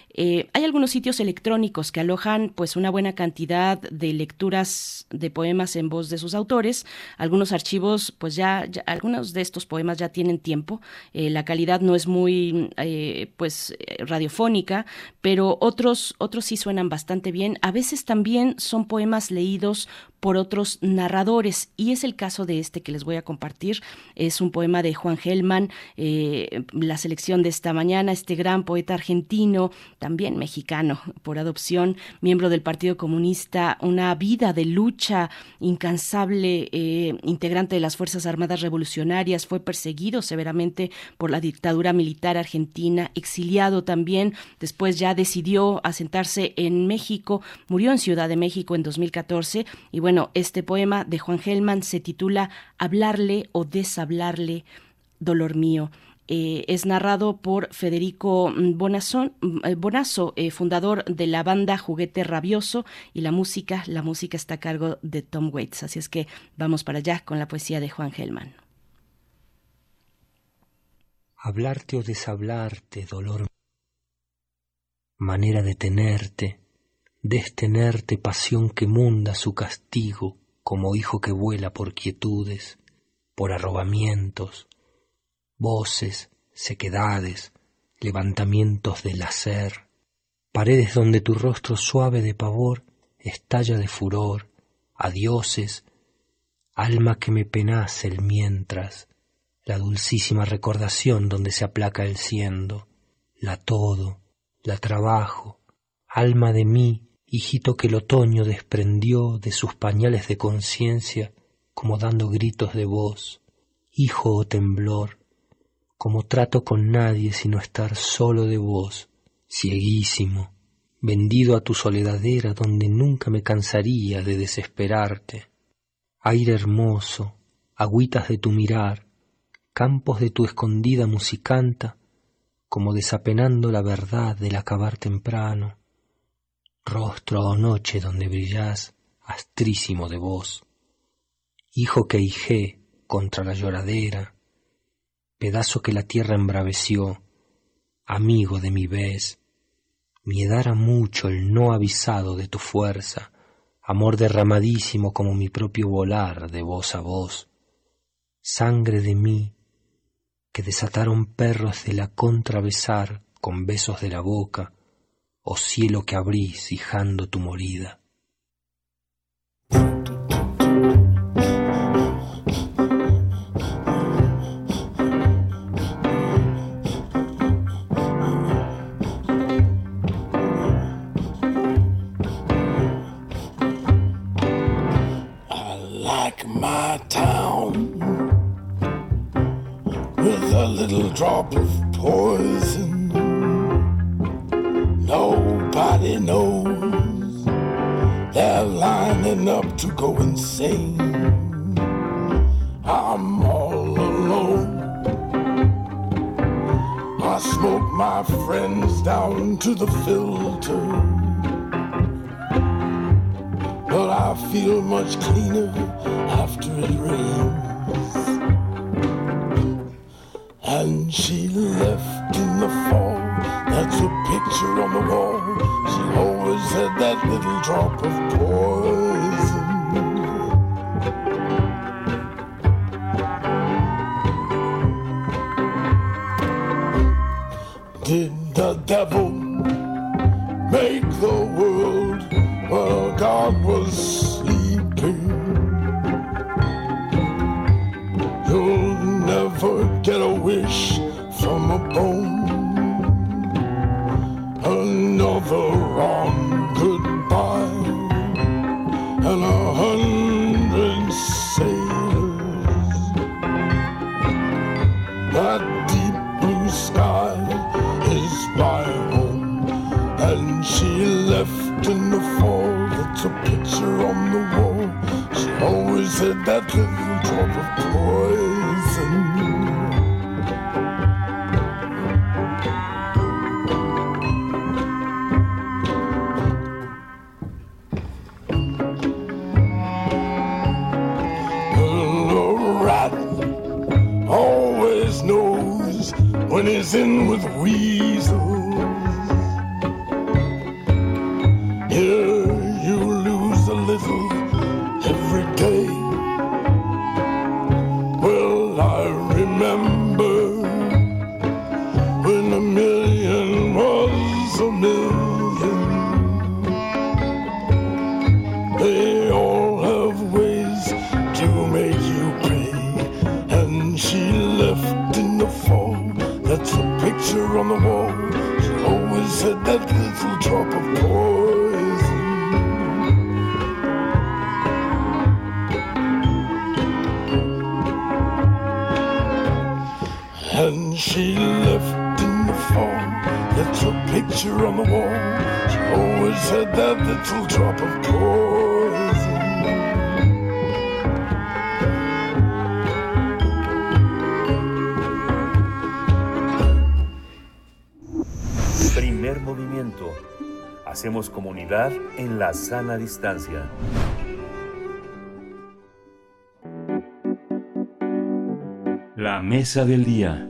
Eh, hay algunos sitios electrónicos que alojan pues una buena cantidad de lecturas de poemas en voz de sus autores. Algunos archivos, pues ya, algunos de estos poemas ya tienen tiempo. Eh, la calidad no es muy eh, pues radiofónica, pero otros, otros sí suenan bastante bien. A veces también son poemas leídos por otros narradores y es el caso de este que les voy a compartir. Es un poema de Juan Gelman, la selección de esta mañana, este gran poeta argentino también mexicano por adopción, miembro del Partido Comunista, una vida de lucha incansable, eh, integrante de las Fuerzas Armadas Revolucionarias, fue perseguido severamente por la dictadura militar argentina, exiliado también, después ya decidió asentarse en México, murió en Ciudad de México en 2014 y bueno, este poema de Juan Gelman se titula Hablarle o deshablarle, dolor mío. Eh, es narrado por Federico Bonazo, eh, eh, fundador de la banda Juguete Rabioso, y la música, la música está a cargo de Tom Waits. Así es que vamos para allá con la poesía de Juan Gelman. Hablarte o deshablarte, dolor. Manera de tenerte, destenerte, pasión que munda su castigo, como hijo que vuela por quietudes, por arrobamientos, voces, sequedades, levantamientos del hacer, paredes donde tu rostro suave de pavor estalla de furor, adioses, alma que me penace el mientras, la dulcísima recordación donde se aplaca el siendo, la todo, la trabajo, alma de mí, hijito que el otoño desprendió de sus pañales de conciencia como dando gritos de voz, hijo o temblor, como trato con nadie sino estar solo de vos, cieguísimo, vendido a tu soledadera donde nunca me cansaría de desesperarte. Aire hermoso, agüitas de tu mirar, campos de tu escondida musicanta, como desapenando la verdad del acabar temprano, rostro o noche donde brillás astrísimo de vos, hijo que hijé contra la lloradera, pedazo que la tierra embraveció, amigo de mi vez, miedara mucho el no avisado de tu fuerza, amor derramadísimo como mi propio volar de voz a voz, sangre de mí que desataron perros de la contrabesar con besos de la boca, o cielo que abrís hijando tu morida. Little drop of poison. Nobody knows they're lining up to go insane. I'm all alone. I smoke my friends down to the filter. But I feel much cleaner after it rains. Sana distancia. La mesa del día.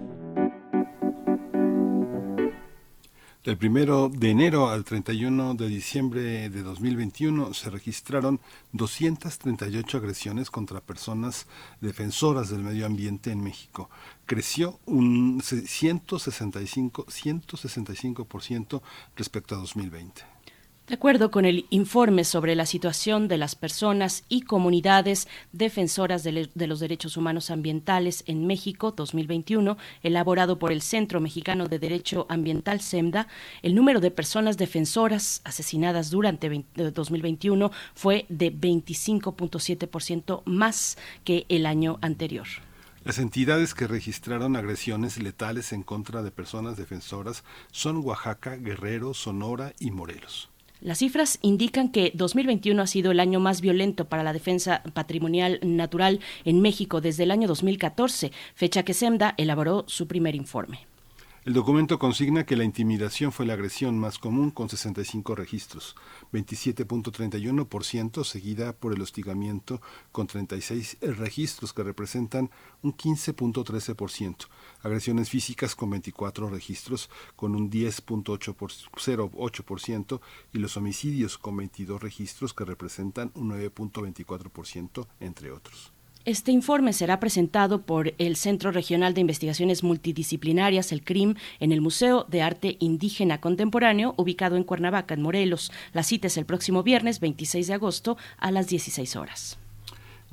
Del primero de enero al 31 de diciembre de 2021 se registraron 238 agresiones contra personas defensoras del medio ambiente en México. Creció un 165, 165% respecto a 2020. De acuerdo con el informe sobre la situación de las personas y comunidades defensoras de, los derechos humanos ambientales en México 2021, elaborado por el Centro Mexicano de Derecho Ambiental SEMDA, el número de personas defensoras asesinadas durante 20 2021 fue de 25.7% más que el año anterior. Las entidades que registraron agresiones letales en contra de personas defensoras son Oaxaca, Guerrero, Sonora y Morelos. Las cifras indican que 2021 ha sido el año más violento para la defensa patrimonial natural en México desde el año 2014, fecha que SEMDA elaboró su primer informe. El documento consigna que la intimidación fue la agresión más común con 65 registros, 27.31%, seguida por el hostigamiento con 36 registros que representan un 15.13%, agresiones físicas con 24 registros con un 10.08% y los homicidios con 22 registros que representan un 9.24%, entre otros. Este informe será presentado por el Centro Regional de Investigaciones Multidisciplinarias, el CRIM, en el Museo de Arte Indígena Contemporáneo, ubicado en Cuernavaca, en Morelos. La cita es el próximo viernes 26 de agosto a las 16 horas.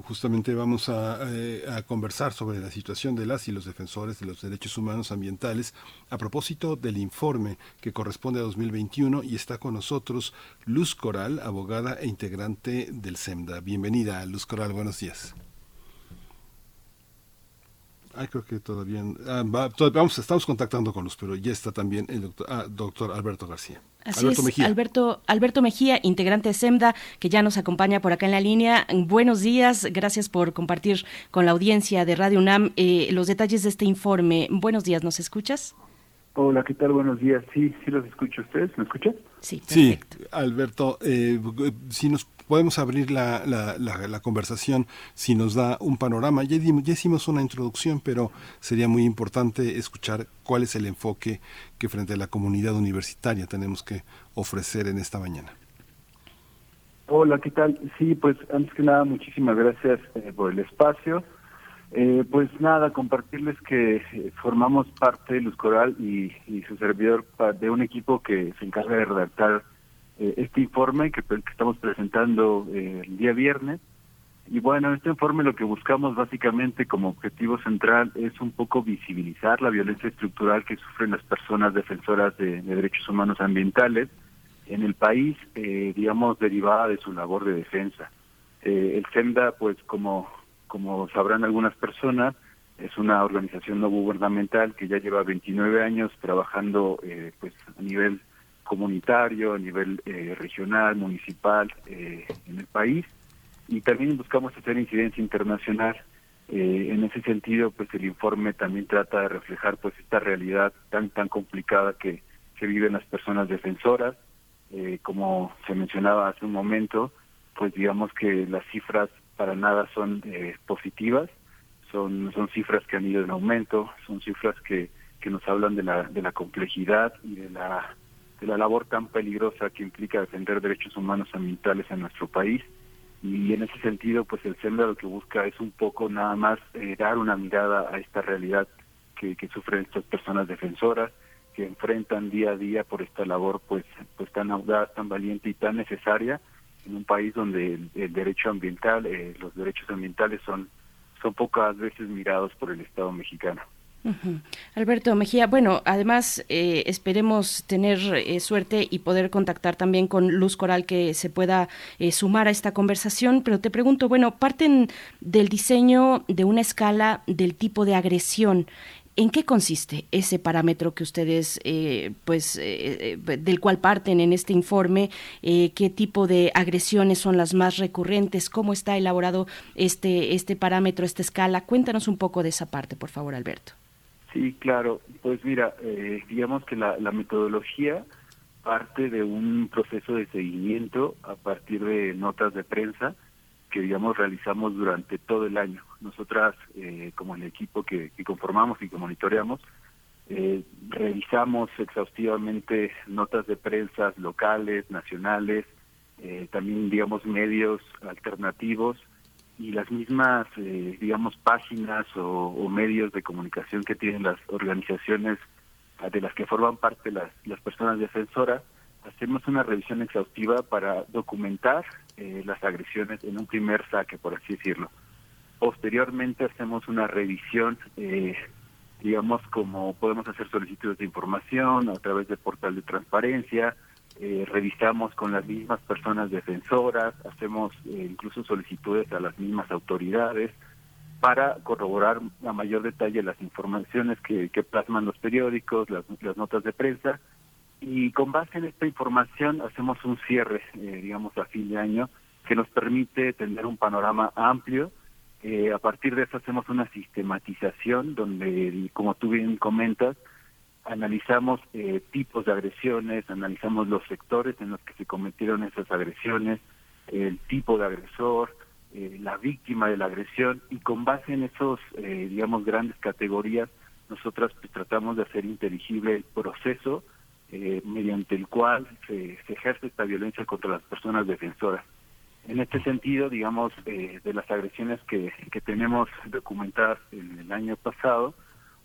Justamente vamos a, eh, a, conversar sobre la situación de las y los defensores de los derechos humanos ambientales a propósito del informe que corresponde a 2021 y está con nosotros Luz Coral, abogada e integrante del SEMDA. Bienvenida, Luz Coral, buenos días. Ay, creo que todavía. Ah, va, vamos, estamos contactando con los, pero ya está también el doctor, ah, doctor Alberto García. Así Alberto es, Mejía. Alberto, Alberto Mejía, integrante de SEMDA, que ya nos acompaña por acá en la línea. Buenos días, gracias por compartir con la audiencia de Radio UNAM eh, los detalles de este informe. Buenos días, ¿nos escuchas? Hola, ¿qué tal? Buenos días. Sí, sí los escucho. ¿Ustedes me escuchan? Sí, perfecto. Sí, Alberto, eh, si nos podemos abrir la, la, la, conversación si nos da un panorama. Ya, ya, hicimos una introducción, pero sería muy importante escuchar cuál es el enfoque que frente a la comunidad universitaria tenemos que ofrecer en esta mañana. Hola, ¿qué tal? Sí, pues antes que nada, muchísimas gracias eh, por el espacio. Eh, pues nada, compartirles que eh, formamos parte de Luz Coral y, y su servidor de un equipo que se encarga de redactar eh, este informe que, estamos presentando eh, el día viernes. Y bueno, este informe lo que buscamos básicamente como objetivo central es un poco visibilizar la violencia estructural que sufren las personas defensoras de, derechos humanos ambientales en el país, digamos, derivada de su labor de defensa. el SEMDA, pues como, como sabrán algunas personas, es una organización no gubernamental que ya lleva 29 años trabajando pues a nivel comunitario, a nivel eh, regional, municipal eh, en el país y también buscamos hacer incidencia internacional. Eh, en ese sentido, pues el informe también trata de reflejar pues esta realidad tan tan complicada que, que viven las personas defensoras. como se mencionaba hace un momento, pues digamos que las cifras para nada son positivas, son son cifras que han ido en aumento, son cifras que que nos hablan de la de la complejidad y de la de la labor tan peligrosa que implica defender derechos humanos ambientales en nuestro país. Y en ese sentido, pues el SEMDA lo que busca es un poco nada más eh, dar una mirada a esta realidad que, que sufren estas personas defensoras, que enfrentan día a día por esta labor pues, pues tan audaz, tan valiente y tan necesaria en un país donde el, derecho ambiental, eh, los derechos ambientales son, son pocas veces mirados por el Estado mexicano. Alberto Mejía, bueno, además eh, esperemos tener eh, suerte y poder contactar también con Luz Coral que se pueda eh, sumar a esta conversación, pero te pregunto, bueno, parten del diseño de una escala del tipo de agresión. ¿En qué consiste ese parámetro que ustedes, pues, del cual parten en este informe? ¿Qué tipo de agresiones son las más recurrentes? ¿Cómo está elaborado este, este parámetro, esta escala? Cuéntanos un poco de esa parte, por favor, Alberto. Sí, claro. Pues mira, eh, digamos que la, la metodología parte de un proceso de seguimiento a partir de notas de prensa que, digamos, realizamos durante todo el año. Nosotras, eh, como el equipo que, conformamos y que monitoreamos, eh, revisamos exhaustivamente notas de prensa locales, nacionales, eh, también, digamos, medios alternativos y las mismas, eh, digamos, páginas o, medios de comunicación que tienen las organizaciones de las que forman parte las, las personas defensoras, hacemos una revisión exhaustiva para documentar eh, las agresiones en un primer saque, por así decirlo. Posteriormente hacemos una revisión, eh, digamos, como podemos hacer solicitudes de información a través del portal de transparencia, eh, revisamos con las mismas personas defensoras, hacemos eh, incluso solicitudes a las mismas autoridades para corroborar a mayor detalle las informaciones que, plasman los periódicos, las, notas de prensa, y con base en esta información hacemos un cierre, eh, digamos, a fin de año, que nos permite tener un panorama amplio. a partir de eso hacemos una sistematización donde, como tú bien comentas, analizamos eh, tipos de agresiones, analizamos los sectores en los que se cometieron esas agresiones, el tipo de agresor, eh, la víctima de la agresión y con base en esos, eh, digamos, grandes categorías, nosotras pues, tratamos de hacer inteligible el proceso mediante el cual se, ejerce esta violencia contra las personas defensoras. En este sentido, digamos, de las agresiones que, que tenemos documentadas en el año pasado,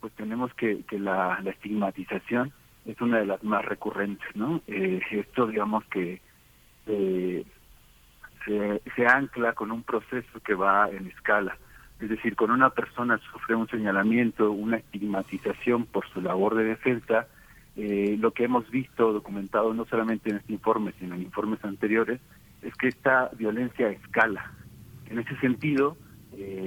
pues tenemos que, que la, estigmatización es una de las más recurrentes, ¿no? Eh, esto, digamos, que eh, se, se ancla con un proceso que va en escala. Es decir, cuando una persona sufre un señalamiento, una estigmatización por su labor de defensa, eh, lo que hemos visto documentado no solamente en este informe, sino en informes anteriores, es que esta violencia escala. En ese sentido,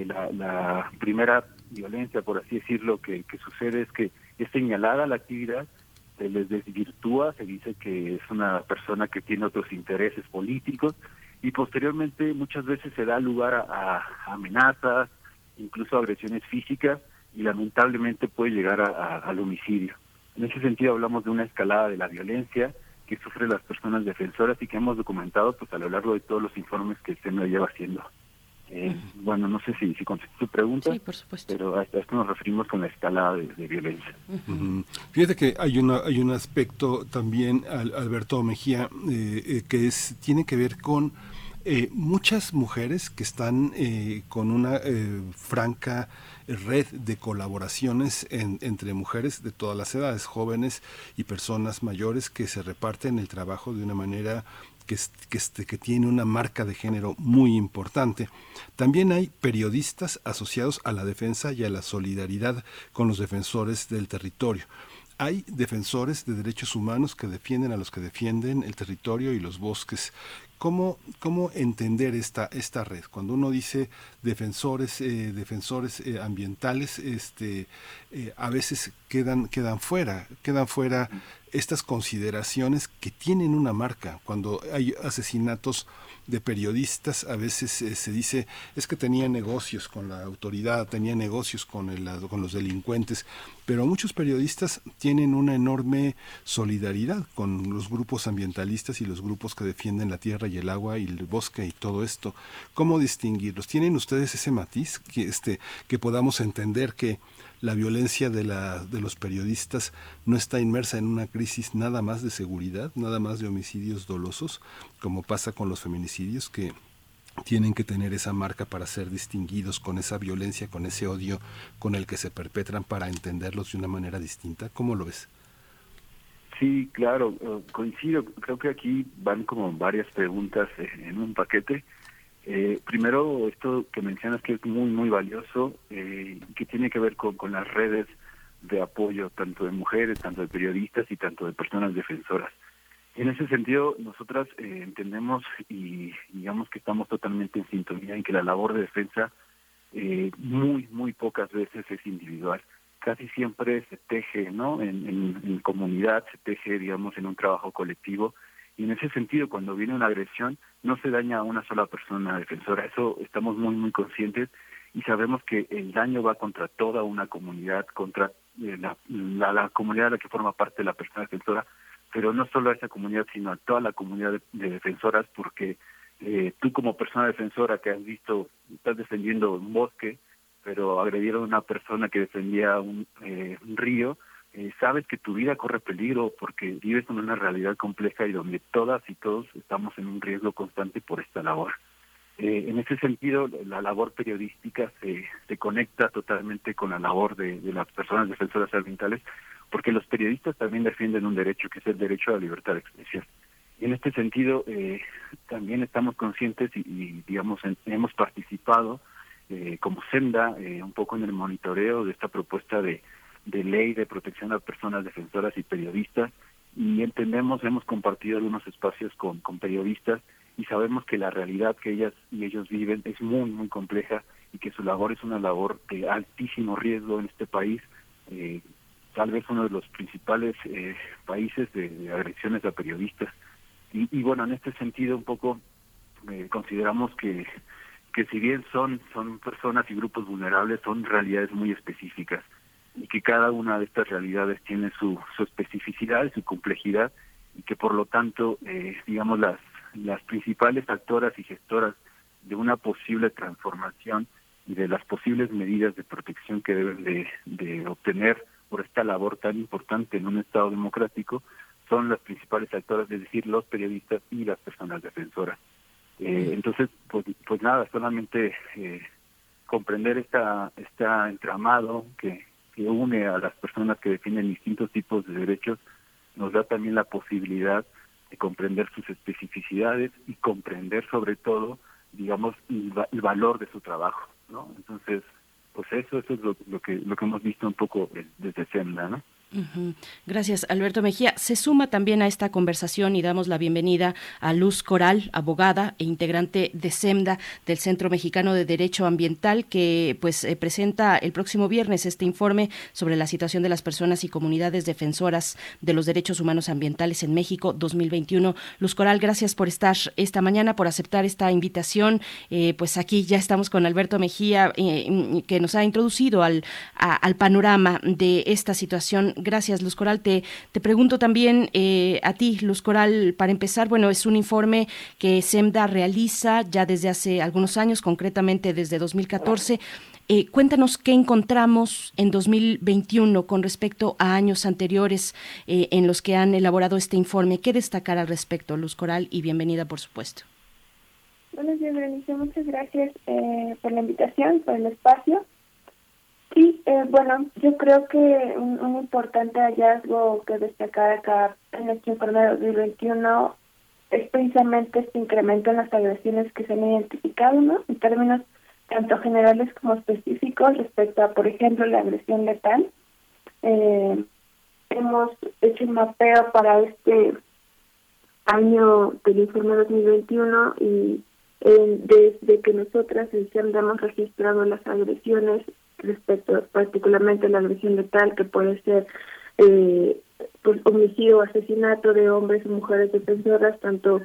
la, la primera violencia, por así decirlo, que, que sucede es que es señalada la actividad, se les desvirtúa, se dice que es una persona que tiene otros intereses políticos y posteriormente muchas veces se da lugar a, amenazas, incluso agresiones físicas y lamentablemente puede llegar a, al homicidio. En ese sentido hablamos de una escalada de la violencia que sufren las personas defensoras y que hemos documentado pues a lo largo de todos los informes que usted me lleva haciendo. Eh, bueno, no sé si, si contesté tu pregunta, pero a esto nos referimos con la escalada de, violencia. Fíjate que hay, una, hay un aspecto también, Alberto Mejía, eh, eh, que es tiene que ver con muchas mujeres que están con una franca red de colaboraciones entre mujeres de todas las edades, jóvenes y personas mayores que se reparten el trabajo de una manera que, tiene una marca de género muy importante. También hay periodistas asociados a la defensa y a la solidaridad con los defensores del territorio hay defensores de derechos humanos que defienden a los que defienden el territorio y los bosques. ¿Cómo, cómo entender esta, esta red? Cuando uno dice defensores, eh, defensores eh, ambientales, este, eh, a veces quedan, quedan fuera, quedan fuera estas consideraciones que tienen una marca. Cuando hay asesinatos de periodistas, a veces eh, se dice es que tenía negocios con la autoridad, tenía negocios con, el, con los delincuentes, pero muchos periodistas tienen una enorme solidaridad con los grupos ambientalistas y los grupos que defienden la tierra y el agua y el bosque y todo esto. ¿Cómo distinguirlos? ¿Tienen ustedes ese matiz que, este, que podamos entender que la violencia de, la, de los periodistas no está inmersa en una crisis nada más de seguridad, nada más de homicidios dolosos, como pasa con los feminicidios, que tienen que tener esa marca para ser distinguidos con esa violencia, con ese odio con el que se perpetran para entenderlos de una manera distinta. ¿Cómo lo ves? Sí, claro, eh, coincido. Creo que aquí van como varias preguntas en un paquete. Eh, primero, esto que mencionas que es muy, muy valioso, eh, que tiene que ver con, con las redes de apoyo, tanto de mujeres, tanto de periodistas y tanto de personas defensoras. En ese sentido, nosotras eh, entendemos y digamos que estamos totalmente en sintonía en que la labor de defensa eh, muy, muy pocas veces es individual. Casi siempre se teje, ¿no? En, en, en comunidad, se teje, digamos, en un trabajo colectivo y en ese sentido, cuando viene una agresión, no se daña a una sola persona defensora. Eso estamos muy, muy conscientes y sabemos que el daño va contra toda una comunidad, contra eh, la, la, comunidad de la que forma parte la persona defensora, pero no solo a esa comunidad, sino a toda la comunidad de, defensoras, porque eh, tú como persona defensora que has visto, estás defendiendo un bosque, pero agredieron a una persona que defendía un, eh, un río, eh, sabes que tu vida corre peligro porque vives en una realidad compleja y donde todas y todos estamos en un riesgo constante por esta labor. Eh, en ese sentido, la labor periodística se, se conecta totalmente con la labor de, las personas defensoras ambientales, porque los periodistas también defienden un derecho, que es el derecho a la libertad de expresión. Y en este sentido, eh, también estamos conscientes y, digamos, hemos participado como senda un poco en el monitoreo de esta propuesta de de ley de protección a personas defensoras y periodistas y entendemos, hemos compartido algunos espacios con, con periodistas y sabemos que la realidad que ellas y ellos viven es muy, muy compleja y que su labor es una labor de altísimo riesgo en este país, eh, tal vez uno de los principales eh, países de, agresiones a periodistas. Y, y, bueno, en este sentido un poco eh, consideramos que, que si bien son, son personas y grupos vulnerables, son realidades muy específicas y que cada una de estas realidades tiene su, su especificidad y su complejidad y que por lo tanto, eh, digamos, las, las principales actoras y gestoras de una posible transformación y de las posibles medidas de protección que deben de, de obtener por esta labor tan importante en un Estado democrático son las principales actoras, es decir, los periodistas y las personas defensoras. Eh, entonces, pues, pues nada, solamente eh, comprender esta, esta entramado que, que une a las personas que definen distintos tipos de derechos nos da también la posibilidad de comprender sus especificidades y comprender sobre todo, digamos, el, valor de su trabajo, ¿no? Entonces, pues eso, eso es lo, lo que lo que hemos visto un poco desde Senda, ¿no? Gracias, Alberto Mejía. Se suma también a esta conversación y damos la bienvenida a Luz Coral, abogada e integrante de SEMDA del Centro Mexicano de Derecho Ambiental, que pues eh, presenta el próximo viernes este informe sobre la situación de las personas y comunidades defensoras de los derechos humanos ambientales en México 2021. Luz Coral, gracias por estar esta mañana, por aceptar esta invitación. Eh, pues aquí ya estamos con Alberto Mejía, eh, que nos ha introducido al, al panorama de esta situación Gracias, Luz Coral. Te, te pregunto también eh, a ti, Luz Coral, para empezar, bueno, es un informe que SEMDA realiza ya desde hace algunos años, concretamente desde 2014. Eh, cuéntanos qué encontramos en 2021 con respecto a años anteriores eh, en los que han elaborado este informe. ¿Qué destacar al respecto, Luz Coral? Y bienvenida, por supuesto. Buenos días, Berenice. Muchas gracias por la invitación, por el espacio. Sí, eh, bueno, yo creo que un, importante hallazgo que destacar acá en este informe de 2021 es precisamente este incremento en las agresiones que se han identificado, ¿no? En términos tanto generales como específicos respecto a, por ejemplo, la agresión letal. Eh, hemos hecho un mapeo para este año del informe 2021 y eh, desde que nosotras en hemos registrado las agresiones respecto particularmente a la agresión letal que puede ser eh, pues homicidio o asesinato de hombres y mujeres defensoras tanto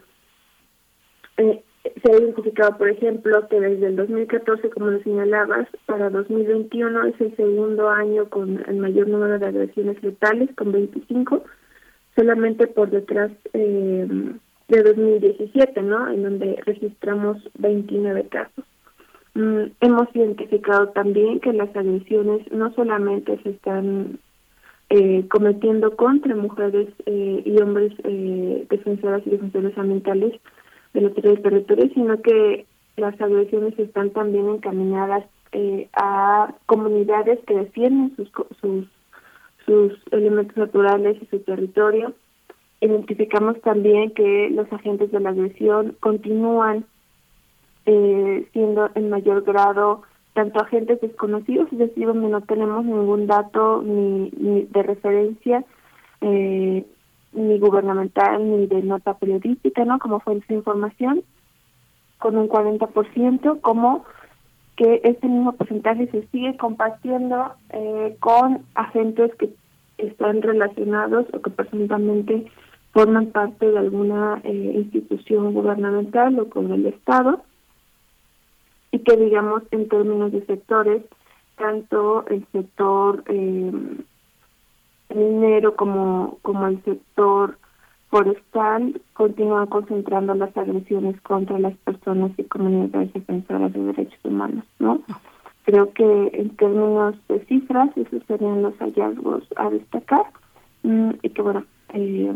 eh, se ha identificado por ejemplo que desde el 2014 como lo señalabas para 2021 es el segundo año con el mayor número de agresiones letales con 25 solamente por detrás eh, de 2017 no en donde registramos 29 casos Mm, hemos identificado también que las agresiones no solamente se están eh, cometiendo contra mujeres eh, y hombres eh, defensoras y defensores ambientales de los territorios, sino que las agresiones están también encaminadas eh, a comunidades que defienden sus, sus, sus elementos naturales y su territorio. Identificamos también que los agentes de la agresión continúan eh, siendo en mayor grado tanto agentes desconocidos, es decir, donde no tenemos ningún dato ni, ni de referencia, eh, ni gubernamental, ni de nota periodística, ¿no? Como fue esa información, con un 40%, como que este mismo porcentaje se sigue compartiendo eh, con agentes que están relacionados o que presuntamente forman parte de alguna eh, institución gubernamental o con el Estado y que digamos en términos de sectores, tanto el sector eh, minero como, como el sector forestal continúan concentrando las agresiones contra las personas y comunidades defensoras de derechos humanos, ¿no? Creo que en términos de cifras esos serían los hallazgos a destacar mm, y que bueno, eh,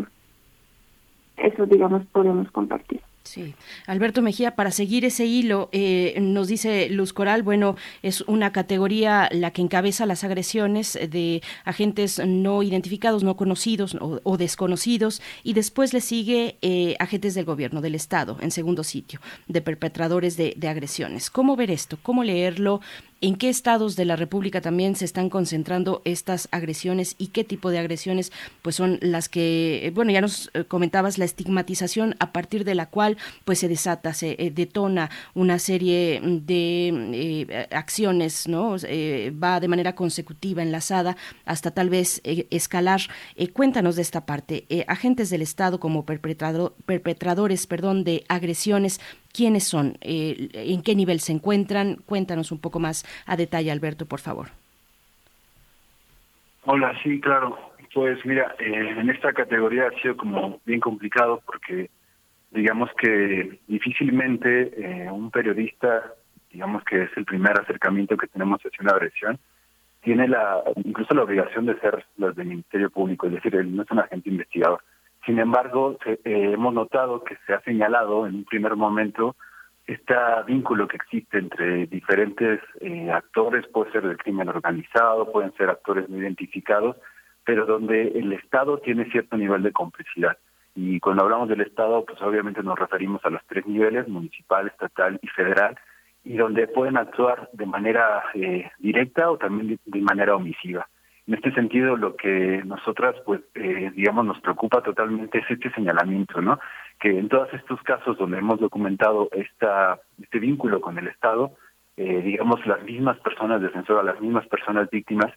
eso digamos podemos compartir. Sí, Alberto Mejía, para seguir ese hilo, eh, nos dice Luz Coral, bueno, es una categoría la que encabeza las agresiones de agentes no identificados, no conocidos o, desconocidos, y después le sigue eh, agentes del gobierno, del Estado, en segundo sitio, de perpetradores de agresiones. ¿Cómo ver esto? ¿Cómo leerlo? ¿En qué estados de la República también se están concentrando estas agresiones y qué tipo de agresiones pues son las que, bueno, ya nos eh, comentabas la estigmatización a partir de la cual pues se desata, se eh, detona una serie de eh, acciones, ¿no? va de manera consecutiva, enlazada, hasta tal vez escalar. cuéntanos de esta parte. agentes del Estado como perpetrador, perpetradores, perdón, de agresiones, quiénes son, eh, en qué nivel se encuentran. Cuéntanos un poco más a detalle, Alberto, por favor. Hola, sí, claro. Pues mira, eh, en esta categoría ha sido como bien complicado porque digamos que difícilmente eh, un periodista, digamos que es el primer acercamiento que tenemos hacia una agresión, tiene la incluso la obligación de ser los del Ministerio Público, es decir, él no es un agente investigador. Sin embargo, eh, hemos notado que se ha señalado en un primer momento este vínculo que existe entre diferentes eh, actores, puede ser del crimen organizado, pueden ser actores no identificados, pero donde el Estado tiene cierto nivel de complicidad. Y cuando hablamos del Estado, pues obviamente nos referimos a los tres niveles, municipal, estatal y federal, y donde pueden actuar de manera eh, directa o también de, manera omisiva. En este sentido, lo que nosotras, pues, eh, digamos, nos preocupa totalmente es este señalamiento, ¿no? Que en todos estos casos donde hemos documentado esta, este vínculo con el Estado, eh, digamos, las mismas personas defensoras, las mismas personas víctimas,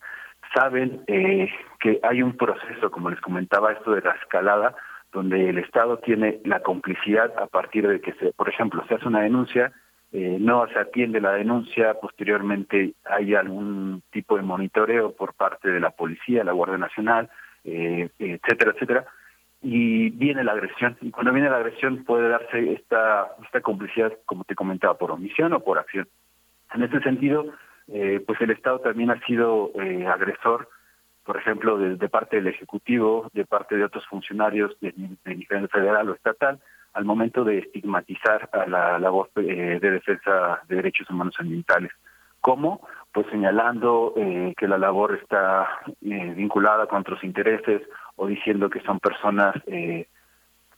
saben eh, que hay un proceso, como les comentaba, esto de la escalada, donde el Estado tiene la complicidad a partir de que, se, por ejemplo, se hace una denuncia, eh, no se atiende la denuncia, posteriormente hay algún tipo de monitoreo por parte de la policía, la Guardia Nacional, eh, etcétera, etcétera, y viene la agresión. Y cuando viene la agresión puede darse esta, esta complicidad, como te comentaba, por omisión o por acción. En ese sentido, eh, pues el Estado también ha sido eh, agresor, por ejemplo, de, parte del Ejecutivo, de parte de otros funcionarios de, de nivel federal o estatal, al momento de estigmatizar a la labor eh, de defensa de derechos humanos ambientales. ¿Cómo? Pues señalando eh, que la labor está eh, vinculada con otros intereses o diciendo que son personas,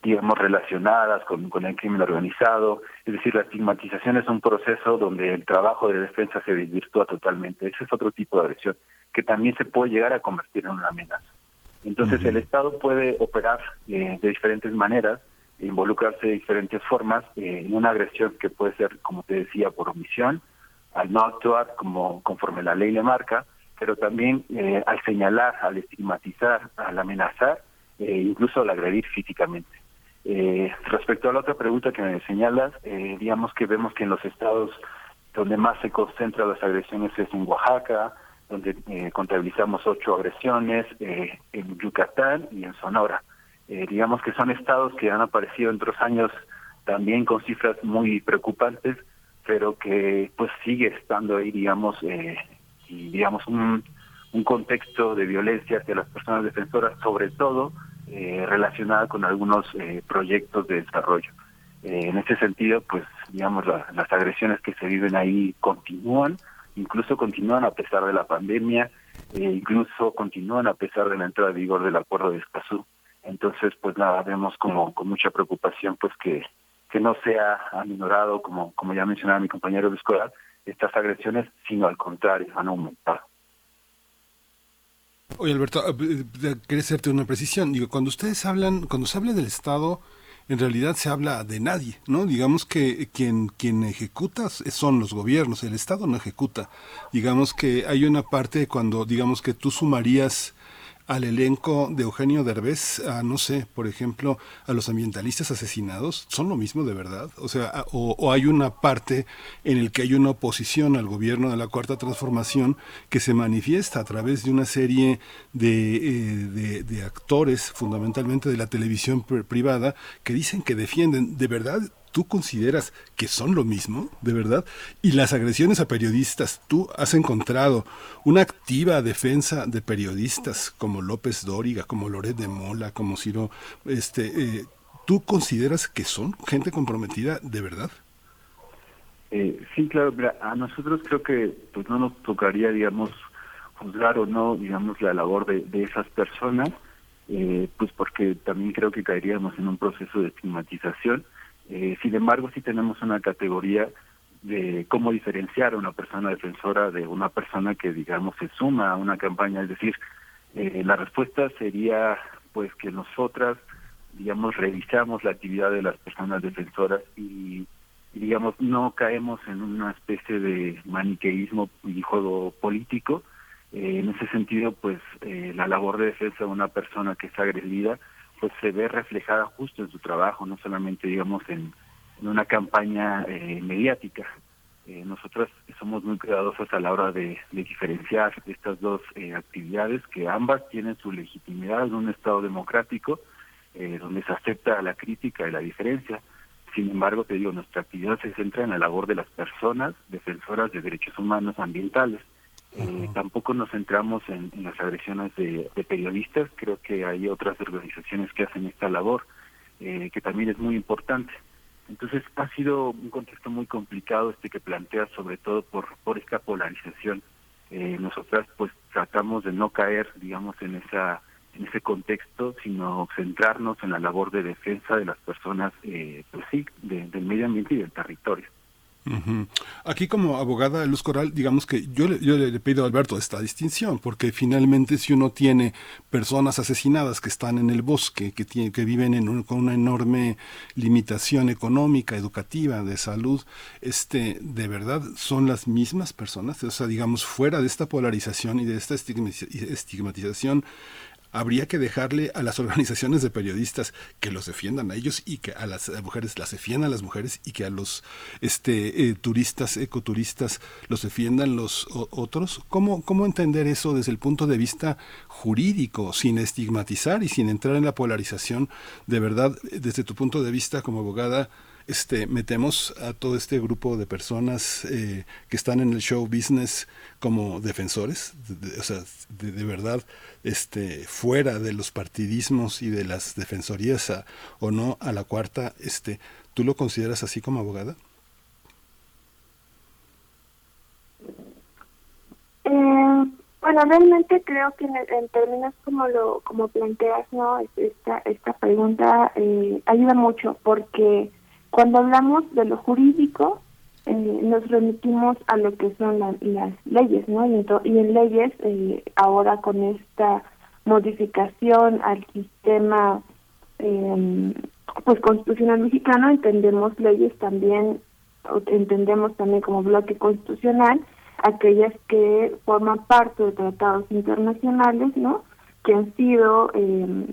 digamos, relacionadas con, con el crimen organizado. Es decir, la estigmatización es un proceso donde el trabajo de defensa se desvirtúa totalmente. Ese es otro tipo de agresión que también se puede llegar a convertir en una amenaza. Entonces, el Estado puede operar de diferentes maneras involucrarse de diferentes formas eh, en una agresión que puede ser, como te decía, por omisión, al no actuar como conforme la ley le marca, pero también eh, al señalar, al estigmatizar, al amenazar, eh, incluso al agredir físicamente. respecto a la otra pregunta que me señalas, digamos que vemos que en los estados donde más se concentran las agresiones es en Oaxaca, donde contabilizamos ocho agresiones, en Yucatán y en Sonora. Eh, digamos que son estados que han aparecido en otros años también con cifras muy preocupantes, pero que pues sigue estando ahí, digamos, eh, digamos un, un contexto de violencia hacia las personas defensoras, sobre todo eh, relacionada con algunos eh, proyectos de desarrollo. en ese sentido, pues digamos, las agresiones que se viven ahí continúan, incluso continúan a pesar de la pandemia, incluso continúan a pesar de la entrada en vigor del acuerdo de Escazú. Entonces, pues nada, vemos como con mucha preocupación pues que, que no sea aminorado, como, como ya mencionaba mi compañero de escolar, estas agresiones, sino al contrario, han aumentado. Oye, Alberto, eh, eh, quería hacerte una precisión. Digo, cuando ustedes hablan, cuando se habla del Estado, en realidad se habla de nadie, ¿no? Digamos que quien, quien ejecuta son los gobiernos, el Estado no ejecuta. Digamos que hay una parte cuando, digamos que tú sumarías al elenco de Eugenio Derbez, a no sé, por ejemplo, a los ambientalistas asesinados, son lo mismo de verdad. O sea, o, hay una parte en el que hay una oposición al gobierno de la Cuarta Transformación que se manifiesta a través de una serie de, eh, de actores, fundamentalmente de la televisión privada, que dicen que defienden de verdad ¿Tú consideras que son lo mismo, de verdad? Y las agresiones a periodistas, ¿tú has encontrado una activa defensa de periodistas como López Dóriga, como Loret de Mola, como Ciro, este, eh, ¿tú consideras que son gente comprometida de verdad? Eh, sí, claro, a nosotros creo que pues no nos tocaría, digamos, juzgar o no, digamos, la labor de, esas personas, eh, pues porque también creo que caeríamos en un proceso de estigmatización eh, sin embargo, sí tenemos una categoría de cómo diferenciar a una persona defensora de una persona que, digamos, se suma a una campaña. Es decir, eh, la respuesta sería, pues, que nosotras, digamos, revisamos la actividad de las personas defensoras y, digamos, no caemos en una especie de maniqueísmo y juego político. Eh, en ese sentido, pues, la labor de defensa de una persona que es agredida pues se ve reflejada justo en su trabajo, no solamente digamos en, una campaña eh, mediática. Eh, nosotras somos muy cuidadosas a la hora de, diferenciar estas dos eh, actividades, que ambas tienen su legitimidad en un Estado democrático, eh, donde se acepta la crítica y la diferencia. Sin embargo, te digo, nuestra actividad se centra en la labor de las personas defensoras de derechos humanos ambientales. Tampoco nos centramos en, las agresiones de, de, periodistas, creo que hay otras organizaciones que hacen esta labor, que también es muy importante. Entonces ha sido un contexto muy complicado este que plantea, sobre todo por, por esta polarización. Eh, nosotras pues tratamos de no caer, digamos, en esa en ese contexto, sino centrarnos en la labor de defensa de las personas, eh, pues sí, del medio ambiente y del territorio. Aquí como abogada Luz Coral, digamos que yo, yo le pido a Alberto esta distinción, porque finalmente si uno tiene personas asesinadas que están en el bosque, que, tiene, que viven en con una enorme limitación económica, educativa, de salud, este, de verdad son las mismas personas, o sea, digamos, fuera de esta polarización y de esta estigmatización, habría que dejarle a las [LAUGHS] organizaciones de periodistas que los defiendan a ellos y que a las mujeres las defiendan las mujeres y que a los este eh, turistas ecoturistas los defiendan los otros. Cómo cómo entender eso desde el punto de vista jurídico sin estigmatizar y sin entrar en la polarización de verdad desde tu punto de vista como abogada este, metemos a todo este grupo de personas eh, que están en el show business como defensores, o sea, de, verdad, este, fuera de los partidismos y de las defensorías o no a la cuarta, este, ¿tú lo consideras así como abogada? Eh, bueno, realmente creo que en, términos como lo como planteas, no, esta esta pregunta eh, ayuda mucho porque cuando hablamos de lo jurídico, eh, nos remitimos a lo que son las leyes, ¿no? Y, en leyes, eh, ahora con esta modificación al sistema eh, pues constitucional mexicano, entendemos leyes también, entendemos también como bloque constitucional, aquellas que forman parte de tratados internacionales, ¿no? Que han sido eh,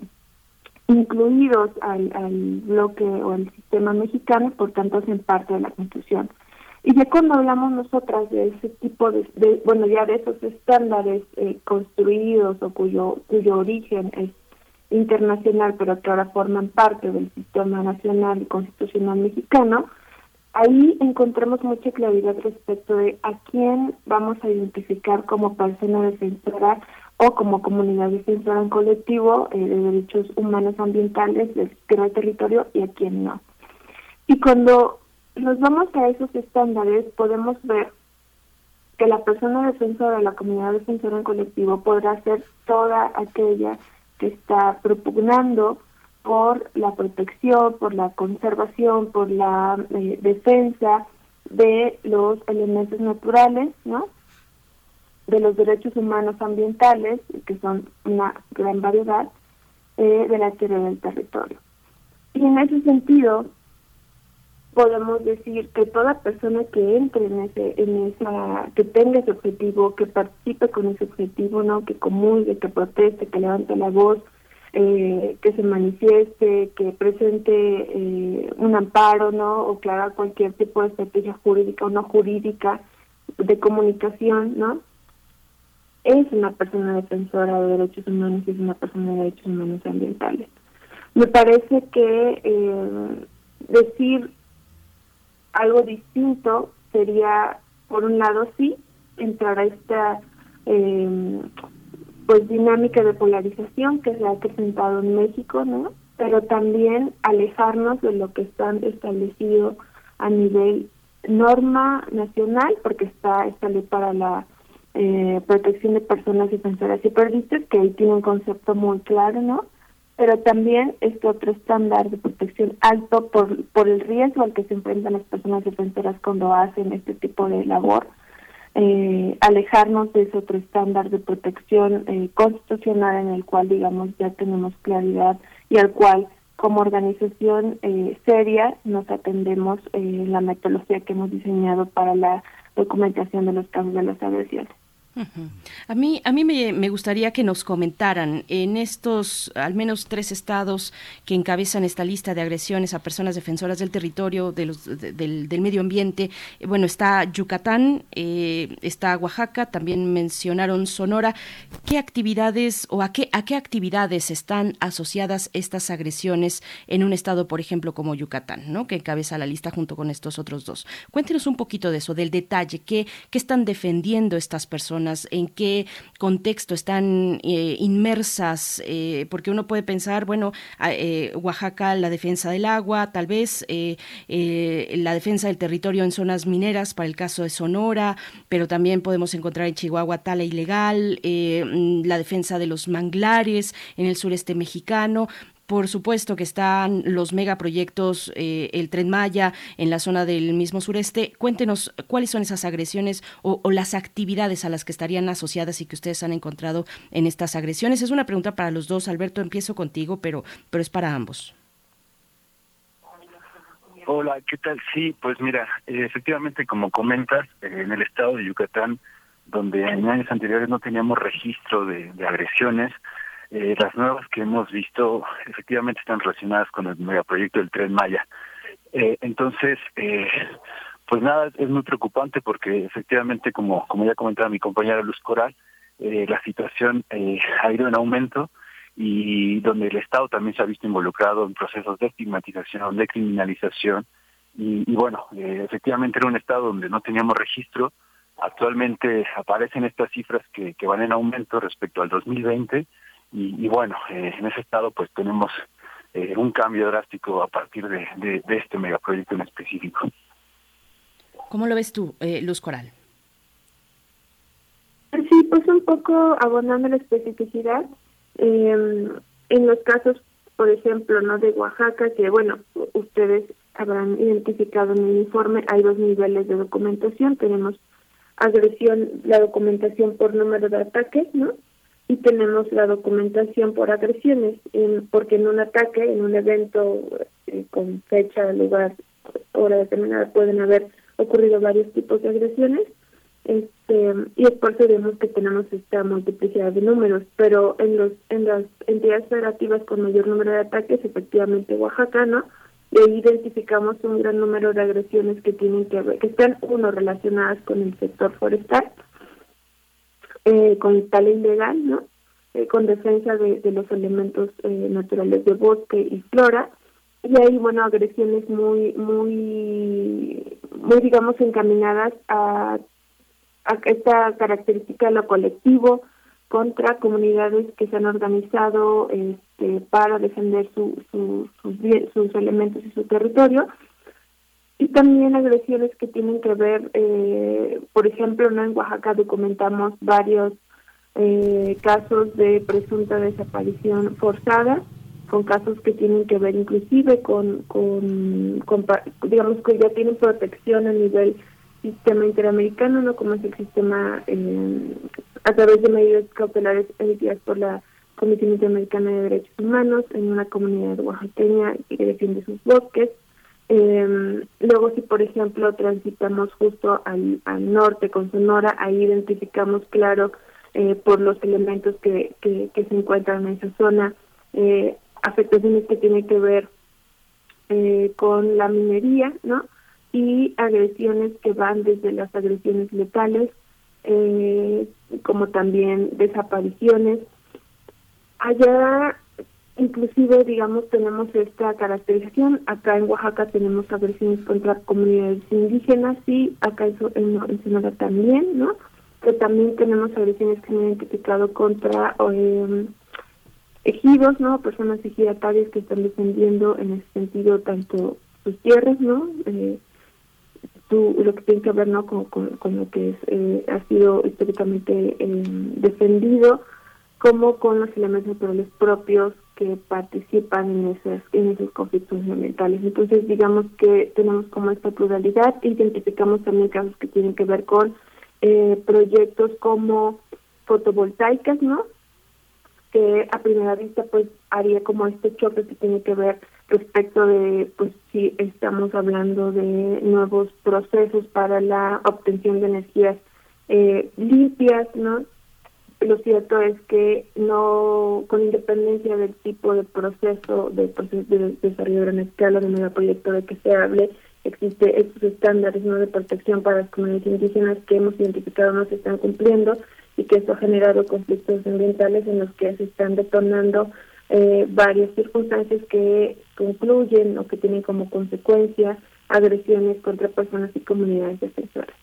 incluidos al, al bloque o al sistema mexicano, por tanto hacen parte de la Constitución. Y ya cuando hablamos nosotras de ese tipo de, bueno, ya de esos estándares eh, construidos o cuyo, cuyo origen es internacional, pero que ahora forman parte del sistema nacional y constitucional mexicano, ahí encontramos mucha claridad respecto de a quién vamos a identificar como persona defensora o como comunidad defensora en colectivo eh, de derechos humanos ambientales del territorio y a quién no. Y cuando nos vamos a esos estándares podemos ver que la persona defensora de la comunidad defensora en colectivo podrá ser toda aquella que está propugnando por la protección, por la conservación, por la eh, defensa de los elementos naturales, ¿no? De los derechos humanos ambientales, que son una gran variedad, eh, de la teoría del territorio. Y en ese sentido, podemos decir que toda persona que entre en ese, en esa, que tenga ese objetivo, que participe con ese objetivo, no, que comulgue, que proteste, que levante la voz, eh, que se manifieste, que presente eh, un amparo, no, o que haga cualquier tipo de estrategia jurídica o no jurídica de comunicación, no, es una persona defensora de derechos humanos y es una persona de derechos humanos ambientales. Me parece que eh, decir algo distinto sería, por un lado, sí, entrar a esta eh, pues dinámica de polarización que se ha presentado en México, ¿no? Pero también alejarnos de lo que está establecido a nivel norma nacional, porque está esta ley para la eh, protección de personas defensoras y periodistas, que ahí tiene un concepto muy claro, ¿no? Pero también este otro estándar de protección alto por, por el riesgo al que se enfrentan las personas defensoras cuando hacen este tipo de labor, eh, alejarnos de ese otro estándar de protección eh, constitucional en el cual, digamos, ya tenemos claridad y al cual como organización eh, seria nos atendemos en la metodología que hemos diseñado para la documentación de los casos de las agresiones. A mí, a mí me, gustaría que nos comentaran en estos al menos tres estados que encabezan esta lista de agresiones a personas defensoras del territorio, del, medio ambiente. Bueno, está Yucatán, eh, está Oaxaca, también mencionaron Sonora. ¿Qué actividades o a qué, a qué actividades están asociadas estas agresiones en un estado, por ejemplo, como Yucatán, ¿no? que encabeza la lista junto con estos otros dos? Cuéntenos un poquito de eso, del detalle, qué, qué están defendiendo estas personas en qué contexto están eh, inmersas, eh, porque uno puede pensar, bueno, eh, Oaxaca, la defensa del agua, tal vez la defensa del territorio en zonas mineras para el caso de Sonora, pero también podemos encontrar en Chihuahua tala ilegal, la defensa de los manglares en el sureste mexicano, por supuesto que están los megaproyectos, eh, el Tren Maya en la zona del mismo sureste. Cuéntenos cuáles son esas agresiones o, las actividades a las que estarían asociadas y que ustedes han encontrado en estas agresiones. Es una pregunta para los dos. Alberto, empiezo contigo, pero, pero es para ambos. Hola, ¿qué tal? Sí, pues mira, eh, efectivamente, como comentas, eh, en el estado de Yucatán, donde en años anteriores no teníamos registro de agresiones, eh, las nuevas que hemos visto efectivamente están relacionadas con el megaproyecto del Tren Maya. Eh, entonces, eh, pues nada, es muy preocupante porque efectivamente, como, como ya comentaba mi compañera Luz Coral, eh, la situación eh, ha ido en aumento y donde el Estado también se ha visto involucrado en procesos de estigmatización, de criminalización. Y, bueno, efectivamente era un Estado donde no teníamos registro. Actualmente aparecen estas cifras que van en aumento respecto al 2020 y, bueno, eh, en ese estado pues tenemos eh, un cambio drástico a partir de, de, este megaproyecto en específico. ¿Cómo lo ves tú, eh, Luz Coral? Sí, pues un poco abonando la especificidad. Em, en los casos, por ejemplo, no de Oaxaca, que bueno, ustedes habrán identificado en el informe, hay dos niveles de documentación. Tenemos agresión, la documentación por número de ataques, ¿no? Y tenemos la documentación por agresiones, porque en un ataque, en un evento eh, con fecha, lugar, hora determinada, pueden haber ocurrido varios tipos de agresiones, este, y es por eso vemos que tenemos esta multiplicidad de números, pero en los en las entidades federativas con mayor número de ataques, efectivamente Oaxaca, ¿no? Y ahí identificamos un gran número de agresiones que tienen que ver, que están uno relacionadas con el sector forestal, eh, con tal ilegal, ¿no? Eh, con defensa de, los elementos eh, naturales de bosque y flora. Y hay, bueno, agresiones muy, muy, muy, digamos, encaminadas a, a esta característica de lo colectivo contra comunidades que se han organizado este, para defender su, sus, sus elementos y su territorio y también agresiones que tienen que ver, eh, por ejemplo, ¿no? en Oaxaca documentamos varios eh, casos de presunta desaparición forzada, con casos que tienen que ver inclusive con, digamos que ya tienen protección a nivel sistema interamericano, no como es el sistema eh, a través de medidas cautelares emitidas por la Comisión Interamericana de Derechos Humanos en una comunidad oaxaqueña que defiende sus bosques eh, luego, si por ejemplo transitamos justo al, al norte con Sonora, ahí identificamos claro eh, por los elementos que, que, se encuentran en esa zona, eh, afectaciones que tienen que ver eh, con la minería, ¿no? Y agresiones que van desde las agresiones letales, eh, como también desapariciones. Allá inclusive, digamos, tenemos esta caracterización. Acá en Oaxaca tenemos agresiones contra comunidades indígenas y acá en, en Sonora también, ¿no? Que también tenemos agresiones que han identificado contra eh, ejidos, ¿no? Personas ejidatarias que están defendiendo en ese sentido tanto sus tierras, ¿no? Eh, tú, lo que tiene que ver, ¿no? Con, con, lo que es, eh, ha sido históricamente eh, defendido como con los elementos naturales propios que participan en esos, en esos conflictos ambientales. Entonces, digamos que tenemos como esta pluralidad, identificamos también casos que tienen que ver con eh, proyectos como fotovoltaicas, ¿no? Que a primera vista, pues, haría como este choque que tiene que ver respecto de, pues, si estamos hablando de nuevos procesos para la obtención de energías eh, limpias, ¿no? Lo cierto es que no, con independencia del tipo de proceso, de, proceso de desarrollo de gran escala, de nuevo proyecto de que se hable, existe estos estándares ¿no? de protección para las comunidades indígenas que hemos identificado no se están cumpliendo y que esto ha generado conflictos ambientales en los que se están detonando eh, varias circunstancias que concluyen o que tienen como consecuencia agresiones contra personas y comunidades defensoras.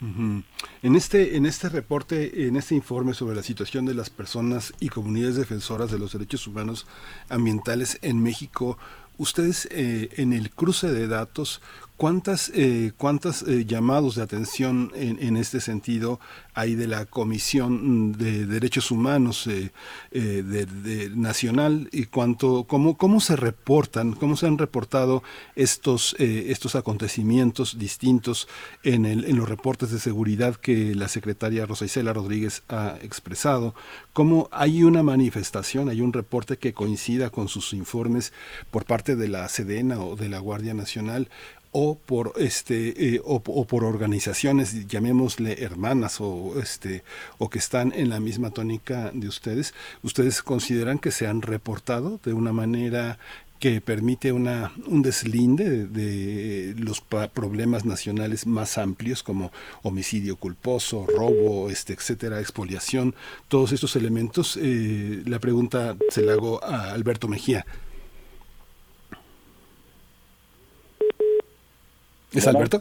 En este, en este reporte, en este informe sobre la situación de las personas y comunidades defensoras de los derechos humanos ambientales en México, ustedes eh, en el cruce de datos, ¿cuántas, eh, cuántos eh, llamados de atención en, este sentido hay de la Comisión de Derechos Humanos eh, eh, nacional y cuánto, cómo, cómo se reportan, cómo se han reportado estos, estos acontecimientos distintos en los reportes de seguridad que la secretaria Rosa Isela Rodríguez ha expresado, cómo hay una manifestación, hay un reporte que coincida con sus informes por parte de la Sedena o de la Guardia Nacional o por este eh, o, por organizaciones llamémosle hermanas o este o que están en la misma tónica de ustedes ustedes consideran que se han reportado de una manera que permite una, un deslinde de, de los problemas nacionales más amplios como homicidio culposo, robo, este, etcétera, expoliación, todos estos elementos. Eh, la pregunta se la hago a Alberto Mejía. ¿Es Alberto?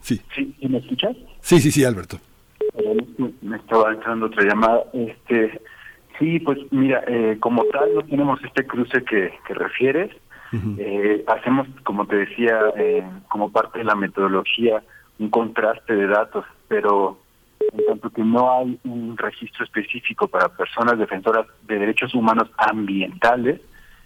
Sí. ¿Sí? ¿Me escuchas? Sí, sí, sí, Alberto. Me estaba entrando otra llamada. Este, sí, pues mira, eh, como tal no tenemos este cruce que, que refieres. Uh -huh. eh, hacemos, como te decía, eh, como parte de la metodología, un contraste de datos, pero en tanto que no hay un registro específico para personas defensoras de derechos humanos ambientales,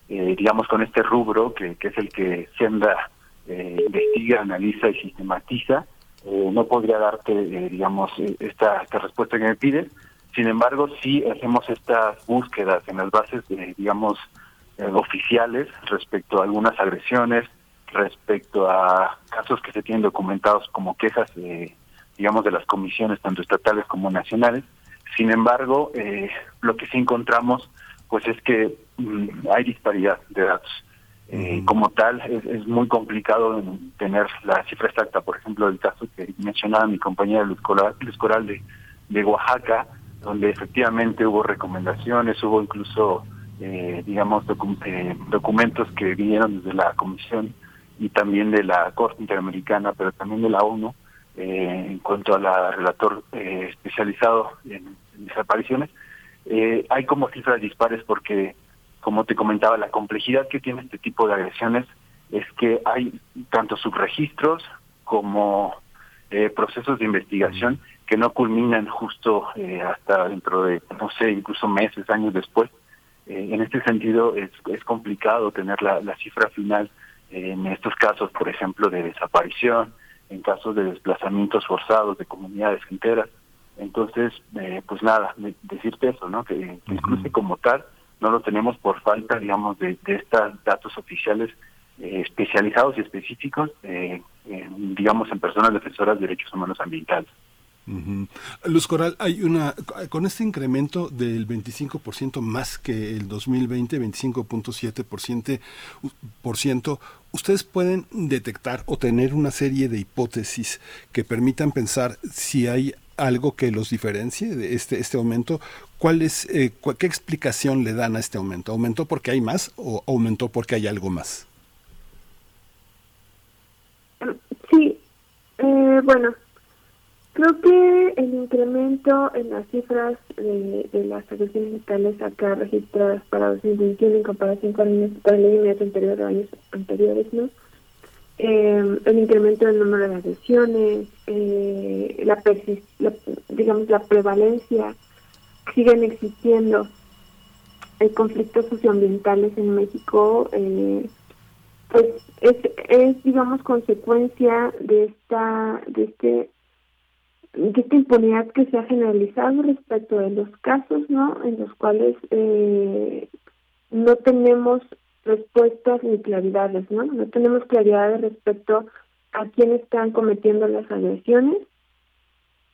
eh, digamos con este rubro que, que es el que Senda eh, investiga, analiza y sistematiza, eh, no podría darte, eh, digamos, esta, esta respuesta que me pides. Sin embargo, sí hacemos estas búsquedas en las bases, de, digamos, oficiales respecto a algunas agresiones, respecto a casos que se tienen documentados como quejas, digamos, de las comisiones tanto estatales como nacionales. Sin embargo, lo que sí encontramos, pues es que mmm, hay disparidad de datos. Eh, como tal, es, es, muy complicado tener la cifra exacta. Por ejemplo, el caso que mencionaba mi compañera Luz Coral, Luz Coral de, de Oaxaca, donde efectivamente hubo recomendaciones, hubo incluso, eh, digamos, docu eh, documentos que vinieron desde la Comisión y también de la Corte Interamericana, pero también de la ONU, eh, en cuanto a la relator especializado en, en desapariciones. hay como cifras dispares porque como te comentaba, la complejidad que tiene este tipo de agresiones es que hay tanto subregistros como eh, procesos de investigación que no culminan justo eh, hasta dentro de, no sé, incluso meses, años después. Eh, en este sentido, es, es complicado tener la, la cifra final en estos casos, por ejemplo, de desaparición, en casos de desplazamientos forzados de comunidades enteras. Entonces, pues nada, decirte eso, ¿no? Que, que incluso como tal, no lo tenemos por falta, digamos, de, de estos datos oficiales eh, especializados y específicos, eh, digamos, en personas defensoras de derechos humanos ambientales. Luz Coral, hay una con este incremento del 25% más que el 2020, 25.7%, por ciento, ustedes pueden detectar o tener una serie de hipótesis que permitan pensar si hay algo que los diferencie de este este aumento. ¿Cuál es eh, qué explicación le dan a este aumento? ¿Aumentó porque hay más o aumentó porque hay algo más? Sí, eh, bueno, Creo que el incremento en las cifras de, las agresiones letales acá registradas para 2021 en comparación con el año anterior de años anteriores, ¿no? Eh, el incremento del número de agresiones, eh, la, digamos la prevalencia, siguen existiendo el conflictos socioambientales en México, eh, pues es, es digamos consecuencia de esta de este de esta impunidad que se ha generalizado respecto de los casos, ¿no? En los cuales eh, no tenemos respuestas ni claridades, ¿no? No tenemos claridades respecto a quién están cometiendo las agresiones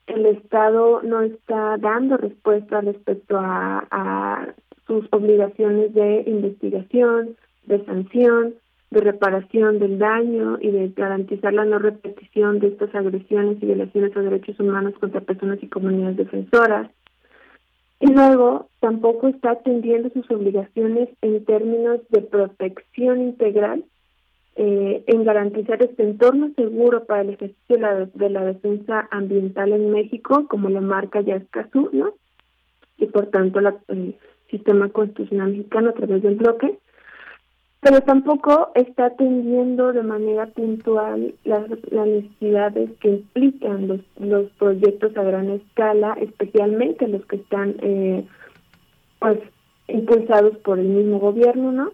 el Estado no está dando respuesta respecto a, a sus obligaciones de investigación, de sanción, de reparación del daño y de garantizar la no repetición de estas agresiones y violaciones a derechos humanos contra personas y comunidades defensoras. Y luego tampoco está atendiendo sus obligaciones en términos de protección integral, eh, en garantizar este entorno seguro para el ejercicio de la, de la defensa ambiental en México, como lo marca ya Escazú, ¿no? Y por tanto la, el sistema constitucional mexicano a través del bloque pero tampoco está atendiendo de manera puntual las, necesidades que implican los, los proyectos a gran escala, especialmente los que están eh, pues impulsados por el mismo gobierno, ¿no?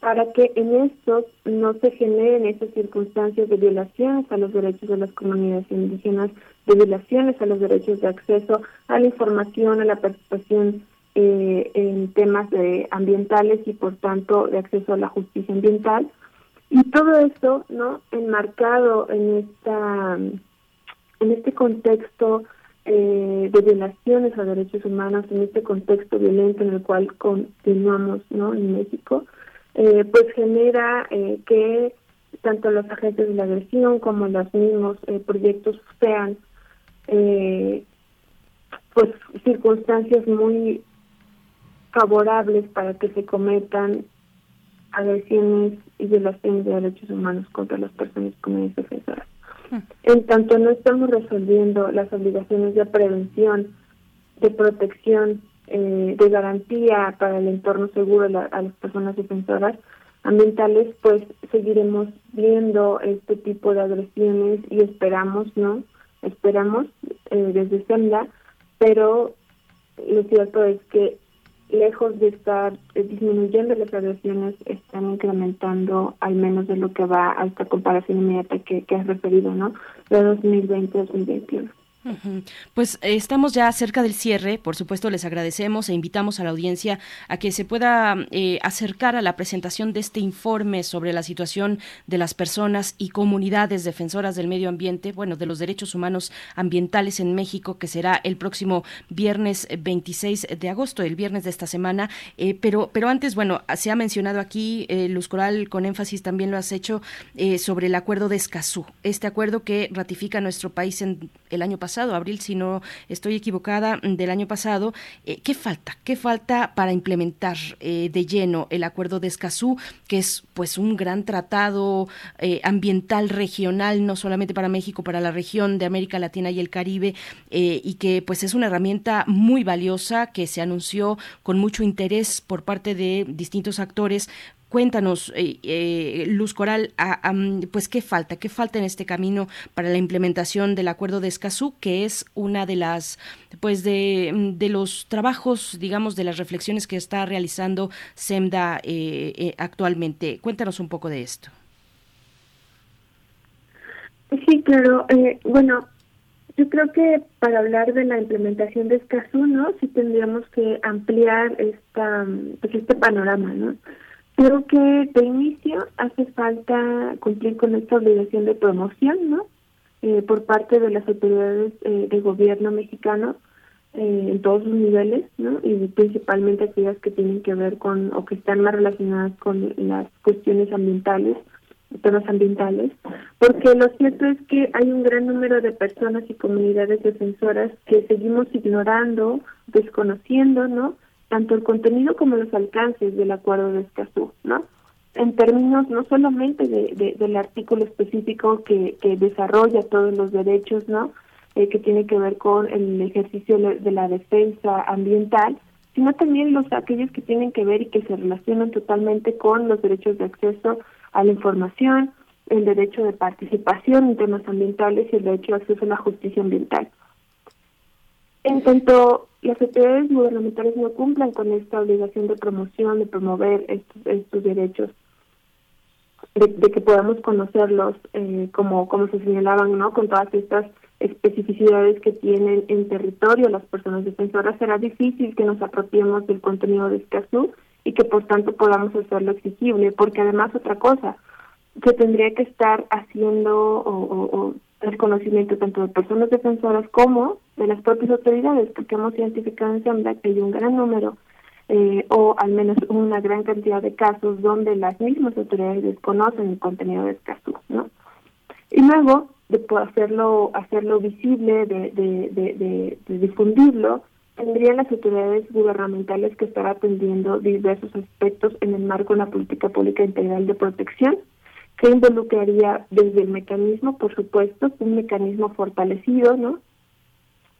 Para que en estos no se generen esas circunstancias de violaciones a los derechos de las comunidades indígenas, de violaciones a los derechos de acceso a la información, a la participación eh, en temas de ambientales y por tanto de acceso a la justicia ambiental. Y todo esto no enmarcado en esta en este contexto eh, de violaciones a derechos humanos en este contexto violento en el cual continuamos no en México eh, pues genera eh, que tanto los agentes de la agresión como los mismos eh, proyectos sean eh, pues circunstancias muy favorables para que se cometan agresiones y violaciones de derechos humanos contra las personas comunidades defensoras. Hmm. En tanto no estamos resolviendo las obligaciones de prevención, de protección, eh, de garantía para el entorno seguro a las personas defensoras ambientales, pues seguiremos viendo este tipo de agresiones y esperamos, ¿no? Esperamos eh, desde SEMDA, pero lo cierto es que lejos de estar eh, disminuyendo las agresiones, están incrementando al menos de lo que va a esta comparación inmediata que, que has referido, ¿no? De 2020-2021. Pues eh, estamos ya cerca del cierre, por supuesto les agradecemos e invitamos a la audiencia a que se pueda eh, acercar a la presentación de este informe sobre la situación de las personas y comunidades defensoras del medio ambiente, bueno, de los derechos humanos ambientales en México, que será el próximo viernes 26 de agosto, el viernes de esta semana. Eh, pero, pero antes, bueno, se ha mencionado aquí, Luz Coral, con énfasis también lo has hecho, sobre el acuerdo de Escazú, este acuerdo que ratifica nuestro país en el año pasado abril, si no estoy equivocada, mm, del año pasado. Eh, ¿Qué falta? ¿Qué falta para implementar eh, de lleno el acuerdo de Escazú, que es pues un gran tratado eh, ambiental regional, no solamente para México, para la región de América Latina y el Caribe, y que pues es una herramienta muy valiosa que se anunció con mucho interés por parte de distintos actores Cuéntanos, eh, eh, Luz Coral, pues qué falta, qué falta en este camino para la implementación del Acuerdo de Escazú, que es una de las, pues de, los trabajos, digamos, de las reflexiones que está realizando SEMDA eh, actualmente. Cuéntanos un poco de esto. Sí, claro. bueno, yo creo que para hablar de la implementación de Escazú, ¿no? Sí tendríamos que ampliar esta, pues este panorama, ¿no? Creo que de inicio hace falta cumplir con esta obligación de promoción, ¿no? Eh, por parte de las autoridades eh, de gobierno mexicano eh, en todos sus niveles, ¿no? Y principalmente aquellas que tienen que ver con o que están más relacionadas con las cuestiones ambientales, temas ambientales, porque lo cierto es que hay un gran número de personas y comunidades defensoras que seguimos ignorando, desconociendo, ¿no? Tanto el contenido como los alcances del acuerdo de Escazú, ¿no? En términos no solamente de, del artículo específico que, que desarrolla todos los derechos, ¿no? Eh, que tiene que ver con el ejercicio de la defensa ambiental, sino también los aquellos que tienen que ver y que se relacionan totalmente con los derechos de acceso a la información, el derecho de participación en temas ambientales y el derecho de acceso a la justicia ambiental. En cuanto las autoridades gubernamentales no cumplan con esta obligación de promoción, de promover estos, estos derechos, de, que podamos conocerlos eh, como, como se señalaban, ¿no? Con todas estas especificidades que tienen en territorio las personas defensoras, será difícil que nos apropiemos del contenido de Escazú y que por tanto podamos hacerlo exigible, porque además otra cosa, se tendría que estar haciendo o, el conocimiento tanto de personas defensoras como de las propias autoridades, porque hemos identificado en Sembra que hay un gran número eh, o al menos una gran cantidad de casos donde las mismas autoridades desconocen el contenido de caso, ¿no? Y luego de hacerlo hacerlo visible, de, de, de, de, difundirlo, tendrían las autoridades gubernamentales que estar atendiendo diversos aspectos en el marco de una política pública integral de protección que involucraría desde el mecanismo, por supuesto, un mecanismo fortalecido, ¿no?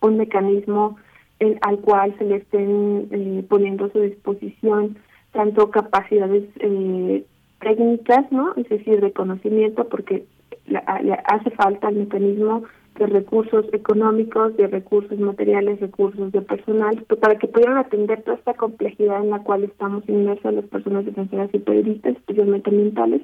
Un mecanismo en, al cual se le estén eh, poniendo a su disposición tanto capacidades eh, técnicas, ¿no? Es decir, de conocimiento, porque le, hace falta el mecanismo de recursos económicos, de recursos materiales, recursos de personal, pues, para que puedan atender toda esta complejidad en la cual estamos inmersas las personas defensoras y periodistas, especialmente ambientales,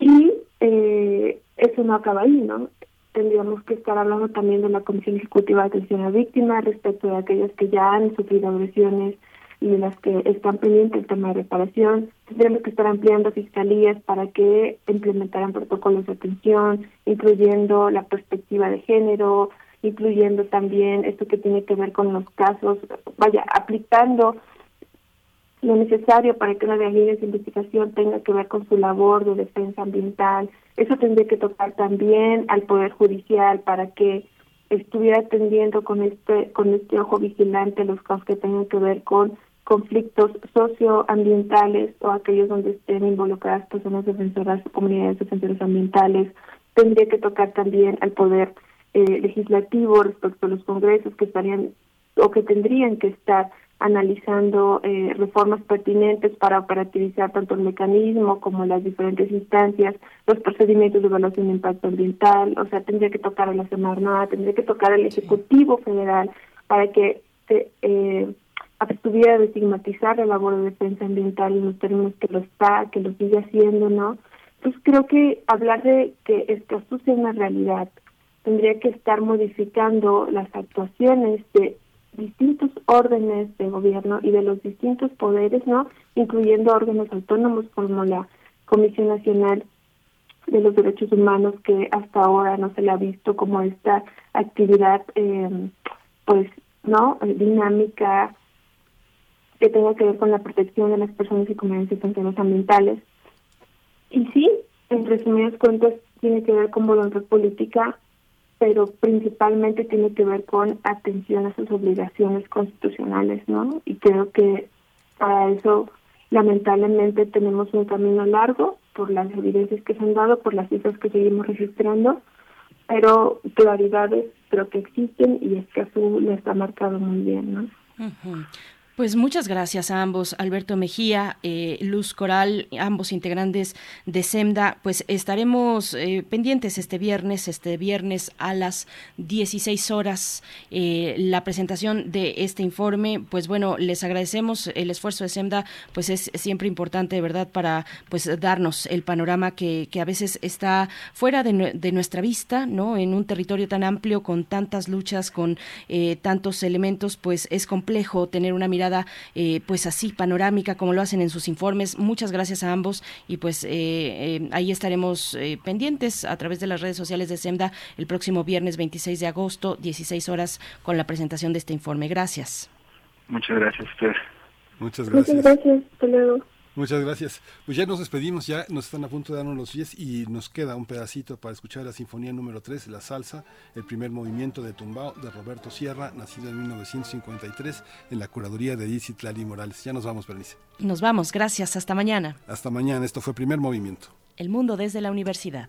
y eh, eso no acaba ahí, ¿no? Tendríamos que estar hablando también de la Comisión Ejecutiva de Atención a Víctimas respecto de aquellas que ya han sufrido agresiones y de las que están pendientes el tema de reparación. Tendríamos que estar ampliando fiscalías para que implementaran protocolos de atención, incluyendo la perspectiva de género, incluyendo también esto que tiene que ver con los casos, vaya, aplicando lo necesario para que una líneas de investigación tenga que ver con su labor de defensa ambiental. Eso tendría que tocar también al Poder Judicial para que estuviera atendiendo con este con este ojo vigilante los casos que tengan que ver con conflictos socioambientales o aquellos donde estén involucradas personas defensoras, comunidades defensoras ambientales. Tendría que tocar también al Poder eh, Legislativo respecto a los congresos que estarían o que tendrían que estar analizando eh, reformas pertinentes para operativizar tanto el mecanismo como las diferentes instancias, los procedimientos de evaluación de impacto ambiental, o sea, tendría que tocar a la Semarnat, tendría que tocar al Ejecutivo Federal para que se eh, abstuviera de estigmatizar la labor de defensa ambiental en los términos que lo está, que lo sigue haciendo, ¿no? Pues creo que hablar de que esto sea una realidad tendría que estar modificando las actuaciones de distintos órdenes de gobierno y de los distintos poderes, ¿no? Incluyendo órganos autónomos como la Comisión Nacional de los Derechos Humanos, que hasta ahora no se le ha visto como esta actividad, eh, pues, ¿no? Dinámica que tenga que ver con la protección de las personas y comunidades defensores ambientales. Y sí, en resumidas cuentas, tiene que ver con voluntad política pero principalmente tiene que ver con atención a sus obligaciones constitucionales, ¿no? Y creo que para eso lamentablemente tenemos un camino largo por las evidencias que se han dado, por las cifras que seguimos registrando, pero claridades creo que existen y es que Azul lo está marcado muy bien, ¿no? Pues muchas gracias a ambos, Alberto Mejía, eh, Luz Coral, ambos integrantes de SEMDA. Pues estaremos eh, pendientes este viernes, este viernes a las 16 horas, eh, la presentación de este informe. Pues bueno, les agradecemos el esfuerzo de SEMDA, pues es siempre importante, de verdad, para pues darnos el panorama que, que a veces está fuera de, de, nuestra vista, ¿no? En un territorio tan amplio, con tantas luchas, con tantos elementos, pues es complejo tener una mirada eh, pues así panorámica como lo hacen en sus informes. Muchas gracias a ambos y pues eh, eh, ahí estaremos pendientes a través de las redes sociales de SEMDA el próximo viernes 26 de agosto, 16 horas con la presentación de este informe. Gracias. Muchas gracias, Fer. Muchas gracias. Muchas gracias. Hasta luego. Muchas gracias. Pues ya nos despedimos, ya nos están a punto de darnos los 10 y nos queda un pedacito para escuchar la Sinfonía número 3, La Salsa, el primer movimiento de Tumbao de Roberto Sierra, nacido en 1953 en la curaduría de Edith Lali Morales. Ya nos vamos, Bernice. Nos vamos, gracias, hasta mañana. Hasta mañana, esto fue Primer Movimiento. El mundo desde la universidad.